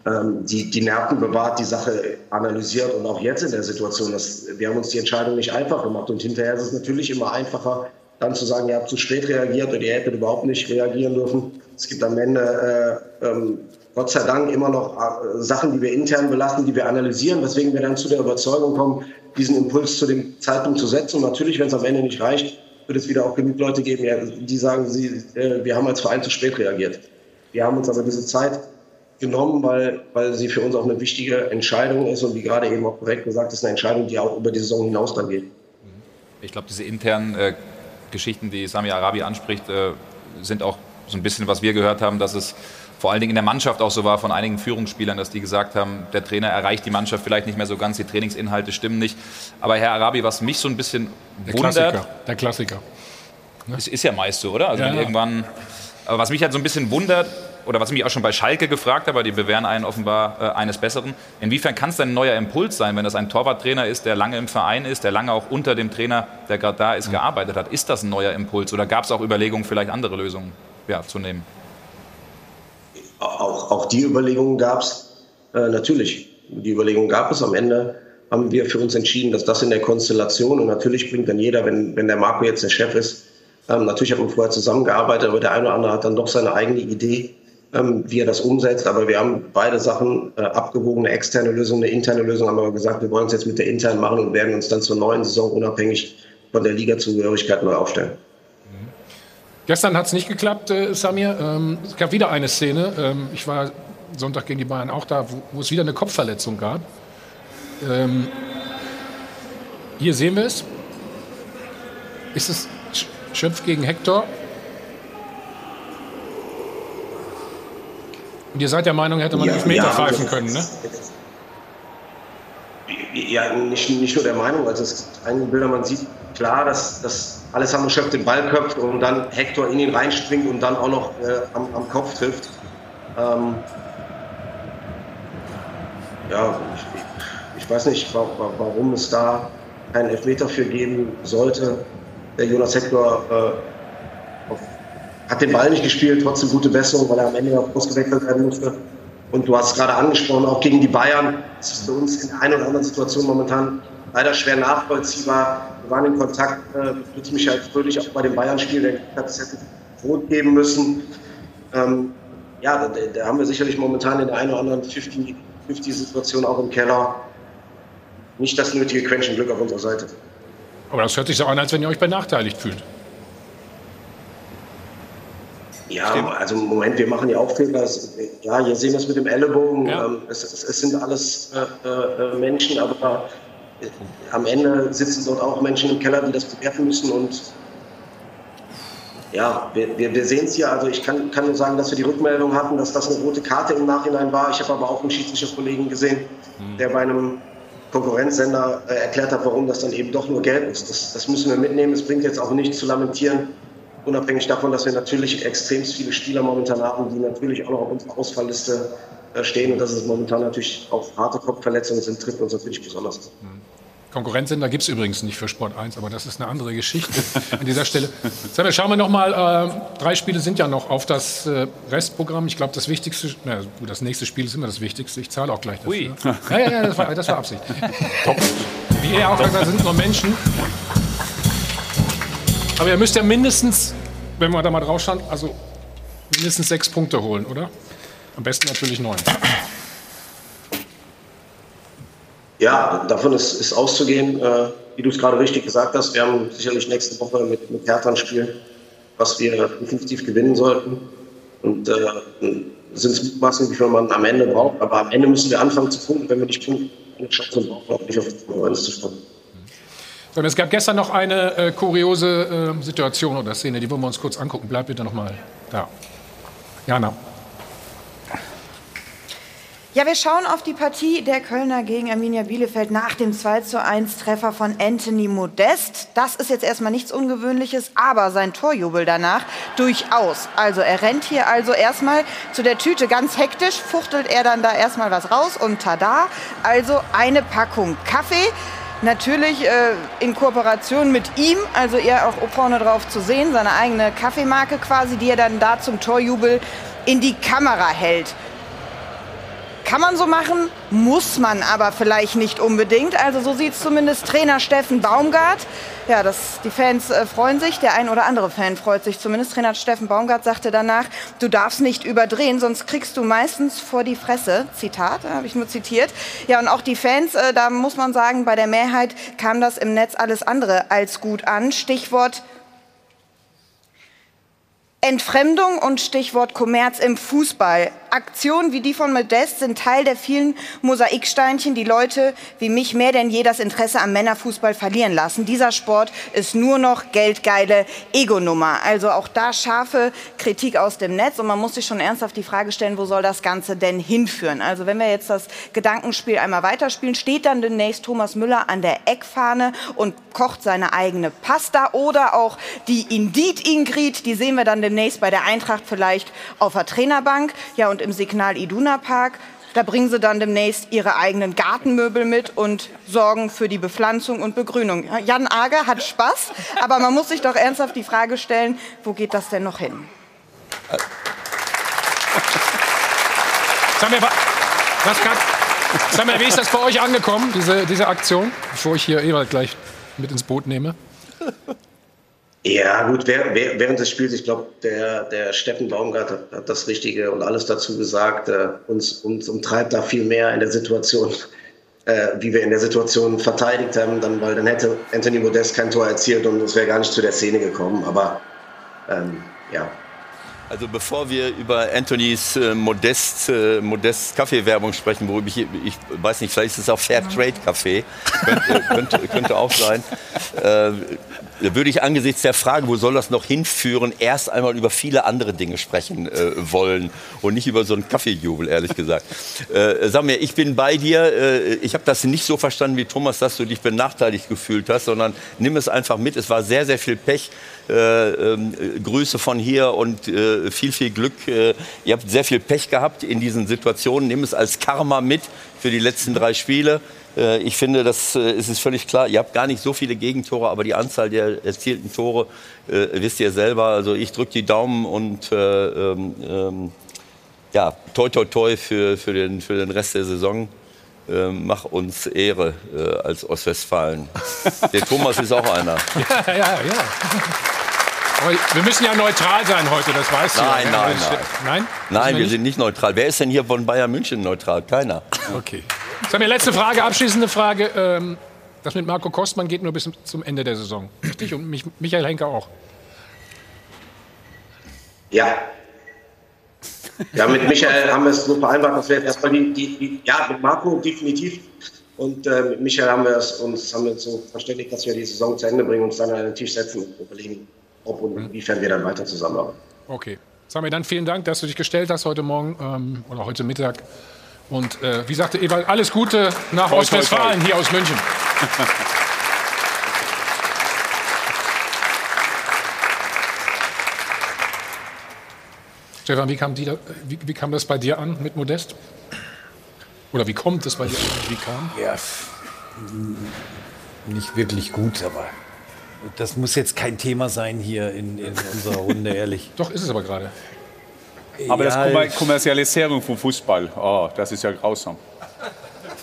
ähm, die, die Nerven bewahrt, die Sache analysiert und auch jetzt in der Situation, dass, wir haben uns die Entscheidung nicht einfach gemacht und hinterher ist es natürlich immer einfacher, dann zu sagen, ihr habt zu spät reagiert oder ihr hättet überhaupt nicht reagieren dürfen. Es gibt am Ende äh, ähm, Gott sei Dank immer noch äh, Sachen, die wir intern belasten, die wir analysieren, weswegen wir dann zu der Überzeugung kommen, diesen Impuls zu dem Zeitpunkt zu setzen. Und natürlich, wenn es am Ende nicht reicht, wird es wieder auch genug Leute geben, die sagen, sie, äh, wir haben als Verein zu spät reagiert. Wir haben uns aber diese Zeit genommen, weil, weil sie für uns auch eine wichtige Entscheidung ist und wie gerade eben auch korrekt gesagt ist, eine Entscheidung, die auch über die Saison hinaus dann geht. Ich glaube, diese internen äh, Geschichten, die Sami Arabi anspricht, äh, sind auch so ein bisschen, was wir gehört haben, dass es vor allen Dingen in der Mannschaft auch so war von einigen Führungsspielern, dass die gesagt haben, der Trainer erreicht die Mannschaft vielleicht nicht mehr so ganz, die Trainingsinhalte stimmen nicht. Aber Herr Arabi, was mich so ein bisschen der wundert, Klassiker. Der Klassiker. Ist, ist ja meist so, oder? Also Ja, irgendwann. Aber was mich halt so ein bisschen wundert, oder was ich mich auch schon bei Schalke gefragt habe, die bewähren einen offenbar äh, eines Besseren. Inwiefern kann es denn ein neuer Impuls sein, wenn das ein Torwarttrainer ist, der lange im Verein ist, der lange auch unter dem Trainer, der gerade da ist, gearbeitet hat? Ist das ein neuer Impuls oder gab es auch Überlegungen, vielleicht andere Lösungen ja, zu nehmen? Auch, auch die Überlegungen gab es äh, natürlich. Die Überlegungen gab es. Am Ende haben wir für uns entschieden, dass das in der Konstellation und natürlich bringt dann jeder, wenn, wenn der Marco jetzt der Chef ist, ähm, natürlich hat man vorher zusammengearbeitet, aber der eine oder andere hat dann doch seine eigene Idee, ähm, wie er das umsetzt. Aber wir haben beide Sachen äh, abgewogen, eine externe Lösung, eine interne Lösung, haben aber gesagt, wir wollen es jetzt mit der internen machen und werden uns dann zur neuen Saison unabhängig von der Liga-Zugehörigkeit neu aufstellen. Gestern hat es nicht geklappt, äh, Samir. Ähm, es gab wieder eine Szene. Ähm, ich war Sonntag gegen die Bayern auch da, wo, wo es wieder eine Kopfverletzung gab. Ähm, hier sehen wir es. Ist es Sch- Schöpf gegen Hector? Und ihr seid der Meinung, hätte man Ja, Elfmeter ja, pfeifen können, ne? Ja, nicht, nicht nur der Meinung, also es gibt einige Bilder, man sieht klar, dass, dass Alessandro Schöpf den Ball köpft und dann Hector in ihn reinspringt und dann auch noch äh, am, am Kopf trifft. Ähm, ja, ich, ich weiß nicht, wa wa warum es da keinen Elfmeter für geben sollte. Der Jonas Hector äh, auf, hat den Ball nicht gespielt, trotzdem gute Besserung, weil er am Ende noch ausgewechselt werden musste. Und du hast gerade angesprochen, auch gegen die Bayern. Das ist für uns in der einen oder anderen Situation momentan leider schwer nachvollziehbar. Wir waren in Kontakt äh, mit Michael Fröhlich auch bei dem Bayern-Spiel, der gesagt hat, es hätte rot geben müssen. Ähm, ja, da, da haben wir sicherlich momentan in der einen oder anderen 50-50-Situation auch im Keller nicht das nötige Quäntchen Glück auf unserer Seite. Aber das hört sich so an, als wenn ihr euch benachteiligt fühlt. Ja, also im Moment, wir machen ja auch Fehler. Ja, hier sehen wir es mit dem Ellenbogen. Ähm, es, es, es sind alles äh, äh, Menschen, aber äh, am Ende sitzen dort auch Menschen im Keller, die das bewerten müssen. Und ja, wir, wir, wir sehen es hier. Also ich kann, kann nur sagen, dass wir die Rückmeldung hatten, dass das eine rote Karte im Nachhinein war. Ich habe aber auch einen Schiedsrichter-Kollegen gesehen, der bei einem Konkurrenzsender äh, erklärt hat, warum das dann eben doch nur gelb ist. Das, das müssen wir mitnehmen. Es bringt jetzt auch nichts zu lamentieren. Unabhängig davon, dass wir natürlich extrem viele Spieler momentan haben, die natürlich auch noch auf unserer Ausfallliste äh, stehen und dass es momentan natürlich auch harte Kopfverletzungen sind, trifft uns natürlich besonders. Konkurrenzsender gibt es übrigens nicht für Sport 1, aber das ist eine andere Geschichte an dieser Stelle. Sag mal, schauen wir noch mal, äh, drei Spiele sind ja noch auf das äh, Restprogramm. Ich glaube, das Wichtigste, na gut, das nächste Spiel ist immer das Wichtigste. Ich zahle auch gleich dafür. Ui. Ja, ja, ja, das war, das war Absicht. Top. Wie er auch sagt, da sind nur Menschen. Aber ihr müsst ja mindestens, wenn wir da mal drauf schauen, also mindestens sechs Punkte holen, oder? Am besten natürlich neun. Ja, davon ist, ist auszugehen, äh, wie du es gerade richtig gesagt hast. Wir haben sicherlich nächste Woche mit, mit Hertha ein Spiel, was wir definitiv gewinnen sollten. Und äh, sind es Mutmaßungen, wie man am Ende braucht. Aber am Ende müssen wir anfangen zu punkten. Wenn wir nicht punkten, eine Chance brauchen auch nicht auf die Konkurrenz zu springen. Und es gab gestern noch eine äh, kuriose äh, Situation oder Szene, die wollen wir uns kurz angucken. Bleib bitte noch mal da. Jana. Ja, wir schauen auf die Partie der Kölner gegen Arminia Bielefeld nach dem 2 zu 1 Treffer von Anthony Modest. Das ist jetzt erstmal nichts Ungewöhnliches, aber sein Torjubel danach durchaus. Also er rennt hier also erstmal zu der Tüte ganz hektisch, fuchtelt er dann da erstmal was raus und tada, also eine Packung Kaffee. Natürlich äh, in Kooperation mit ihm, also er auch vorne drauf zu sehen, seine eigene Kaffeemarke quasi, die er dann da zum Torjubel in die Kamera hält. Kann man so machen, muss man aber vielleicht nicht unbedingt. Also so sieht es zumindest Trainer Steffen Baumgart. Ja, das, die Fans äh, freuen sich, der ein oder andere Fan freut sich zumindest. Trainer Steffen Baumgart sagte danach, du darfst nicht überdrehen, sonst kriegst du meistens vor die Fresse. Zitat, äh, habe ich nur zitiert. Ja, und auch die Fans, äh, da muss man sagen, bei der Mehrheit kam das im Netz alles andere als gut an. Stichwort Entfremdung und Stichwort Kommerz im Fußball. Aktionen wie die von Modest sind Teil der vielen Mosaiksteinchen, die Leute wie mich mehr denn je das Interesse am Männerfußball verlieren lassen. Dieser Sport ist nur noch geldgeile Ego-Nummer. Also auch da scharfe Kritik aus dem Netz und man muss sich schon ernsthaft die Frage stellen, wo soll das Ganze denn hinführen? Also wenn wir jetzt das Gedankenspiel einmal weiterspielen, steht dann demnächst Thomas Müller an der Eckfahne und kocht seine eigene Pasta oder auch die Indit Ingrid, die sehen wir dann demnächst bei der Eintracht vielleicht auf der Trainerbank. Ja, und im Signal Iduna Park, da bringen sie dann demnächst ihre eigenen Gartenmöbel mit und sorgen für die Bepflanzung und Begrünung. Ja, Jan Ager hat Spaß, aber man muss sich doch ernsthaft die Frage stellen, wo geht das denn noch hin? Sag mir, was kann, sag mir, wie ist das bei euch angekommen, diese, diese Aktion, bevor ich hier Ewald gleich mit ins Boot nehme? Ja, gut, während des Spiels, ich glaube, der, der Steffen Baumgart hat, hat, das Richtige und alles dazu gesagt. Äh, uns, uns umtreibt da viel mehr in der Situation, äh, wie wir in der Situation verteidigt haben, dann, weil dann hätte Anthony Modest kein Tor erzielt und es wäre gar nicht zu der Szene gekommen. Aber ähm, ja, also bevor wir über Anthonys äh, Modest, äh, Modest Kaffeewerbung sprechen, worüber ich, ich weiß nicht, vielleicht ist es auch Fair Trade Kaffee, könnte, könnte, könnte auch sein, äh, würde ich angesichts der Frage, wo soll das noch hinführen, erst einmal über viele andere Dinge sprechen äh, wollen und nicht über so einen Kaffeejubel, ehrlich gesagt. Äh, sag mir, ich bin bei dir. Äh, ich habe das nicht so verstanden wie Thomas, dass du dich benachteiligt gefühlt hast, sondern nimm es einfach mit. Es war sehr, sehr viel Pech. Äh, ähm, Grüße von hier und äh, viel, viel Glück. Äh, ihr habt sehr viel Pech gehabt in diesen Situationen. Nimm es als Karma mit für die letzten drei Spiele. Äh, ich finde, das äh, ist völlig klar. Ihr habt gar nicht so viele Gegentore, aber die Anzahl der erzielten Tore äh, wisst ihr selber. Also ich drücke die Daumen und ähm, ähm, ja, toi toi toi für, für, den, für den Rest der Saison. Ähm, mach uns Ehre äh, als Ostwestfalen. Der Thomas ist auch einer. Ja, ja, ja. Wir müssen ja neutral sein heute, das weißt nein, du. Nein, nein, nein. Nein? Nein, wir, sind nicht neutral. Wer ist denn hier von Bayern München neutral? Keiner. Okay. Sag mir, letzte Frage, abschließende Frage. Ähm, das mit Marco Kostmann geht nur bis zum Ende der Saison. Richtig? Und mich, Michael Henke auch. Ja. Ja, mit Michael haben wir es so vereinbart, dass wir jetzt erstmal die, die, die ja, mit Marco definitiv. Und äh, mit Michael haben wir es uns haben wir uns so verständigt, dass wir die Saison zu Ende bringen und uns dann an den Tisch setzen und überlegen, ob und inwiefern wir dann weiter zusammenarbeiten. Okay. Sag mir dann vielen Dank, dass du dich gestellt hast heute Morgen ähm, oder heute Mittag. Und äh, wie sagte Ewald, alles Gute nach Toi, toi, Ostwestfalen toi. hier aus München. Stefan, wie kam, die, wie, wie kam das bei dir an mit Modest? Oder wie kommt es bei dir an? Wie kam? Ja, nicht wirklich gut, aber das muss jetzt kein Thema sein hier in, in unserer Runde, ehrlich. Doch, ist es aber gerade. Aber das Ja, Kommer Kommerzialisierung vom Fußball, oh, das ist ja grausam.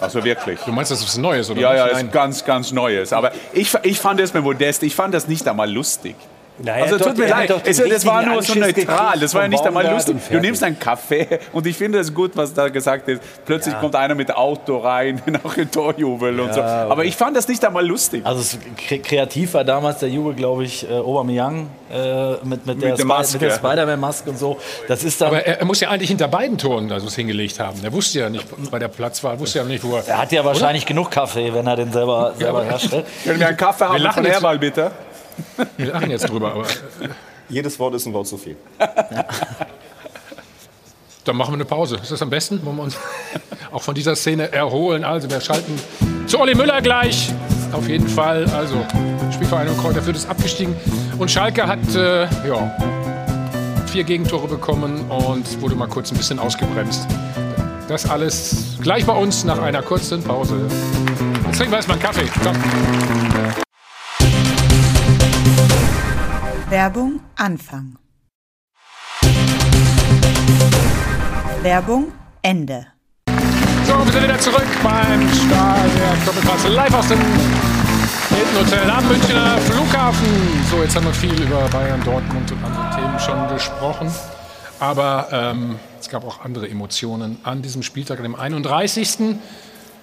Also wirklich. Du meinst, das ist Neues, oder? Ja, ja, das ist ganz, ganz Neues. Aber ich, ich fand es mit Modest, ich fand das nicht einmal lustig. Naja, also doch, tut mir leid, es, das war nur so Anschiss neutral, gekriegt das war ja nicht einmal lustig. Du nimmst einen Kaffee und ich finde es gut, was da gesagt ist. Plötzlich Ja. kommt einer mit Auto rein, nach dem Torjubel und so. Ja, Aber ich fand das nicht einmal lustig. Also kreativ war damals der Jubel, glaube ich, äh, Aubameyang äh, mit, mit, der der Spi- Maske. mit der Spider-Man-Maske und so. Das ist dann, Aber er, er muss ja eigentlich hinter beiden Toren also es hingelegt haben. Er wusste ja nicht, bei der Platzwahl, wusste ja nicht, wo er. er hat ja wahrscheinlich genug Kaffee, wenn er den selber, selber herstellt. Können wir einen Kaffee haben lachen von Herbal, bitte? Wir lachen jetzt drüber, aber. Jedes Wort ist ein Wort zu viel. Dann machen wir eine Pause. Ist das am besten? Wollen wir uns auch von dieser Szene erholen? Also, wir schalten zu Olli Müller gleich. Auf jeden Fall. Also, Spielvereinigung Kräuter Fürth ist abgestiegen. Und Schalke hat, äh, ja, vier Gegentore bekommen und wurde mal kurz ein bisschen ausgebremst. Das alles gleich bei uns nach einer kurzen Pause. Jetzt trinken wir erstmal einen Kaffee. Komm. Werbung Anfang. Werbung Ende. So, wir sind wieder zurück beim Stahl der Doppelpass live aus dem Hilton Hotel am Münchner Flughafen. So, jetzt haben wir viel über Bayern, Dortmund und andere Themen schon gesprochen. Aber ähm, es gab auch andere Emotionen an diesem Spieltag, dem 31.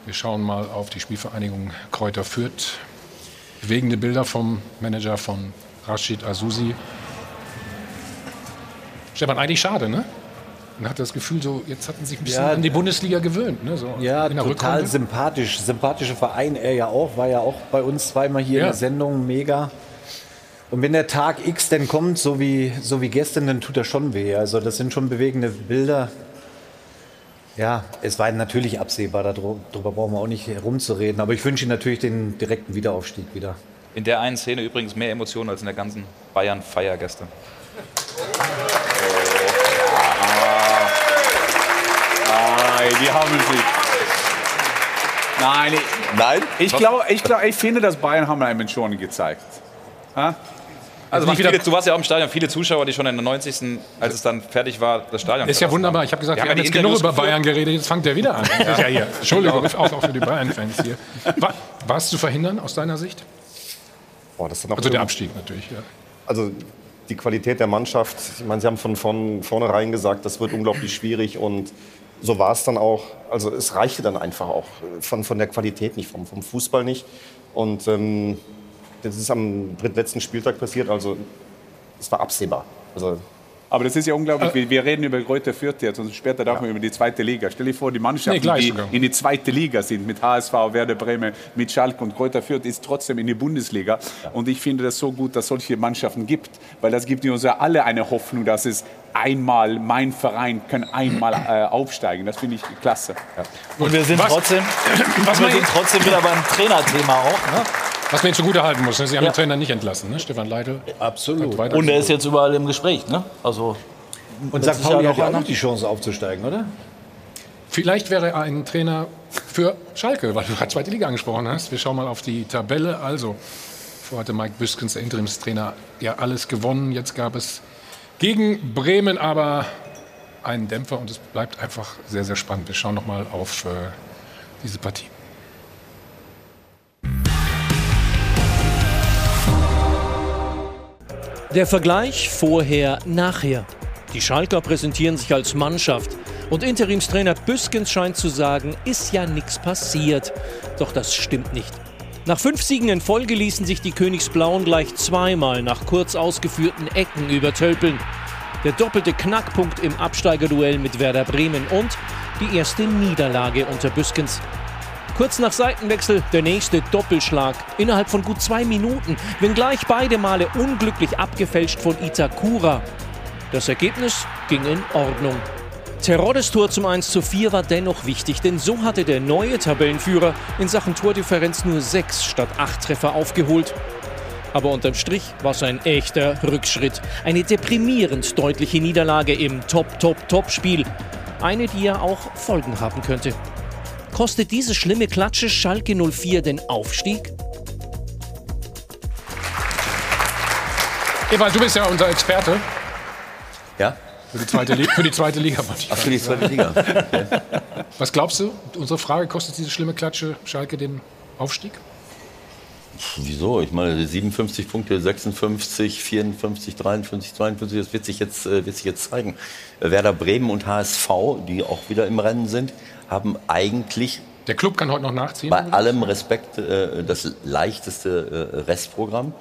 Wir schauen mal auf die Spielvereinigung Kräuter Fürth. Bewegende Bilder vom Manager von Rashid Azusi. Stefan, eigentlich schade, ne? Man hat das Gefühl, so jetzt hatten sie sich ein bisschen Ja, an die Bundesliga gewöhnt. Ne? So Ja, total Rückrunde. sympathisch. Sympathischer Verein, er ja auch, war ja auch bei uns zweimal hier Ja. in der Sendung, mega. Und wenn der Tag X denn kommt, so wie, so wie gestern, dann tut er schon weh. Also das sind schon bewegende Bilder. Ja, es war natürlich absehbar, darüber darüber brauchen wir auch nicht herumzureden. Aber ich wünsche ihm natürlich den direkten Wiederaufstieg wieder. In der einen Szene übrigens mehr Emotionen als in der ganzen Bayern-Feier gestern. Nein, die haben sich. Nein, ich, Nein? ich glaube, ich, glaub, ich finde, dass Bayern haben einem schon gezeigt. Ha? Also nicht waren viele, du warst ja auch im Stadion, viele Zuschauer, die schon in der 90. als es dann fertig war, das Stadion Ist ja wunderbar. haben. Ich habe gesagt, wir, ja haben die jetzt genug über. Bayern geredet. Jetzt fangt er wieder an. Ist ja hier. Entschuldigung, auch, auch für die Bayern-Fans hier. War es zu verhindern aus deiner Sicht? Boah, das noch Also der Abstieg natürlich. Ja. Also die Qualität der Mannschaft, ich meine, Sie haben von, von vornherein gesagt, das wird unglaublich schwierig und so war es dann auch. Also es reichte dann einfach auch von, von der Qualität nicht, vom, vom Fußball nicht. Und ähm, das ist am drittletzten Spieltag passiert, also es war absehbar. Also Aber das ist ja unglaublich. Wir, wir reden über Greuther Fürth jetzt und später darf man über die zweite Liga. Stell dir vor, die Nee, Mannschaften, gleich die sogar. in die zweite Liga sind, mit HSV, Werder Bremen, mit Schalke und Greuther Fürth, ist trotzdem in die Bundesliga. Und ich finde das so gut, dass es solche Mannschaften gibt, weil das gibt uns ja alle eine Hoffnung, dass es einmal, mein Verein kann einmal äh, aufsteigen. Das finde ich klasse. Und wir sind Was- trotzdem, was wir sind trotzdem wieder beim Trainerthema auch. Ne? Was man ihnen zugute halten muss. Ne? Sie haben Ja. den Trainer nicht entlassen, ne? Stefan Leitl. Absolut. Und er ist jetzt überall im Gespräch. Ne? Also, Und St. Pauli hat ja auch noch die Chance aufzusteigen, oder? Vielleicht wäre er ein Trainer für Schalke, weil du gerade zweite Liga angesprochen hast. Wir schauen mal auf die Tabelle. Also, vorher hatte Mike Büskens, der Interimstrainer, ja alles gewonnen. Jetzt gab es gegen Bremen aber einen Dämpfer und es bleibt einfach sehr, sehr spannend. Wir schauen noch mal auf äh, diese Partie. Der Vergleich vorher, nachher. Die Schalker präsentieren sich als Mannschaft. Und Interimstrainer Büskens scheint zu sagen, ist ja nichts passiert. Doch das stimmt nicht. Nach fünf Siegen in Folge ließen sich die Königsblauen gleich zweimal nach kurz ausgeführten Ecken übertölpeln. Der doppelte Knackpunkt im Absteigerduell mit Werder Bremen und die erste Niederlage unter Büskens. Kurz nach Seitenwechsel der nächste Doppelschlag innerhalb von gut zwei Minuten, wenngleich beide Male unglücklich abgefälscht von Itakura. Das Ergebnis ging in Ordnung. Teroddes Tor zum 1 zu 4 war dennoch wichtig, denn so hatte der neue Tabellenführer in Sachen Tordifferenz nur sechs statt acht Treffer aufgeholt. Aber unterm Strich war es ein echter Rückschritt. Eine deprimierend deutliche Niederlage im Top-Top-Top-Spiel. Eine, die ja auch Folgen haben könnte. Kostet diese schlimme Klatsche Schalke 04 den Aufstieg? Ewald, du bist ja unser Experte Ja? Für die zweite, Li für die zweite Liga. Ach, für die zweite Liga. Was glaubst du? Unsere Frage, kostet diese schlimme Klatsche Schalke den Aufstieg? Wieso? Ich meine, 57 Punkte, 56, 54, 53, 52, das wird sich jetzt, äh, wird sich jetzt zeigen. Werder Bremen und HSV, die auch wieder im Rennen sind, haben eigentlich Der Club kann heute noch nachziehen. bei allem Respekt äh, das leichteste äh, Restprogramm.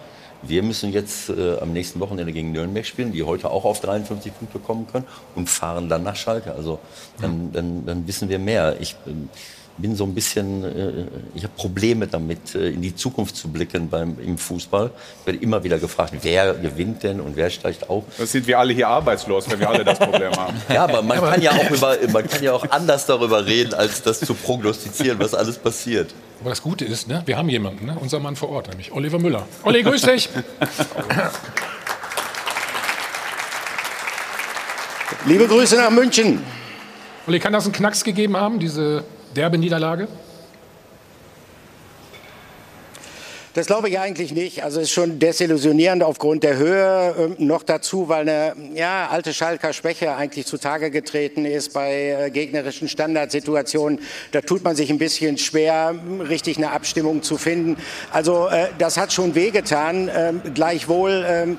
Wir müssen jetzt äh, am nächsten Wochenende gegen Nürnberg spielen, die heute auch auf 53 Punkte kommen können und fahren dann nach Schalke. Also dann, dann, dann wissen wir mehr. Ich ähm, bin so ein bisschen, äh, ich habe Probleme damit, äh, in die Zukunft zu blicken beim, im Fußball. Ich werde immer wieder gefragt, wer gewinnt denn und wer steigt auf. Das sind wir alle hier arbeitslos, wenn wir alle das Problem haben. Ja, aber man kann ja auch, über, man kann ja auch anders darüber reden, als das zu prognostizieren, was alles passiert. Aber das Gute ist, ne, wir haben jemanden, ne, unser Mann vor Ort, nämlich Oliver Müller. Olli, grüß dich. Liebe Grüße nach München. Olli, kann das einen Knacks gegeben haben, diese derbe Niederlage? Das glaube ich eigentlich nicht. Also es ist schon desillusionierend aufgrund der Höhe. Ähm, noch dazu, weil eine ja, alte Schalker Schwäche eigentlich zutage getreten ist bei äh, gegnerischen Standardsituationen. Da tut man sich ein bisschen schwer, richtig eine Abstimmung zu finden. Also äh, das hat schon wehgetan. Ähm, gleichwohl ähm,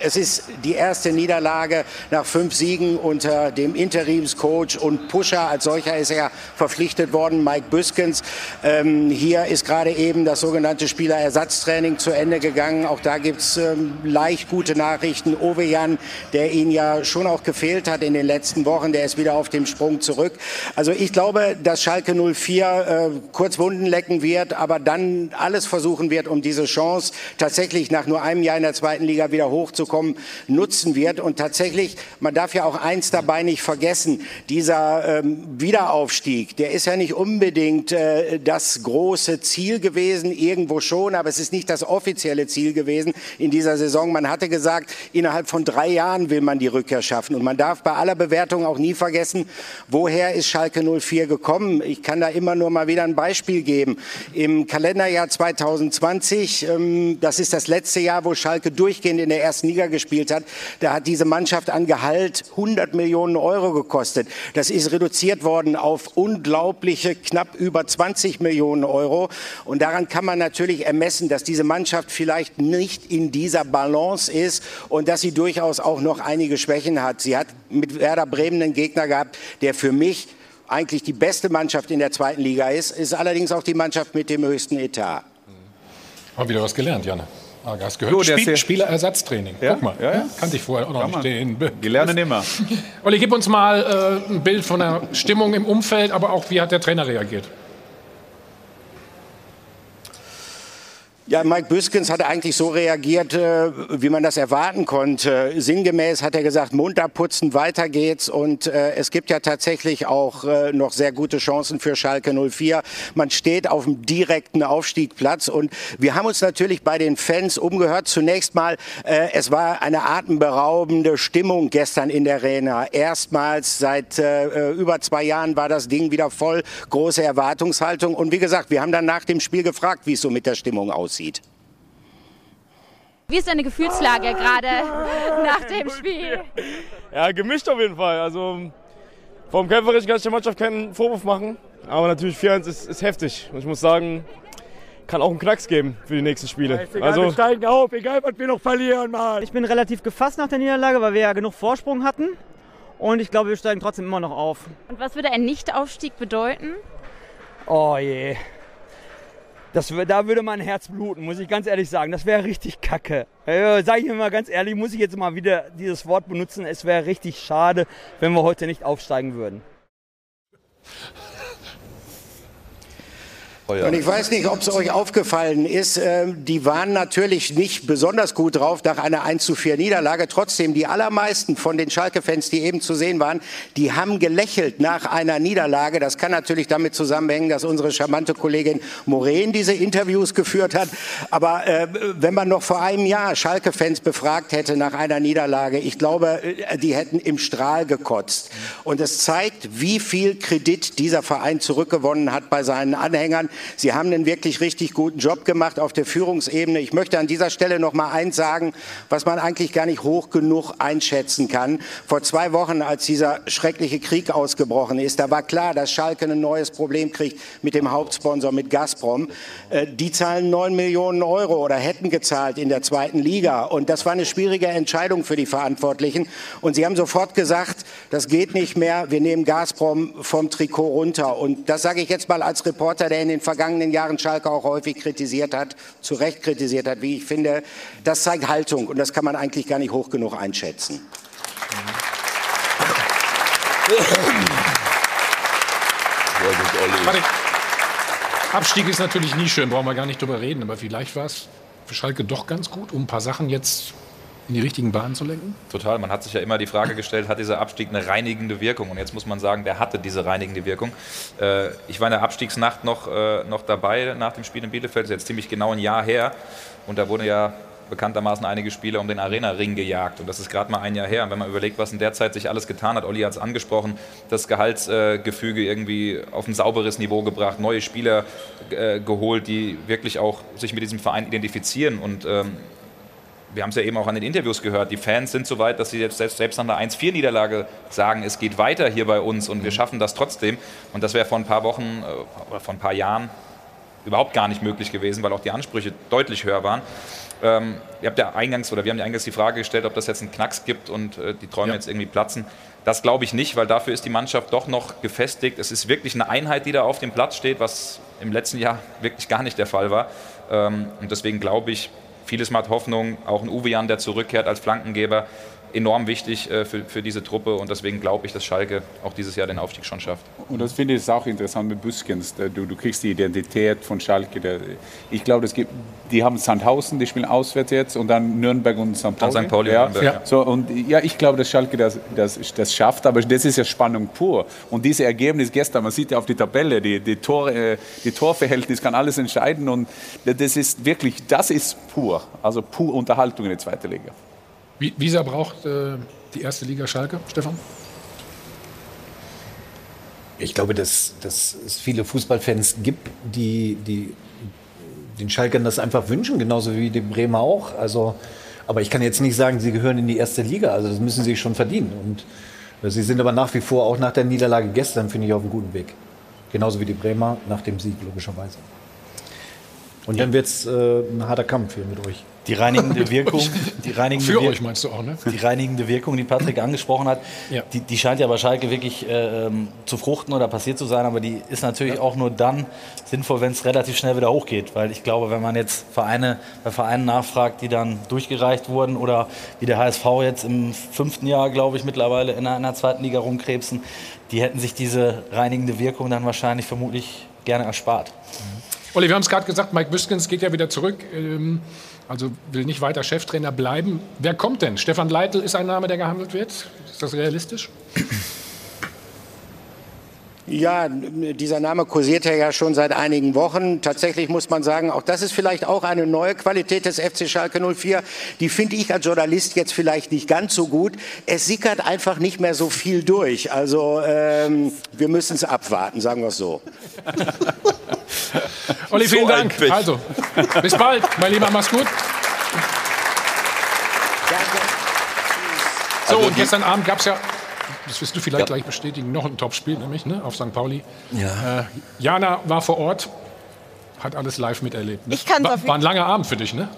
es ist die erste Niederlage nach fünf Siegen unter dem Interimscoach und Pusher. Als solcher ist er verpflichtet worden, Mike Büskens. Ähm, hier ist gerade eben das sogenannte Spielerersatztraining zu Ende gegangen. Auch da gibt es ähm, leicht gute Nachrichten. Owe Jan, der ihn ja schon auch gefehlt hat in den letzten Wochen, der ist wieder auf dem Sprung zurück. Also ich glaube, dass Schalke 04 äh, kurz Wunden lecken wird, aber dann alles versuchen wird, um diese Chance tatsächlich nach nur einem Jahr in der zweiten Liga wieder hochzukommen kommen, nutzen wird. Und tatsächlich, man darf ja auch eins dabei nicht vergessen, dieser ähm, Wiederaufstieg, der ist ja nicht unbedingt äh, das große Ziel gewesen, irgendwo schon, aber es ist nicht das offizielle Ziel gewesen in dieser Saison. Man hatte gesagt, innerhalb von drei Jahren will man die Rückkehr schaffen. Und man darf bei aller Bewertung auch nie vergessen, woher ist Schalke 04 gekommen. Ich kann da immer nur mal wieder ein Beispiel geben. Im Kalenderjahr 2020, ähm, das ist das letzte Jahr, wo Schalke durchgehend in der ersten Liga Liga gespielt hat, da hat diese Mannschaft an Gehalt 100 Millionen Euro gekostet. Das ist reduziert worden auf unglaubliche knapp über 20 Millionen Euro. Und daran kann man natürlich ermessen, dass diese Mannschaft vielleicht nicht in dieser Balance ist und dass sie durchaus auch noch einige Schwächen hat. Sie hat mit Werder Bremen einen Gegner gehabt, der für mich eigentlich die beste Mannschaft in der zweiten Liga ist, ist allerdings auch die Mannschaft mit dem höchsten Etat. Haben wieder was gelernt, Janne. Ah, hast gehört? Jo, Spiel, Spielerersatztraining. Ja? Guck mal, Ja, ja. kannte ich vorher auch noch nicht. Den Wir lernen immer. Olli, gib uns mal äh, ein Bild von der Stimmung im Umfeld, aber auch wie hat der Trainer reagiert? Ja, Mike Büskens hat eigentlich so reagiert, äh, wie man das erwarten konnte. Sinngemäß hat er gesagt, munter putzen, weiter geht's. Und äh, es gibt ja tatsächlich auch äh, noch sehr gute Chancen für Schalke 04. Man steht auf dem direkten Aufstiegsplatz. Und wir haben uns natürlich bei den Fans umgehört. Zunächst mal, es war eine atemberaubende Stimmung gestern in der Arena. Erstmals seit über zwei Jahren war das Ding wieder voll. Große Erwartungshaltung. Und wie gesagt, wir haben dann nach dem Spiel gefragt, wie es so mit der Stimmung aussieht. Wie ist deine Gefühlslage gerade nach dem Spiel? Ja, gemischt auf jeden Fall. Also vom Kämpferischen kann ich der Mannschaft keinen Vorwurf machen. Aber natürlich 4-1 ist, ist heftig. Und ich muss sagen, kann auch einen Knacks geben für die nächsten Spiele. Egal, also, wir steigen auf, egal was wir noch verlieren, Mann. Ich bin relativ gefasst nach der Niederlage, weil wir ja genug Vorsprung hatten. Und ich glaube, wir steigen trotzdem immer noch auf. Und was würde ein Nichtaufstieg bedeuten? Oh je. Das, da würde mein Herz bluten, muss ich ganz ehrlich sagen. Das wäre richtig kacke. Äh, Sage ich mir mal ganz ehrlich, muss ich jetzt mal wieder dieses Wort benutzen. Es wäre richtig schade, wenn wir heute nicht aufsteigen würden. Und ich weiß nicht, ob es euch aufgefallen ist, äh, die waren natürlich nicht besonders gut drauf nach einer 1 zu 4 Niederlage. Trotzdem, die allermeisten von den Schalke-Fans, die eben zu sehen waren, die haben gelächelt nach einer Niederlage. Das kann natürlich damit zusammenhängen, dass unsere charmante Kollegin Moren diese Interviews geführt hat. Aber äh, wenn man noch vor einem Jahr Schalke-Fans befragt hätte nach einer Niederlage, ich glaube, äh, die hätten im Strahl gekotzt. Und es zeigt, wie viel Kredit dieser Verein zurückgewonnen hat bei seinen Anhängern. Sie haben einen wirklich richtig guten Job gemacht auf der Führungsebene. Ich möchte an dieser Stelle noch mal eins sagen, was man eigentlich gar nicht hoch genug einschätzen kann. Vor zwei Wochen, als dieser schreckliche Krieg ausgebrochen ist, da war klar, dass Schalke ein neues Problem kriegt mit dem Hauptsponsor, mit Gazprom. Äh, Die zahlen neun Millionen Euro oder hätten gezahlt in der zweiten Liga. Und das war eine schwierige Entscheidung für die Verantwortlichen. Und sie haben sofort gesagt, das geht nicht mehr. Wir nehmen Gazprom vom Trikot runter. Und das sage ich jetzt mal als Reporter, der in den den vergangenen Jahren Schalke auch häufig kritisiert hat, zu Recht kritisiert hat, wie ich finde, das zeigt Haltung und das kann man eigentlich gar nicht hoch genug einschätzen. Warte. Abstieg ist natürlich nie schön, brauchen wir gar nicht drüber reden. Aber vielleicht war es für Schalke doch ganz gut, um ein paar Sachen jetzt in die richtigen Bahnen zu lenken. Total. Man hat sich ja immer die Frage gestellt, hat dieser Abstieg eine reinigende Wirkung? Und jetzt muss man sagen, der hatte diese reinigende Wirkung. Äh, ich war in der Abstiegsnacht noch, äh, noch dabei nach dem Spiel in Bielefeld, das ist jetzt ziemlich genau ein Jahr her. Und da wurde ja bekanntermaßen einige Spieler um den Arena-Ring gejagt. Und das ist gerade mal ein Jahr her. Und wenn man überlegt, was in der Zeit sich alles getan hat, Olli hat es angesprochen, das Gehaltsgefüge irgendwie auf ein sauberes Niveau gebracht, neue Spieler äh, geholt, die wirklich auch sich mit diesem Verein identifizieren. Und ähm, wir haben es ja eben auch an den Interviews gehört, die Fans sind so weit, dass sie jetzt selbst, selbst nach einer 1-4-Niederlage sagen, es geht weiter hier bei uns und wir schaffen das trotzdem. Und das wäre vor ein paar Wochen äh, oder vor ein paar Jahren überhaupt gar nicht möglich gewesen, weil auch die Ansprüche deutlich höher waren. Ähm, ihr habt ja eingangs oder wir haben ja eingangs die Frage gestellt, ob das jetzt einen Knacks gibt und äh, die Träume ja. jetzt irgendwie platzen. Das glaube ich nicht, weil dafür ist die Mannschaft doch noch gefestigt. Es ist wirklich eine Einheit, die da auf dem Platz steht, was im letzten Jahr wirklich gar nicht der Fall war. Ähm, und deswegen glaube ich, vieles macht Hoffnung. Auch ein Uwe Jan, der zurückkehrt als Flankengeber, enorm wichtig äh, für, für diese Truppe und deswegen glaube ich, dass Schalke auch dieses Jahr den Aufstieg schon schafft. Und das finde ich auch interessant mit Büskens. Du, du kriegst die Identität von Schalke. Der, ich glaube, es gibt, die haben Sandhausen, die spielen auswärts jetzt und dann Nürnberg und St. Pauli. St. Pauli ja. ja. So, und ja, ich glaube, dass Schalke das, das, das schafft, aber das ist ja Spannung pur. Und dieses Ergebnis gestern, man sieht ja auf die Tabelle, die, die, Tor, äh, die Torverhältnis kann alles entscheiden und das ist wirklich, das ist pur, also pur Unterhaltung in der zweiten Liga. Wie, braucht äh, die erste Liga Schalke, Stefan? Ich glaube, dass, dass es viele Fußballfans gibt, die, die den Schalkern das einfach wünschen, genauso wie die Bremer auch. Also, aber ich kann jetzt nicht sagen, sie gehören in die erste Liga. Also das müssen sie schon verdienen. Und äh, sie sind aber nach wie vor, auch nach der Niederlage gestern, finde ich, auf einem guten Weg. Genauso wie die Bremer nach dem Sieg, logischerweise. Und dann wird es äh, ein harter Kampf hier mit euch. Die reinigende Wirkung, die reinigende Für Wir euch meinst du auch, ne? Die reinigende Wirkung, die Patrick angesprochen hat, Ja. die, die scheint ja bei Schalke wirklich äh, ähm, zu fruchten oder passiert zu sein, aber die ist natürlich auch nur dann sinnvoll, wenn es relativ schnell wieder hochgeht. Weil ich glaube, wenn man jetzt Vereine, bei Vereinen nachfragt, die dann durchgereicht wurden oder wie der HSV jetzt im fünften Jahr, glaube ich, mittlerweile in einer, in einer zweiten Liga rumkrebsen, die hätten sich diese reinigende Wirkung dann wahrscheinlich vermutlich gerne erspart. Olli, wir haben es gerade gesagt, Mike Büskens geht ja wieder zurück. Ähm, also will nicht weiter Cheftrainer bleiben. Wer kommt denn? Stefan Leitl ist ein Name, der gehandelt wird. Ist das realistisch? Ja, dieser Name kursiert ja schon seit einigen Wochen. Tatsächlich muss man sagen, auch das ist vielleicht auch eine neue Qualität des FC Schalke 04. Die finde ich als Journalist jetzt vielleicht nicht ganz so gut. Es sickert einfach nicht mehr so viel durch. Also ähm, wir müssen es abwarten, sagen wir es so. Olli, vielen So Dank. Also, bis bald, mein Lieber, mach's gut. So, Also und die- gestern Abend gab es ja, das wirst du vielleicht gleich bestätigen, noch ein Topspiel, nämlich ne, auf St. Pauli. Ja. Äh, Jana war vor Ort, hat alles live miterlebt. Ne? Ich kann's war, war ein langer Abend für dich, ne?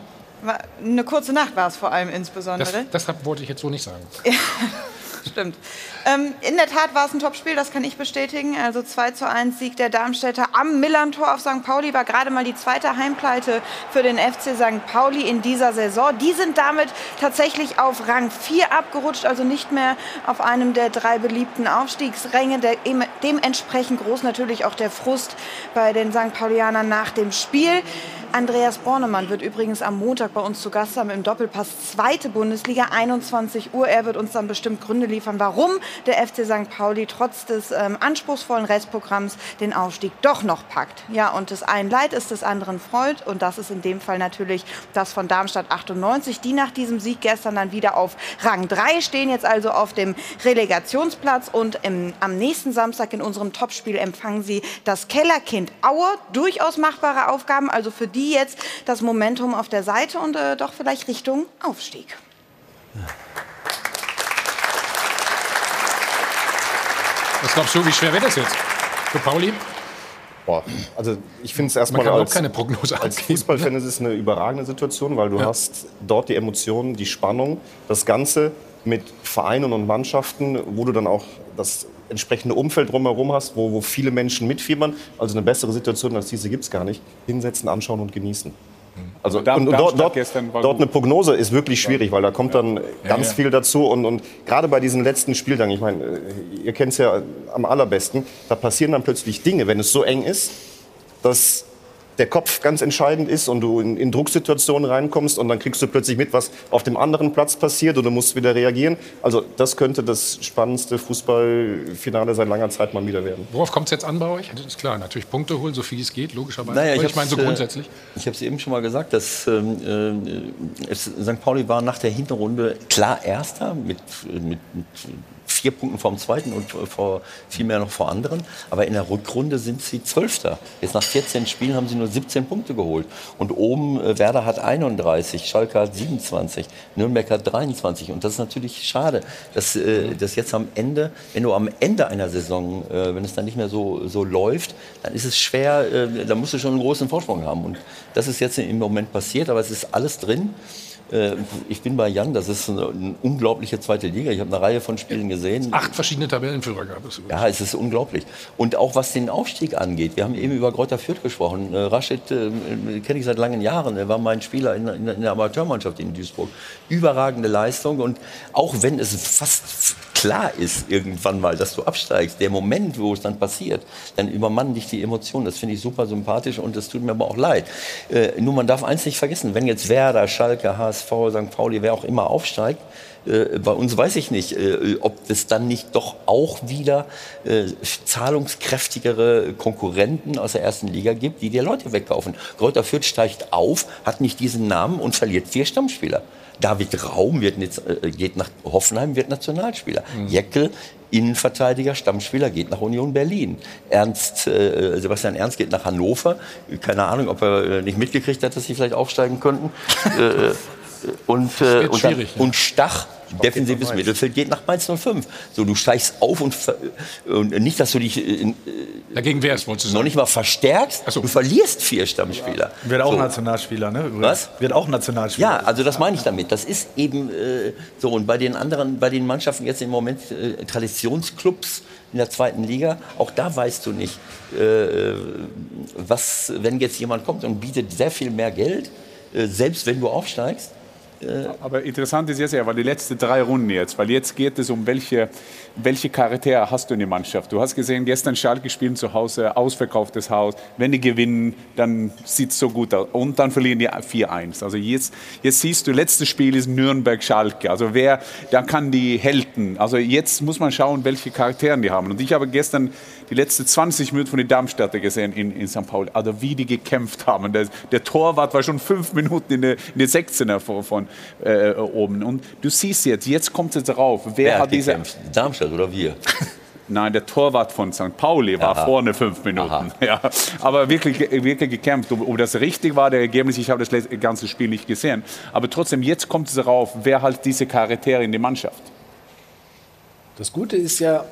War- Eine kurze Nacht war es vor allem insbesondere. Das, deshalb wollte ich jetzt so nicht sagen. Stimmt. Ähm, in der Tat war es ein Topspiel, das kann ich bestätigen. Also 2 zu 1 Sieg der Darmstädter am Millantor auf St. Pauli war gerade mal die zweite Heimpleite für den FC St. Pauli in dieser Saison. Die sind damit tatsächlich auf Rang 4 abgerutscht, also nicht mehr auf einem der drei beliebten Aufstiegsränge. Der, dementsprechend groß natürlich auch der Frust bei den St. Paulianern nach dem Spiel. Andreas Bornemann wird übrigens am Montag bei uns zu Gast haben im Doppelpass zweite Bundesliga, 21 Uhr. Er wird uns dann bestimmt Gründe liefern, warum der FC St. Pauli trotz des ähm, anspruchsvollen Restprogramms den Aufstieg doch noch packt. Ja, und des einen Leid ist des anderen Freud und das ist in dem Fall natürlich das von Darmstadt 98, die nach diesem Sieg gestern dann wieder auf Rang 3 stehen, jetzt also auf dem Relegationsplatz und im, am nächsten Samstag in unserem Topspiel empfangen sie das Kellerkind Aue. Durchaus machbare Aufgaben, also für die jetzt das Momentum auf der Seite und äh, doch vielleicht Richtung Aufstieg. Was glaubst du, wie schwer wird das jetzt für Pauli? Boah, also ich finde es erstmal als, überhaupt keine Prognose als abgeben, Fußballfan ist es eine überragende Situation, weil du Ja. hast dort die Emotionen, die Spannung, das Ganze mit Vereinen und Mannschaften, wo du dann auch das entsprechende Umfeld drumherum hast, wo, wo viele Menschen mitfiebern. Also eine bessere Situation als diese gibt es gar nicht. Hinsetzen, anschauen und genießen. Also Darm- und, und dort, dort, dort eine Prognose ist wirklich schwierig, weil da kommt dann ganz ja. viel dazu. Und, und gerade bei diesen letzten Spieltagen, ich meine, ihr kennt es ja am allerbesten, da passieren dann plötzlich Dinge, wenn es so eng ist, dass der Kopf ganz entscheidend ist und du in, in Drucksituationen reinkommst und dann kriegst du plötzlich mit, was auf dem anderen Platz passiert und du musst wieder reagieren. Also das könnte das spannendste Fußballfinale seit langer Zeit mal wieder werden. Worauf kommt es jetzt an bei euch? Das ist klar, natürlich Punkte holen, so viel es geht, logischerweise. Naja, Aber ich, ich meine so äh, grundsätzlich. Ich habe es eben schon mal gesagt, dass ähm, äh, St. Pauli war nach der Hinrunde klar Erster mit, mit, mit vier Punkten vom Zweiten und vor, viel mehr noch vor anderen. Aber in der Rückrunde sind sie Zwölfter. Jetzt nach 14 Spielen haben sie nur 17 Punkte geholt. Und oben äh, Werder hat 31, Schalke hat 27, Nürnberg hat 23. Und das ist natürlich schade, dass, äh, dass jetzt am Ende, wenn du am Ende einer Saison, äh, wenn es dann nicht mehr so, so läuft, dann ist es schwer, äh, da musst du schon einen großen Vorsprung haben. Und das ist jetzt im Moment passiert, aber es ist alles drin. Äh, Ich bin bei Jan, das ist eine, eine unglaubliche zweite Liga. Ich habe eine Reihe von Spielen gesehen. Acht verschiedene Tabellenführer gab es. Ja, es ist unglaublich. Und auch was den Aufstieg angeht. Wir haben eben über Greuther Fürth gesprochen. Äh, Rashid äh, kenne ich seit langen Jahren. Er war mein Spieler in, in, in der Amateurmannschaft in Duisburg. Überragende Leistung. Und auch wenn es fast klar ist irgendwann mal, dass du absteigst, der Moment, wo es dann passiert, dann übermannen dich die Emotionen. Das finde ich super sympathisch und das tut mir aber auch leid. Äh, nur man darf eins nicht vergessen, wenn jetzt Werder, Schalke, HSV, St. Pauli, wer auch immer aufsteigt, äh, bei uns weiß ich nicht, äh, ob es dann nicht doch auch wieder äh, zahlungskräftigere Konkurrenten aus der ersten Liga gibt, die dir Leute wegkaufen. Greuther Fürth steigt auf, hat nicht diesen Namen und verliert vier Stammspieler. David Raum wird, äh, geht nach Hoffenheim, wird Nationalspieler. Jeckel, Innenverteidiger, Stammspieler, geht nach Union Berlin. Ernst, äh, Sebastian Ernst geht nach Hannover. Keine Ahnung, ob er äh, nicht mitgekriegt hat, dass sie vielleicht aufsteigen könnten. äh, äh, und, äh, und, dann, und Stach, defensives Mittelfeld, geht nach Mainz 05. So, du steigst auf und, und nicht, dass du dich äh, in, Dagegen wär's, wolltest du noch sagen. nicht mal verstärkst. Du verlierst vier Stammspieler. Wird auch So. Nationalspieler, ne? übrigens. Was? Wird auch Nationalspieler. Ja, also das meine ich damit. Das ist eben äh, so. Und bei den anderen, bei den Mannschaften jetzt im Moment äh, Traditionsclubs in der zweiten Liga, auch da weißt du nicht, äh, was, wenn jetzt jemand kommt und bietet sehr viel mehr Geld, äh, selbst wenn du aufsteigst. Äh, Aber interessant ist jetzt ja, weil die letzten drei Runden jetzt, weil jetzt geht es um welche, welche Charaktere hast du in der Mannschaft. Du hast gesehen, gestern Schalke spielen zu Hause, ausverkauftes Haus. Wenn die gewinnen, dann sieht es so gut aus. Und dann verlieren die 4-1. Also jetzt, jetzt siehst du, letztes Spiel ist Nürnberg-Schalke. Also wer, da kann die Helden. Also jetzt muss man schauen, welche Charaktere die haben. Und ich habe gestern die letzten 20 Minuten von den Darmstädter gesehen in, in St. Pauli. Also wie die gekämpft haben. Der, der Torwart war schon fünf Minuten in der, in der 16er von, von äh, oben. Und du siehst jetzt, jetzt kommt es drauf. Wer, Wer hat hat diese gekämpft? Darmstadt oder wir? Nein, der Torwart von St. Pauli war Aha. vorne fünf Minuten. Ja, aber wirklich, wirklich gekämpft. Ob, ob das richtig war, der Ergebnis, ich habe das ganze Spiel nicht gesehen. Aber trotzdem, jetzt kommt es darauf, wer halt diese Charaktere in die Mannschaft. Das Gute ist ja,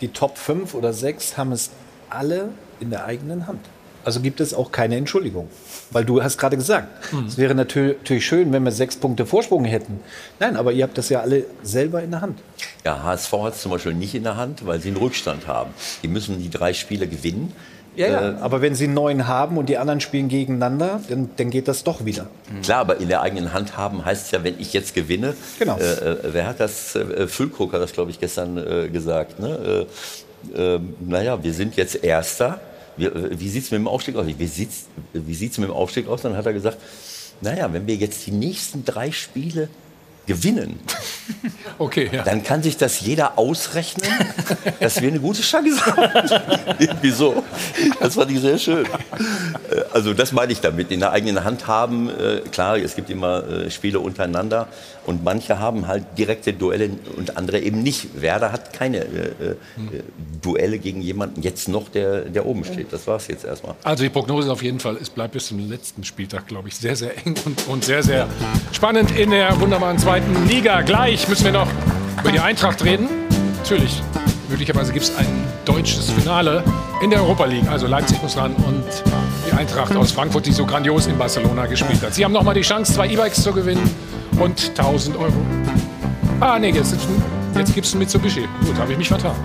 die Top 5 oder 6 haben es alle in der eigenen Hand. Also gibt es auch keine Entschuldigung. Weil du hast gerade gesagt, es wäre natür- natürlich schön, wenn wir sechs Punkte Vorsprung hätten. Nein, aber ihr habt das ja alle selber in der Hand. Ja, HSV hat es zum Beispiel nicht in der Hand, weil sie einen Rückstand haben. Die müssen die drei Spiele gewinnen. Ja, ja. Äh, aber wenn sie neun haben und die anderen spielen gegeneinander, dann, dann geht das doch wieder. Klar, aber in der eigenen Hand haben heißt ja, wenn ich jetzt gewinne. Genau. Äh, äh, wer hat das? Äh, Füllkrug hat das, glaube ich, gestern äh, gesagt. Ne? Äh, äh, naja, wir sind jetzt Erster. Äh, wie sieht es mit dem Aufstieg aus? Wie sieht es wie sieht's mit dem Aufstieg aus? Dann hat er gesagt, naja, wenn wir jetzt die nächsten drei Spiele gewinnen, Okay, ja. dann kann sich das jeder ausrechnen, dass wir eine gute Chance haben. Wieso? Das fand ich sehr schön. Äh, Also das meine ich damit, in der eigenen Hand haben. äh, Klar, es gibt immer Spiele untereinander und manche haben halt direkte Duelle und andere eben nicht. Werder hat keine äh, äh, Duelle gegen jemanden jetzt noch, der, der oben steht. Das war es jetzt erstmal. Also die Prognose ist auf jeden Fall, es bleibt bis zum letzten Spieltag, glaube ich, sehr, sehr eng und, und sehr, sehr spannend in der wunderbaren zweiten Liga. Gleich müssen wir noch über die Eintracht reden. Natürlich, möglicherweise gibt es ein deutsches Finale in der Europa League. Also Leipzig muss ran und die Eintracht aus Frankfurt, die so grandios in Barcelona gespielt hat. Sie haben nochmal die Chance, zwei E-Bikes zu gewinnen und 1000 Euro. Ah, nee, jetzt, jetzt gibt es ein Mitsubishi. Gut, habe ich mich vertan.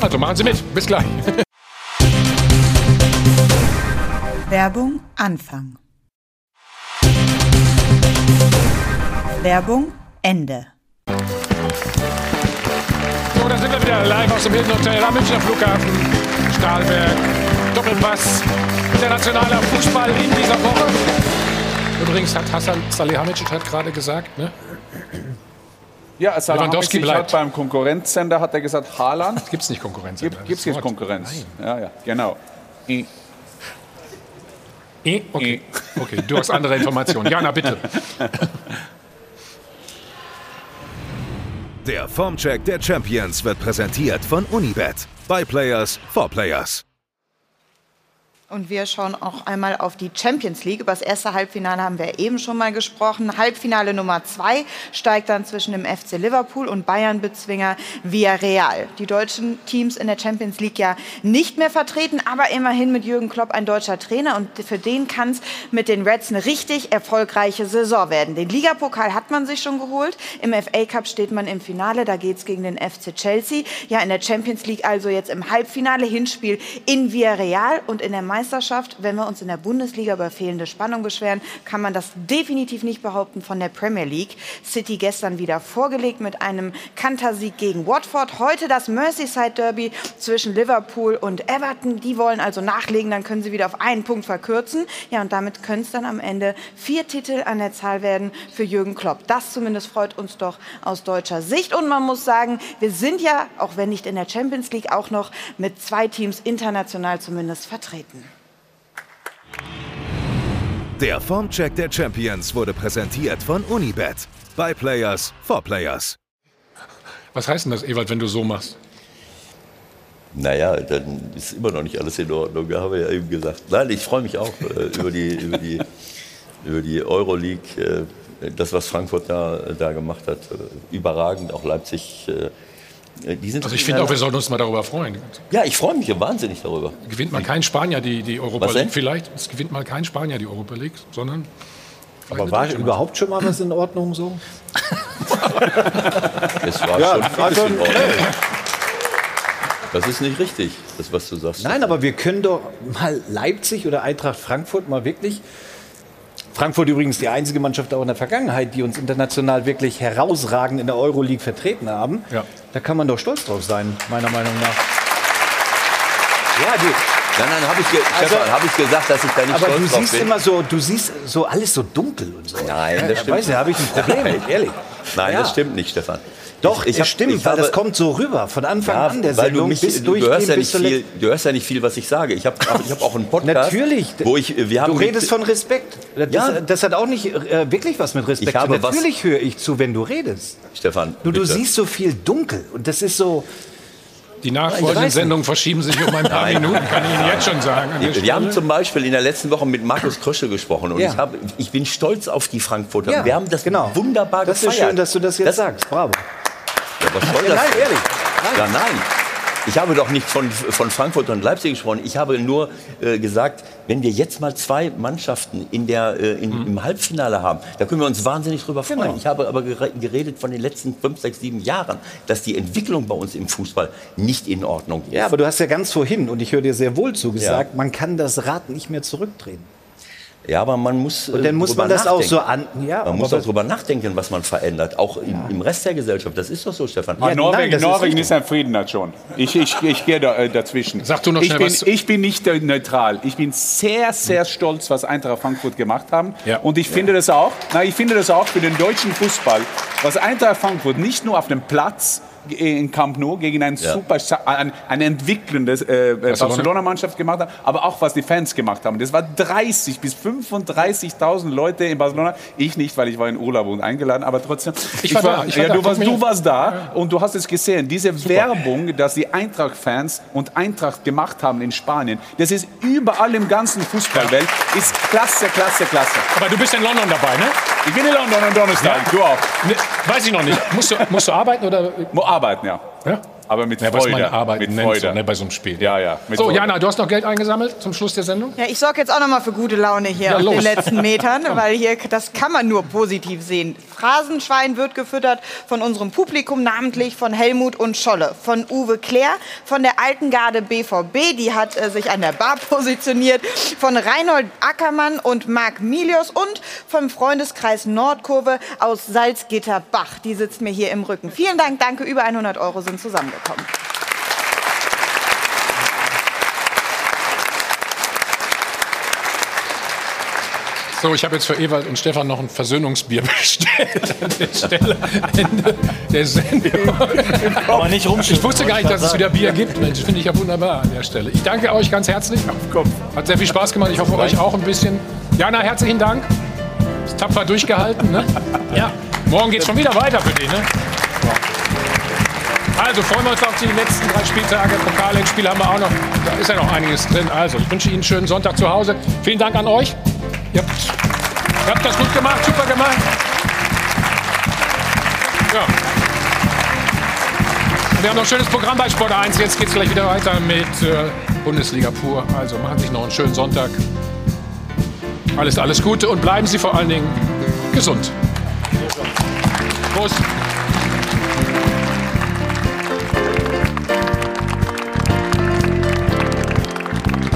Also machen Sie mit. Bis gleich. Werbung Anfang. Werbung Ende. So, da sind wir wieder live aus dem Hilton Hotel am Münchner Flughafen. Stahlberg. Doppelpass. Internationaler Fußball in dieser Woche. Übrigens hat Hassan Salihamidzic hat gerade gesagt, ne? Ja, Salihamidzic bleibt. hat beim Konkurrenzsender hat er gesagt, Haaland. Gibt es nicht Konkurrenz? Gibt es jetzt Konkurrenz? Ja, ja, genau. I. Eh, Okay. okay, du hast andere Informationen. Jana, bitte. Der Formcheck der Champions wird präsentiert von Unibet. By Players for Players. Und wir schauen auch einmal auf die Champions League. Über das erste Halbfinale haben wir eben schon mal gesprochen. Halbfinale Nummer zwei steigt dann zwischen dem FC Liverpool und Bayern-Bezwinger Villarreal. Die deutschen Teams in der Champions League ja nicht mehr vertreten, aber immerhin mit Jürgen Klopp ein deutscher Trainer. Und für den kann es mit den Reds eine richtig erfolgreiche Saison werden. Den Ligapokal hat man sich schon geholt. Im FA Cup steht man im Finale. Da geht es gegen den FC Chelsea. Ja, in der Champions League also jetzt im Halbfinale. Hinspiel in Villarreal und in der Meisterschaft, wenn wir uns in der Bundesliga über fehlende Spannung beschweren, kann man das definitiv nicht behaupten von der Premier League. City gestern wieder vorgelegt mit einem Kantersieg gegen Watford. Heute das Merseyside Derby zwischen Liverpool und Everton. Die wollen also nachlegen, dann können sie wieder auf einen Punkt verkürzen. Ja, und damit können es dann am Ende vier Titel an der Zahl werden für Jürgen Klopp. Das zumindest freut uns doch aus deutscher Sicht. Und man muss sagen, wir sind ja, auch wenn nicht in der Champions League, auch noch mit zwei Teams international zumindest vertreten. Der Formcheck der Champions wurde präsentiert von Unibet. By Players for Players. Was heißt denn das, Ewald, wenn du so machst? Naja, dann ist immer noch nicht alles in Ordnung, habe ich ja eben gesagt. Nein, ich freue mich auch äh, über die, über die, über die Euroleague. Äh, das, was Frankfurt da, da gemacht hat, äh, überragend. Auch Leipzig. Äh, die sind Also ich finde auch, wir sollten uns mal darüber freuen. Ja, ich freue mich wahnsinnig darüber. Gewinnt mal kein Spanier die, die Europa? League vielleicht? Es gewinnt mal kein Spanier die Europa League, sondern... Aber war überhaupt schon mal was in Ordnung so? Es war Ja, schon vieles schon- in Ordnung. Das ist nicht richtig, das, was du sagst. Nein, aber wir können doch mal Leipzig oder Eintracht Frankfurt mal wirklich. Frankfurt übrigens die einzige Mannschaft auch in der Vergangenheit, die uns international wirklich herausragend in der Euroleague vertreten haben. Ja. Da kann man doch stolz drauf sein, meiner Meinung nach. Ja, die, Nein, nein, habe ich, ge Also- Stefan, hab ich gesagt, dass ich da nicht aber stolz du siehst bin. immer so, du siehst so alles so dunkel und so. Nein, das Ja, stimmt. Weißt du, da habe ich ein Problem mit, ehrlich. Nein, Ja. das stimmt nicht, Stefan. Doch, Ich- ich es hab- stimmt, ich weil habe- das kommt so rüber von Anfang Ja, an der weil du, Sendung mich, bis du, hörst durchgehend ja bis nicht viel, du hörst ja nicht viel, was ich sage. Ich habe ich hab auch einen Podcast. Natürlich. Wo ich, wir haben du mit- redest von Respekt. Das, Ja. das hat auch nicht äh, wirklich was mit Respekt Ich habe zu tun. was- Natürlich höre ich zu, wenn du redest. Stefan, Nur du bitte. siehst so viel dunkel und das ist so. Die nachfolgenden Sendungen verschieben sich um ein paar Nein. Minuten, kann ich Ihnen jetzt schon sagen. Wir haben zum Beispiel in der letzten Woche mit Markus Krösche gesprochen und Ja. ich, hab, ich bin stolz auf die Frankfurter. Ja, wir haben das genau. wunderbar Das ist gefeiert. schön, dass du das jetzt sagst. Bravo. Ja, was soll Ja, das? nein, denn? ehrlich. Ja, nein. Ich habe doch nicht von, von Frankfurt und Leipzig gesprochen. Ich habe nur äh, gesagt, wenn wir jetzt mal zwei Mannschaften in der, äh, in, Mhm. im Halbfinale haben, da können wir uns wahnsinnig drüber freuen. Genau. Ich habe aber gere- geredet von den letzten fünf, sechs, sieben Jahren, dass die Entwicklung bei uns im Fußball nicht in Ordnung ist. Ja, aber du hast ja ganz vorhin, und ich höre dir sehr wohl zu, gesagt, man kann das Rad nicht mehr zurückdrehen. Ja, aber man muss. Und dann muss drüber man das auch so nachdenken. an. Ja, Man muss auch darüber nachdenken, was man verändert, auch im, im Rest der Gesellschaft. Das ist doch so, Stefan. Ah, Norwegen, das ist Norwegen richtig. ist, ein Friedennation. Ich, ich, ich gehe da, äh, dazwischen. Sag du noch ich schnell bin, was Ich bin nicht äh, neutral. Ich bin sehr, sehr stolz, was Eintracht Frankfurt gemacht haben. Ja. Und ich finde das auch. Na, ich finde das auch für den deutschen Fußball, was Eintracht Frankfurt nicht nur auf dem Platz in Camp Nou gegen ein Ja. super, ein, ein entwickelndes äh, Barcelona-Mannschaft gemacht hat, aber auch was die Fans gemacht haben. Das war 30 bis 35.000 Leute in Barcelona. Ich nicht, weil ich war in Urlaub und eingeladen, aber trotzdem. Ich war da, ich war ja, da. du warst, du warst da und du hast es gesehen. Diese Werbung, dass die Eintracht-Fans und Eintracht gemacht haben in Spanien, das ist überall im ganzen Fußballwelt, ist klasse, klasse, klasse. Aber du bist in London dabei, ne? Ich bin in London am Donnerstag, du auch. Ne, weiß ich noch nicht. Musst du, musst du arbeiten oder? Arbeiten, ja. Ja? Aber mit Ja, was Freude. man Arbeit mit nennt, Freude. so, ne, bei so einem Spiel. Ja, ja. mit So, Freude. Jana, du hast noch Geld eingesammelt zum Schluss der Sendung? Ja, ich sorge jetzt auch noch mal für gute Laune hier Ja, auf los. den letzten Metern, weil hier das kann man nur positiv sehen. Phrasenschwein wird gefüttert von unserem Publikum, namentlich von Helmut und Scholle, von Uwe Klär, von der alten Garde BVB, die hat äh, sich an der Bar positioniert, von Reinhold Ackermann und Marc Milius und vom Freundeskreis Nordkurve aus Salzgitterbach. Die sitzt mir hier im Rücken. Vielen Dank, danke. Über 100 Euro sind zusammengekommen. So, ich habe jetzt für Ewald und Stefan noch ein Versöhnungsbier bestellt an der Stelle Ende der Sendung. Aber nicht Ich wusste gar nicht, dass es wieder. Bier gibt. Mensch, finde ich ja wunderbar an der Stelle. Ich danke euch ganz herzlich. Hat sehr viel Spaß gemacht. Ich hoffe, euch auch ein bisschen. Jana, herzlichen Dank. Ist tapfer durchgehalten. Ne? Ja. Morgen geht es schon wieder weiter für dich. Ne? Also freuen wir uns auf die letzten drei Spieltage. Pokalendspiele haben wir auch noch. Da ist ja noch einiges drin. Also ich wünsche Ihnen einen schönen Sonntag zu Hause. Vielen Dank an euch. Ihr habt, ihr habt das gut gemacht, super gemacht. Ja. Wir haben noch ein schönes Programm bei Sport 1. Jetzt geht es gleich wieder weiter mit äh, Bundesliga pur. Also machen Sie sich noch einen schönen Sonntag. Alles, alles Gute und bleiben Sie vor allen Dingen gesund. Prost.